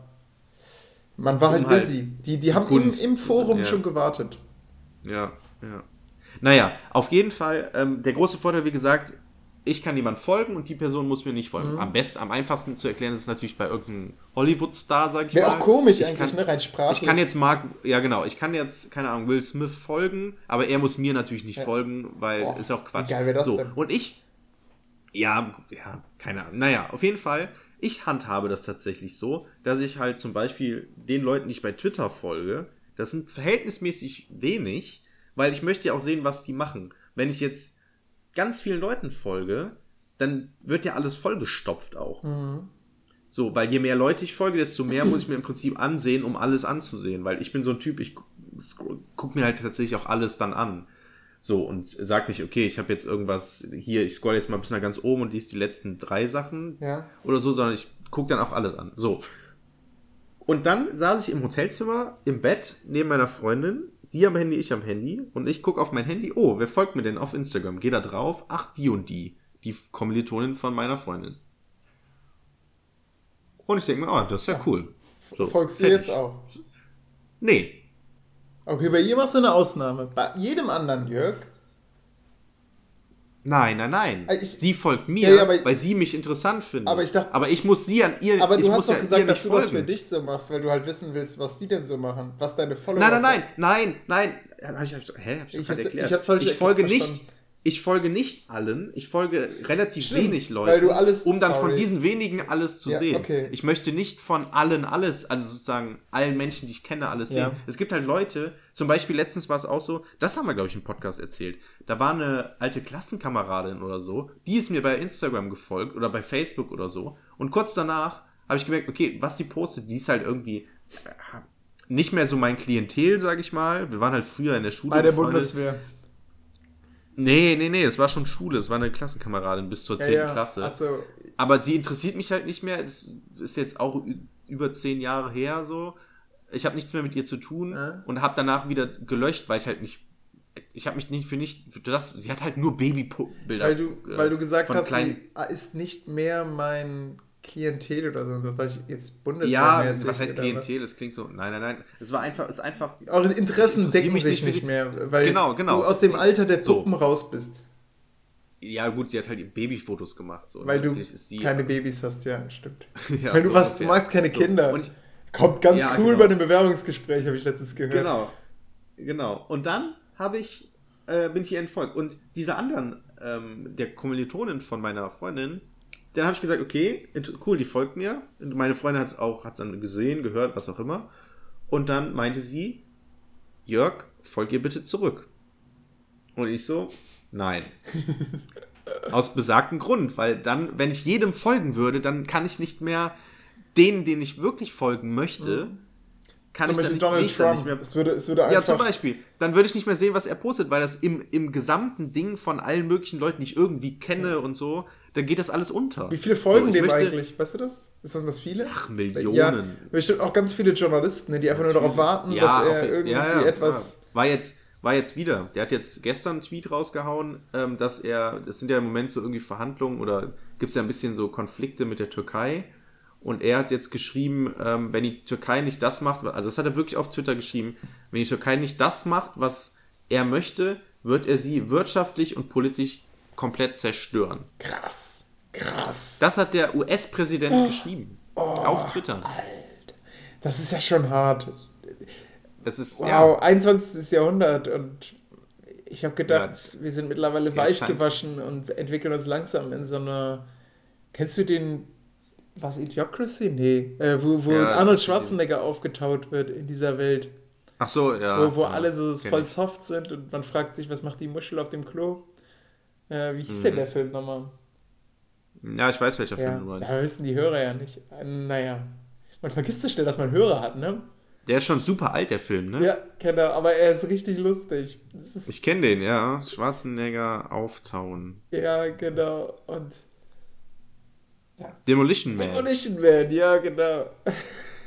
Man war Um halt halt busy. Die, die haben im, Kunst im zu Forum ja. schon gewartet. Ja, ja. Naja, auf jeden Fall, ähm, der große Vorteil, wie gesagt, ich kann jemand folgen und die Person muss mir nicht folgen. Am besten, am einfachsten zu erklären ist es natürlich bei irgendeinem Hollywood-Star, sag ich Wäre mal. auch komisch ich eigentlich, kann, ne? Rein sprachlich. Ich kann jetzt Mark, ja genau, ich kann jetzt, keine Ahnung, Will Smith folgen, aber er muss mir natürlich nicht Ja. folgen, weil Boah, ist auch Quatsch. wie geil wär das so, denn? Und ich, ja, ja, keine Ahnung. Naja, auf jeden Fall, ich handhabe das tatsächlich so, dass ich halt zum Beispiel den Leuten, die ich bei Twitter folge, das sind verhältnismäßig wenig, weil ich möchte ja auch sehen, was die machen. Wenn ich jetzt ganz vielen Leuten folge, dann wird ja alles vollgestopft auch. Mhm. So, weil je mehr Leute ich folge, desto mehr muss ich mir im Prinzip ansehen, um alles anzusehen. Weil ich bin so ein Typ, ich scroll- guck mir halt tatsächlich auch alles dann an. So, und sag nicht, okay, ich habe jetzt irgendwas hier, ich scroll jetzt mal bis nach ganz oben und liest die letzten drei Sachen Ja. oder so, sondern ich guck dann auch alles an. So. Und dann saß ich im Hotelzimmer im Bett neben meiner Freundin, die am Handy, ich am Handy, und ich guck auf mein Handy, oh, wer folgt mir denn auf Instagram? Geh da drauf, ach, die und die, die Kommilitonin von meiner Freundin. Und ich denke mir, oh, das ist ja cool. So, Folgst du jetzt auch? Nee. Okay, bei ihr machst du eine Ausnahme. Bei jedem anderen, Jörg. Nein, nein, nein. Ah, ich- sie folgt mir, Ja, ja, aber- weil sie mich interessant findet. Aber ich dachte- aber ich muss sie an ihr, Aber ich du muss hast doch ja gesagt, dass nicht du das für folgen. dich so machst, weil du halt wissen willst, was die denn so machen. Was deine Follower Nein, nein, nein, nein, nein. Hab ich, hab ich, hä? Hab ich, Ich hab's- erklärt. ich hab's ich folge verstanden. Ich folge nicht allen. Ich folge relativ Stimmt, wenig Leuten, alles- um dann von sorry. diesen wenigen alles zu Ja, sehen. okay. Ich möchte nicht von allen alles, also sozusagen allen Menschen, die ich kenne, alles Ja. sehen. Es gibt halt Leute, zum Beispiel letztens war es auch so, das haben wir, glaube ich, im Podcast erzählt. Da war eine alte Klassenkameradin oder so, die ist mir bei Instagram gefolgt oder bei Facebook oder so. Und kurz danach habe ich gemerkt, okay, was sie postet, die ist halt irgendwie äh, nicht mehr so mein Klientel, sag ich mal. Wir waren halt früher in der Schule. Bei der. Bundeswehr. Nee, nee, nee, es war schon Schule, es war eine Klassenkameradin bis zur 10. Klasse. Achso, Aber sie interessiert mich halt nicht mehr. Es ist jetzt auch über zehn Jahre her so. Ich habe nichts mehr mit ihr zu tun Äh? und habe danach wieder gelöscht, weil ich halt nicht. Ich habe mich nicht für nicht für das. Sie hat halt nur Babybilder. weil du, äh, weil du gesagt hast, kleinen, sie ist nicht mehr mein Klientel oder so, weil ich jetzt Ja, bundeswehrmäßig was heißt Klientel? Das klingt so. Nein, nein, nein. Es war einfach, es ist einfach. Eure Interessen decken sich nicht, mehr, weil Genau, genau. du aus dem Alter der so. Puppen raus bist. Ja, gut, sie hat halt Babyfotos gemacht. So. Weil du sie- keine Babys hast, ja, stimmt. Ja, weil du, so was, du magst keine So, Kinder. Und Kommt ganz Ja, cool genau. bei einem Bewerbungsgespräch, habe ich letztens gehört. Genau. Genau. Und dann habe ich, äh, bin ich ihr entfolgt. Und dieser anderen, ähm, der Kommilitonin von meiner Freundin, dann habe ich gesagt, okay, cool, die folgt mir. Und meine Freundin hat es auch, hat dann gesehen, gehört, was auch immer. Und dann meinte sie, Jörg, folg ihr bitte zurück. Und ich so, nein. Aus besagtem Grund, weil dann, wenn ich jedem folgen würde, dann kann ich nicht mehr denen, denen ich wirklich folgen möchte, kann Zum ich dann Beispiel nicht, sehe Donald dann Trump. nicht mehr, es würde, es würde ja, einfach. zum Beispiel. Dann würde ich nicht mehr sehen, was er postet, weil das im, im gesamten Ding von allen möglichen Leuten, die ich irgendwie kenne und so, dann geht das alles unter. Wie viele folgen So, ich dem möchte- eigentlich? Weißt du das? Sind das viele? Ach, Millionen. Ja, bestimmt auch ganz viele Journalisten, ne, die einfach nur darauf warten, Ja, dass er auf- irgendwie ja, etwas. War jetzt, war jetzt wieder. Der hat jetzt gestern einen Tweet rausgehauen, ähm, dass er, das sind ja im Moment so irgendwie Verhandlungen oder gibt es ja ein bisschen so Konflikte mit der Türkei. Und er hat jetzt geschrieben, ähm, wenn die Türkei nicht das macht, also das hat er wirklich auf Twitter geschrieben, wenn die Türkei nicht das macht, was er möchte, wird er sie wirtschaftlich und politisch komplett zerstören. Krass. Krass. Das hat der US-Präsident Oh. geschrieben. auf Twitter. Das ist ja schon hart. Das ist, Wow, ja, 21. Jahrhundert und ich habe gedacht, Ja. wir sind mittlerweile weich gewaschen und entwickeln uns langsam in so einer. Kennst du den. Was, Idiocracy? Nee. Äh, wo wo Ja, Arnold Schwarzenegger aufgetaut wird in dieser Welt. ach so, ja. wo wo alle so voll soft sind und man fragt sich, was macht die Muschel auf dem Klo? Äh, wie hieß Mhm. denn der Film nochmal? Ja, ich weiß, welcher Ja, Film du meinst. ja, wissen die Hörer ja nicht. Naja. Man vergisst so schnell, dass man Hörer hat, ne? Der ist schon super alt, der Film, ne? Ja, genau, aber er ist richtig lustig. Ist, Ich kenne den, ja. Schwarzenegger auftauen. ja, genau. Und Demolition Man. Demolition Man, ja, genau.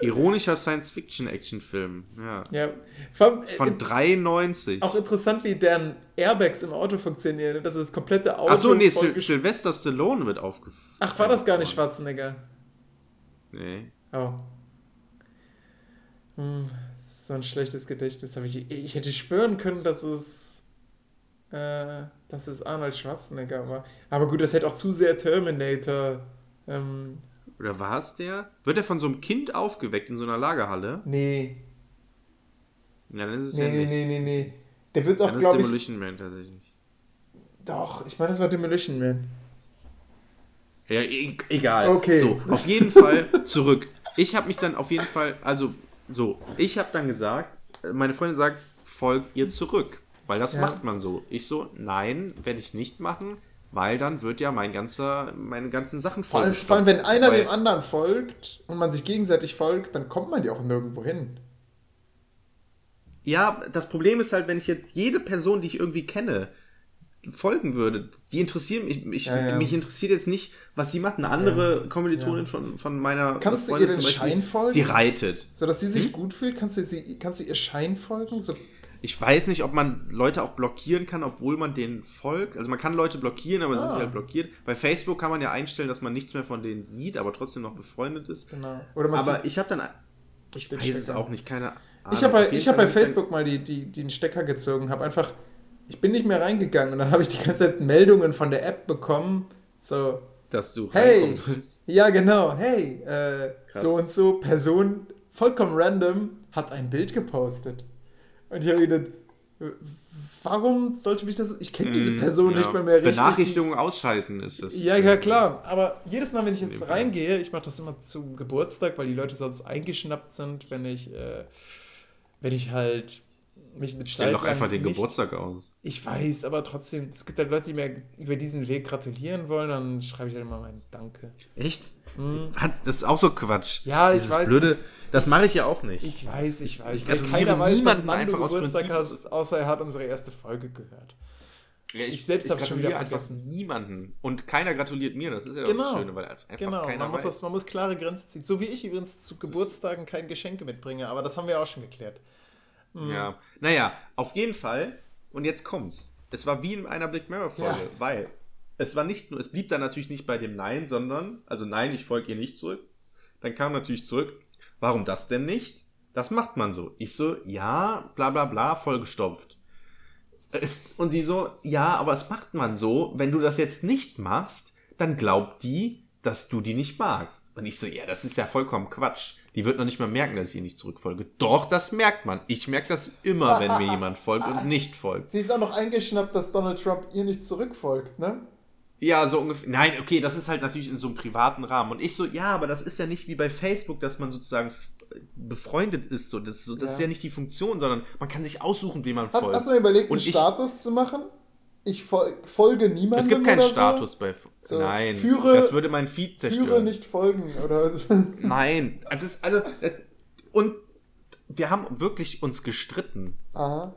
Ironischer Science-Fiction-Action-Film. Ja. Ja. Vor allem, äh, Von 93. auch interessant, wie deren Airbags im Auto funktionieren. ne? Das ist das komplette Auto. Achso, nee, Sil Sylvester Stallone wird aufgefallen. Ach, war das gar nicht Schwarzenegger? Nee. Oh. Hm, so ein schlechtes Gedächtnis habe ich. Ich hätte schwören können, dass es äh, dass es Arnold Schwarzenegger war. Aber gut, das hätte auch zu sehr Terminator. Ähm, Oder war es der? Wird er von so einem Kind aufgeweckt in so einer Lagerhalle? nee, Ja, dann ist es nee, ja nee, nicht. nee, nee, nee. Der wird auch, Dann ist glaube ich. Demolition Man tatsächlich. Doch, ich meine, das war Demolition Man. Ja, e egal. Okay. So, auf jeden Fall zurück. Ich habe mich dann auf jeden Fall, also so, ich habe dann gesagt, äh, meine Freundin sagt, folgt ihr zurück, weil das Ja. macht man so. Ich so, nein, werde ich nicht machen, weil dann wird ja mein ganzer, meine ganzen Sachen vollgestopft. vor allem, wenn einer dem anderen folgt und man sich gegenseitig folgt, dann kommt man ja auch nirgendwo hin. Ja, das Problem ist halt, wenn ich jetzt jede Person, die ich irgendwie kenne, folgen würde, die interessieren mich. Ich, Ja, ja. Mich interessiert jetzt nicht, was sie macht. Eine andere Kommilitonin Ja. von, von meiner Kannst du Freundin ihr den zum Beispiel, Schein folgen? Sie reitet. So dass sie Hm? sich gut fühlt, kannst du, sie, kannst du ihr Schein folgen? So, Ich weiß nicht, ob man Leute auch blockieren kann, obwohl man denen folgt. Also man kann Leute blockieren, aber sind Ah. die halt blockiert. Bei Facebook kann man ja einstellen, dass man nichts mehr von denen sieht, aber trotzdem noch befreundet ist. genau. Aber ich habe dann, ich weiß es auch nicht, keine Ahnung. Ich habe bei, ich hab bei Facebook mal die, die, den Stecker gezogen, habe einfach, ich bin nicht mehr reingegangen und dann habe ich die ganze Zeit Meldungen von der App bekommen, so, dass du Hey! ja genau, hey, äh, so und so, Person, vollkommen random, hat ein Bild gepostet. Und ich habe gedacht, warum sollte mich das, ich kenne diese Mm, Person ja. nicht mal mehr richtig. Benachrichtigungen ausschalten ist das. Ja, ja, klar. Aber jedes Mal, wenn ich jetzt reingehe, ich mache das immer zum Geburtstag, weil die Leute sonst eingeschnappt sind, wenn ich, äh, wenn ich halt mich eine Stell Zeit doch einfach den nicht, Geburtstag aus. Ich weiß, aber trotzdem, es gibt halt Leute, die mir über diesen Weg gratulieren wollen, dann schreibe ich halt immer mein Danke. Echt? Hm. Hat- Das ist auch so Quatsch. Ja, ich Dieses weiß, Blöde, das mache ich ja auch nicht. Ich weiß, ich weiß. Ich weil gratuliere keiner weiß, dass einfach du aus Geburtstag Prinzip. hast, außer er hat unsere erste Folge gehört. Ja, ich selbst hab's schon wieder gratuliere einfach vergessen. niemanden. Und keiner gratuliert mir, das ist ja Genau. das Schöne, weil es einfach Genau, keiner man muss, weiß. das, man muss klare Grenzen ziehen. So wie ich übrigens zu Geburtstagen keine Geschenke mitbringe, aber das haben wir auch schon geklärt. Mhm. Ja. Naja, auf jeden Fall. Und jetzt kommt's. Es war wie in einer Black Mirror Folge, Ja. weil es war nicht nur, es blieb dann natürlich nicht bei dem Nein, sondern, also nein, ich folge ihr nicht zurück. Dann kam natürlich zurück, warum das denn nicht? Das macht man so. Ich so, ja, bla bla bla, vollgestopft. Äh, Und sie so, ja, aber es macht man so, wenn du das jetzt nicht machst, dann glaubt die, dass du die nicht magst. Und ich so, ja, das ist ja vollkommen Quatsch. Die wird noch nicht mal merken, dass ich ihr nicht zurückfolge. Doch, das merkt man. Ich merke das immer, wenn mir jemand folgt und nicht folgt. Sie ist auch noch eingeschnappt, dass Donald Trump ihr nicht zurückfolgt, ne? Ja, so ungefähr. Nein, okay, das ist halt natürlich in so einem privaten Rahmen. Und ich so, ja, aber das ist ja nicht wie bei Facebook, dass man sozusagen befreundet ist. So, das, ist so, das Ja. ist ja nicht die Funktion, sondern man kann sich aussuchen, wem man Hast, folgt. hast du mir überlegt, Und einen ich- Status zu machen? Ich fol folge niemandem. es gibt keinen Status bei. F- So, Nein, führe- das würde mein Feed So? zerstören. Führe nicht folgen oder. Nein, also, ist, also äh, und wir haben wirklich uns gestritten Aha.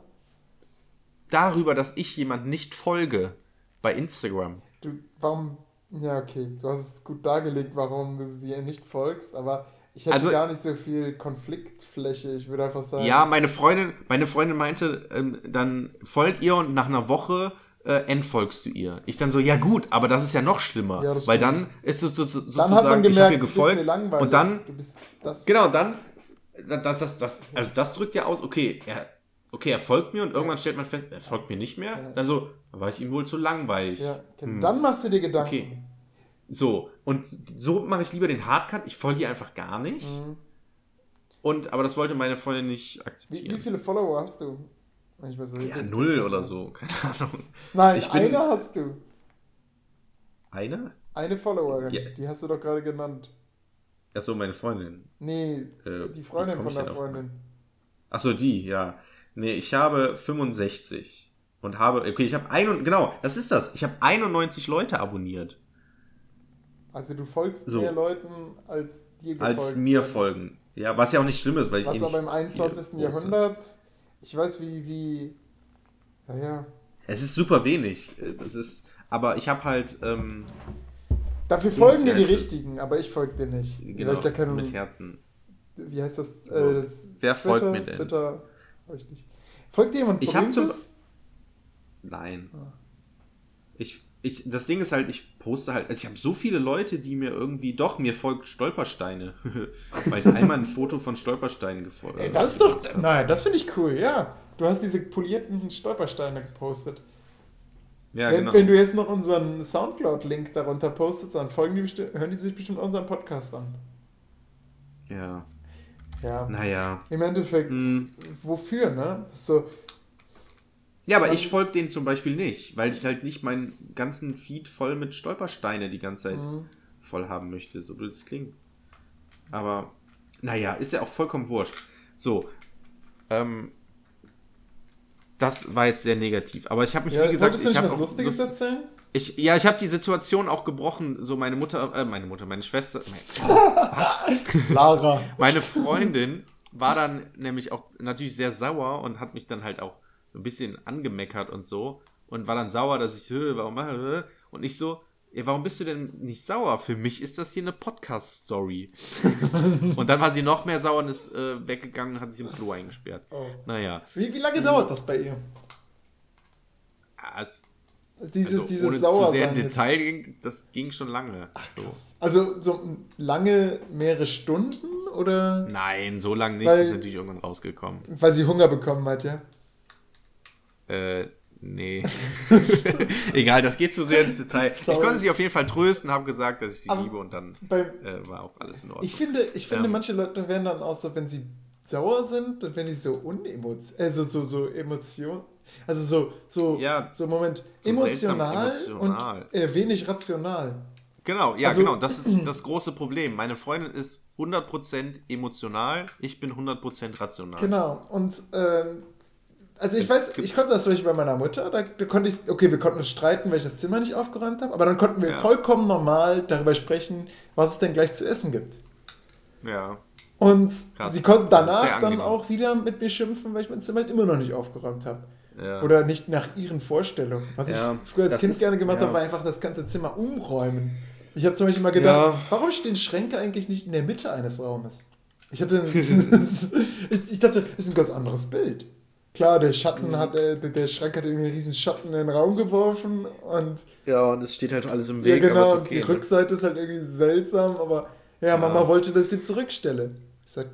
darüber, dass ich jemand nicht folge bei Instagram. Du, warum. Ja, okay. Du hast es gut dargelegt, warum du dir nicht folgst, aber ich hätte Also- gar nicht so viel Konfliktfläche. Ich würde einfach sagen. Ja, meine Freundin, meine Freundin meinte, ähm, dann folg ihr und nach einer Woche äh, entfolgst du ihr. Ich dann so, ja gut, aber das ist ja noch schlimmer, Ja, weil dann ist es so, so, dann hat man sozusagen, ich gemerkt, habe ihr gefolgt und dann das. Genau, dann, das, das, das, also das drückt ja aus, okay, er, okay, er folgt mir und irgendwann stellt man fest, er folgt mir nicht mehr. Ja. Dann so, war ich ihm wohl zu langweilig. Ja. Hm. Dann machst du dir Gedanken. Okay. So, und so mache ich lieber den Hardcut, ich folge ihr einfach gar nicht. Mhm. Und, aber das wollte meine Freundin nicht Wie, akzeptieren. wie viele Follower hast du? Wenn ich mal so ja, null oder so, keine Ahnung. Nein, Ich bin- eine hast du. Eine? Eine Followerin. Ja. Die hast du doch gerade genannt. Achso, meine Freundin. Nee, Äh, die wie Freundin von der Freundin. Achso, die, ja. Nee, ich habe 65. Und habe, okay, ich habe ein, genau, das ist das. Ich habe 91 Leute abonniert. Also du folgst So. mehr Leuten, als dir gefolgt als mir werden. folgen. Ja, was ja auch nicht schlimm ist, weil ich Was eh aber im nicht 21. viele poste. Jahrhundert, ich weiß wie, wie, naja, Es ist super wenig. Es ist, aber ich habe halt, ähm, dafür folgen dir die richtigen, aber ich folge dir nicht. genau, Weil ich da keine, mit Herzen. wie heißt das? Äh, das Wer folgt Twitter, mir denn? Twitter, hab ich nicht. Folgt dir jemand Ich hab zum-? Nein. Ah. Ich, ich, das Ding ist halt, ich poste halt, also ich habe so viele Leute, die mir irgendwie, doch, mir folgt Stolpersteine. weil ich einmal ein Foto von Stolpersteinen gefolgt Ey, das ist doch, nein, das finde ich cool, ja. Du hast diese polierten Stolpersteine gepostet. Ja, wenn, genau. wenn du jetzt noch unseren Soundcloud-Link darunter postest, dann folgen die hören die sich bestimmt unseren Podcast an. Ja. Ja. Naja. Im Endeffekt, Hm. wofür, ne? Das ist so, Ja, aber ich folge denen zum Beispiel nicht, weil ich halt nicht meinen ganzen Feed voll mit Stolpersteine die ganze Zeit Mhm. voll haben möchte, so blöd es klingt. Aber, naja, ist ja auch vollkommen wurscht. So, ähm, das war jetzt sehr negativ. Aber ich habe mich, ja, wie gesagt, wolltest du ich nicht habe Lustiges Lust- erzählen? Ich, ja, ich habe die Situation auch gebrochen. So meine Mutter, äh, meine Mutter, meine Schwester, was? Lara. Meine Freundin war dann nämlich auch natürlich sehr sauer und hat mich dann halt auch ein bisschen angemeckert und so und war dann sauer, dass ich, "Hö, warum mache hö?" und ich so, "Ja, warum bist du denn nicht sauer? Für mich ist das hier eine Podcast-Story. und dann war sie noch mehr sauer und ist äh, weggegangen und hat sich im Klo eingesperrt. Oh. Naja, Wie, wie lange dauert das bei ihr? es, Dieses, also, dieses ohne zu Sauersein. sehr jetzt. Detail ging, das ging schon lange. so. Also so lange, mehrere Stunden oder Nein, so lange nicht, Weil- ist natürlich irgendwann rausgekommen. weil sie Hunger bekommen hat, ja? Äh, nee. Egal, das geht zu sehr ins Detail. Sorry. Ich konnte sie auf jeden Fall trösten, habe gesagt, dass ich sie Aber liebe und dann Beim, äh, war auch alles in Ordnung. ich finde, ich finde Ja. manche Leute werden dann auch so, wenn sie sauer sind und wenn die so unemotional, also so, so Emotion, also so, so, Ja, so Moment, so emotional, emotional. und äh, wenig rational. Genau, ja, Also- genau, das ist das große Problem. Meine Freundin ist 100% emotional, ich bin 100% rational. Genau, und ähm, also ich Es weiß, ich konnte das zum Beispiel bei meiner Mutter, da, da konnte ich, okay, wir konnten uns streiten, weil ich das Zimmer nicht aufgeräumt habe, aber dann konnten wir Ja. vollkommen normal darüber sprechen, was es denn gleich zu essen gibt. Ja, Und Krass. sie konnte danach dann auch wieder mit mir schimpfen, weil ich mein Zimmer halt immer noch nicht aufgeräumt habe. Ja. Oder nicht nach ihren Vorstellungen. Was Ja, ich früher als Kind ist- gerne gemacht ja. habe, war einfach das ganze Zimmer umräumen. Ich habe zum Beispiel mal gedacht, Ja. warum stehen Schränke eigentlich nicht in der Mitte eines Raumes? Ich hatte, ich, ich dachte, das ist ein ganz anderes Bild. Klar, der Schatten hat, äh, der, Schrank hat irgendwie einen riesen Schatten in den Raum geworfen und ja, und es steht halt alles im ja Weg, genau, aber und ist die okay. ne? Rückseite ist halt irgendwie seltsam, aber ja, Mama wollte, dass ich die zurückstelle. Ich sag,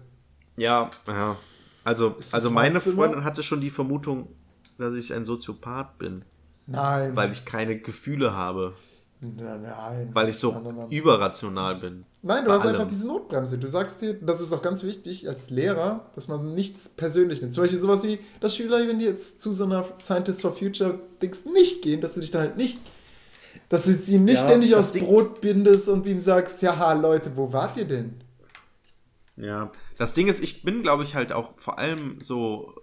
Ja, ja. Also, also mein meine Zimmer? Freundin hatte schon die Vermutung, dass ich ein Soziopath bin, nein. weil ich keine Gefühle habe, nein, nein. weil ich so Nein, nein, nein. überrational bin. Nein, du hast einfach allem. diese Notbremse. Du sagst dir, das ist auch ganz wichtig als Lehrer, dass man nichts persönlich nimmt. Zum Beispiel sowas wie, dass Schüler, wenn die jetzt zu so einer Scientist for Future Dings nicht gehen, dass du dich dann halt nicht, dass du sie nicht Ja, ständig aus Ding- Brot bindest und ihnen sagst, ja, Leute, wo wart ihr denn? Ja, das Ding ist, ich bin, glaube ich, halt auch vor allem so,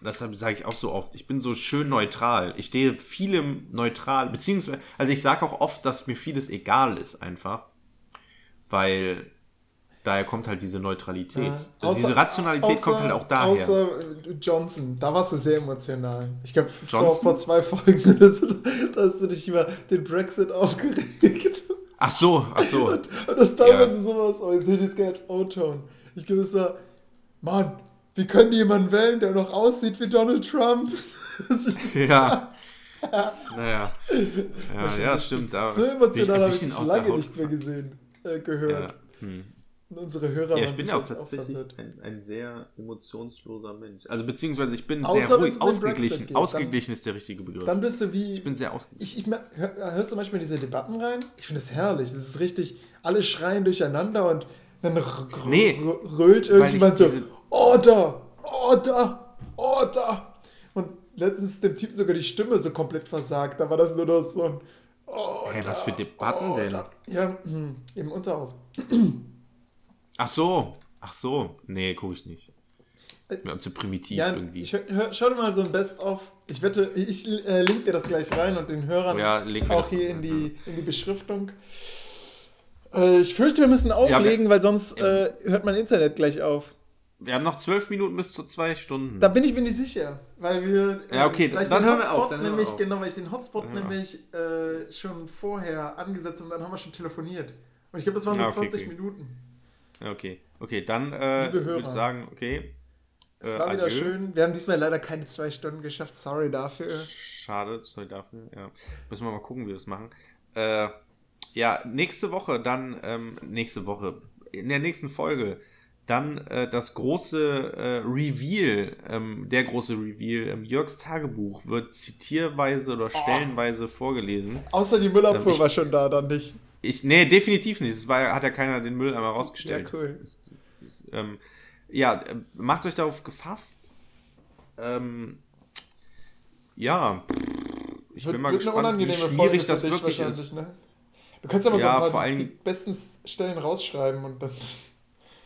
deshalb sage ich auch so oft, ich bin so schön neutral. Ich stehe vielem neutral, beziehungsweise, also ich sage auch oft, dass mir vieles egal ist einfach, weil daher kommt halt diese Neutralität. Ja, Also diese Rationalität kommt halt auch daher. Außer äh, Johnson, da warst du sehr emotional. Ich glaube, vor, vor zwei Folgen oder so, da hast du dich über den Brexit aufgeregt. ach so, ach so. Und das damals Ja. sowas, oh, jetzt hätte ich jetzt gerne als O-Ton. Ich glaube, es war, Mann, wie können die jemanden wählen, der noch aussieht wie Donald Trump? Ja. naja. Ja, ja, stimmt. Da so emotional habe ich dich lange nicht mehr gesehen, äh, gehört. Ja. Hm. Und unsere Hörer Ja, ich bin ja auch tatsächlich ein, ein sehr emotionsloser Mensch. Also beziehungsweise ich bin Außer sehr ruhig, ausgeglichen. geht, ausgeglichen ist der richtige Begriff. Dann bist du wie. ich bin sehr ausgeglichen. Ich, ich hör, hörst du manchmal diese Debatten rein? Ich finde das herrlich. Das ist richtig, alle schreien durcheinander und dann Nee, rölt irgendjemand so, diese- Order, Order, Order. Und letztens ist dem Typ sogar die Stimme so komplett versagt. Da war das nur noch so ein Order, Hey, was für Debatten denn? Order. Ja, hm, im Unterhaus. Ach so, ach so. Nee, gucke ich nicht. Ist mir zu primitiv Ja, irgendwie. hör, schau dir mal so ein Best-of. Ich wette, ich äh, link dir das gleich rein und den Hörern Ja, auch hier in die, in die Beschriftung. Äh, ich fürchte, wir müssen auflegen, weil sonst äh, hört mein Internet gleich auf. Wir haben noch zwölf Minuten bis zu zwei Stunden. Da bin ich mir nicht sicher, weil wir Ja, okay, dann den hören wir auf, dann hören wir nämlich, auf. genau, weil ich den Hotspot Dann nämlich äh, schon vorher angesetzt und dann haben wir schon telefoniert. Und ich glaube, das waren so Ja, okay, 20 okay. Minuten. Okay. Okay, dann äh, würde ich sagen, okay. Es Äh, war wieder adieu. schön. Wir haben diesmal leider keine zwei Stunden geschafft. Sorry dafür. Schade, sorry dafür. Ja. Müssen wir mal gucken, wie wir das machen. Äh, ja, nächste Woche dann, ähm, nächste Woche, in der nächsten Folge, Dann äh, das große äh, Reveal, ähm, der große Reveal, ähm, Jörgs Tagebuch wird zitierweise oder stellenweise vorgelesen. Außer die Müllabfuhr Ähm, ich- war schon da, dann nicht. Ich, nee, definitiv nicht. Es war, hat ja keiner den Müll einmal rausgestellt. Ja, cool. Ähm, ja, äh, macht euch darauf gefasst. Ähm, ja, ich bin mal gespannt, wie schwierig das wirklich ist. Ne? Du kannst aber Ja, so ein paar die besten Stellen rausschreiben und dann.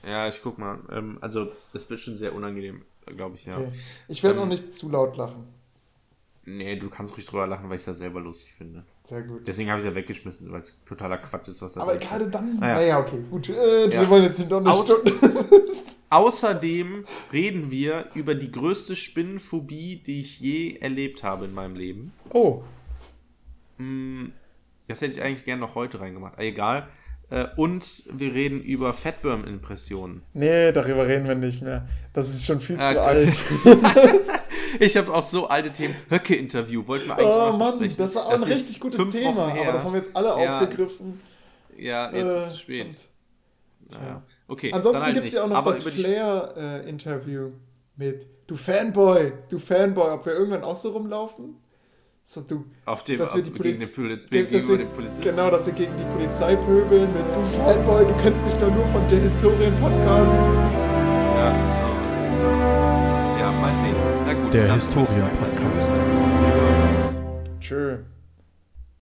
Ja, ich guck mal. Ähm, also, das wird schon sehr unangenehm, glaube ich, ja. Okay. Ich werde Ähm, noch nicht zu laut lachen. Nee, du kannst ruhig drüber lachen, weil ich es ja selber lustig finde. Sehr gut. Deswegen habe ich ja weggeschmissen, weil es totaler Quatsch ist, was da Aber gerade dann. Naja. Naja, okay, gut. Äh, Wir Ja. wollen jetzt nicht noch eine Aus- Stunde. Außerdem reden wir über die größte Spinnenphobie, die ich je erlebt habe in meinem Leben. Oh, Hm, Das hätte ich eigentlich gerne noch heute reingemacht. Aber egal. Äh, Und wir reden über Fatburn-Impressionen. nee, darüber reden wir nicht mehr. Das ist schon viel Ah, zu alt. Ich habe auch so alte Themen. Höcke-Interview wollten wir eigentlich Oh Mann, besprechen. das war auch ein ist richtig gutes Thema. Aber das haben wir jetzt alle Ja, aufgegriffen. Ja, jetzt ist Äh, es zu spät. und- Naja. Okay, Ansonsten halt gibt es ja auch noch Aber das Flair-Interview mit Du Fanboy, du Fanboy, ob wir irgendwann auch so rumlaufen? So, du, Auf dem, dass wir die gegen, den Poliz Poliz ge- gegenüber dass wir, den Polizisten. genau, dass wir gegen die Polizei pöbeln mit Du Fanboy, du kennst mich doch nur von der Historien-Podcast. Ja, genau. ja, mal sehen. Na gut. Der Historien-Podcast. Tschö.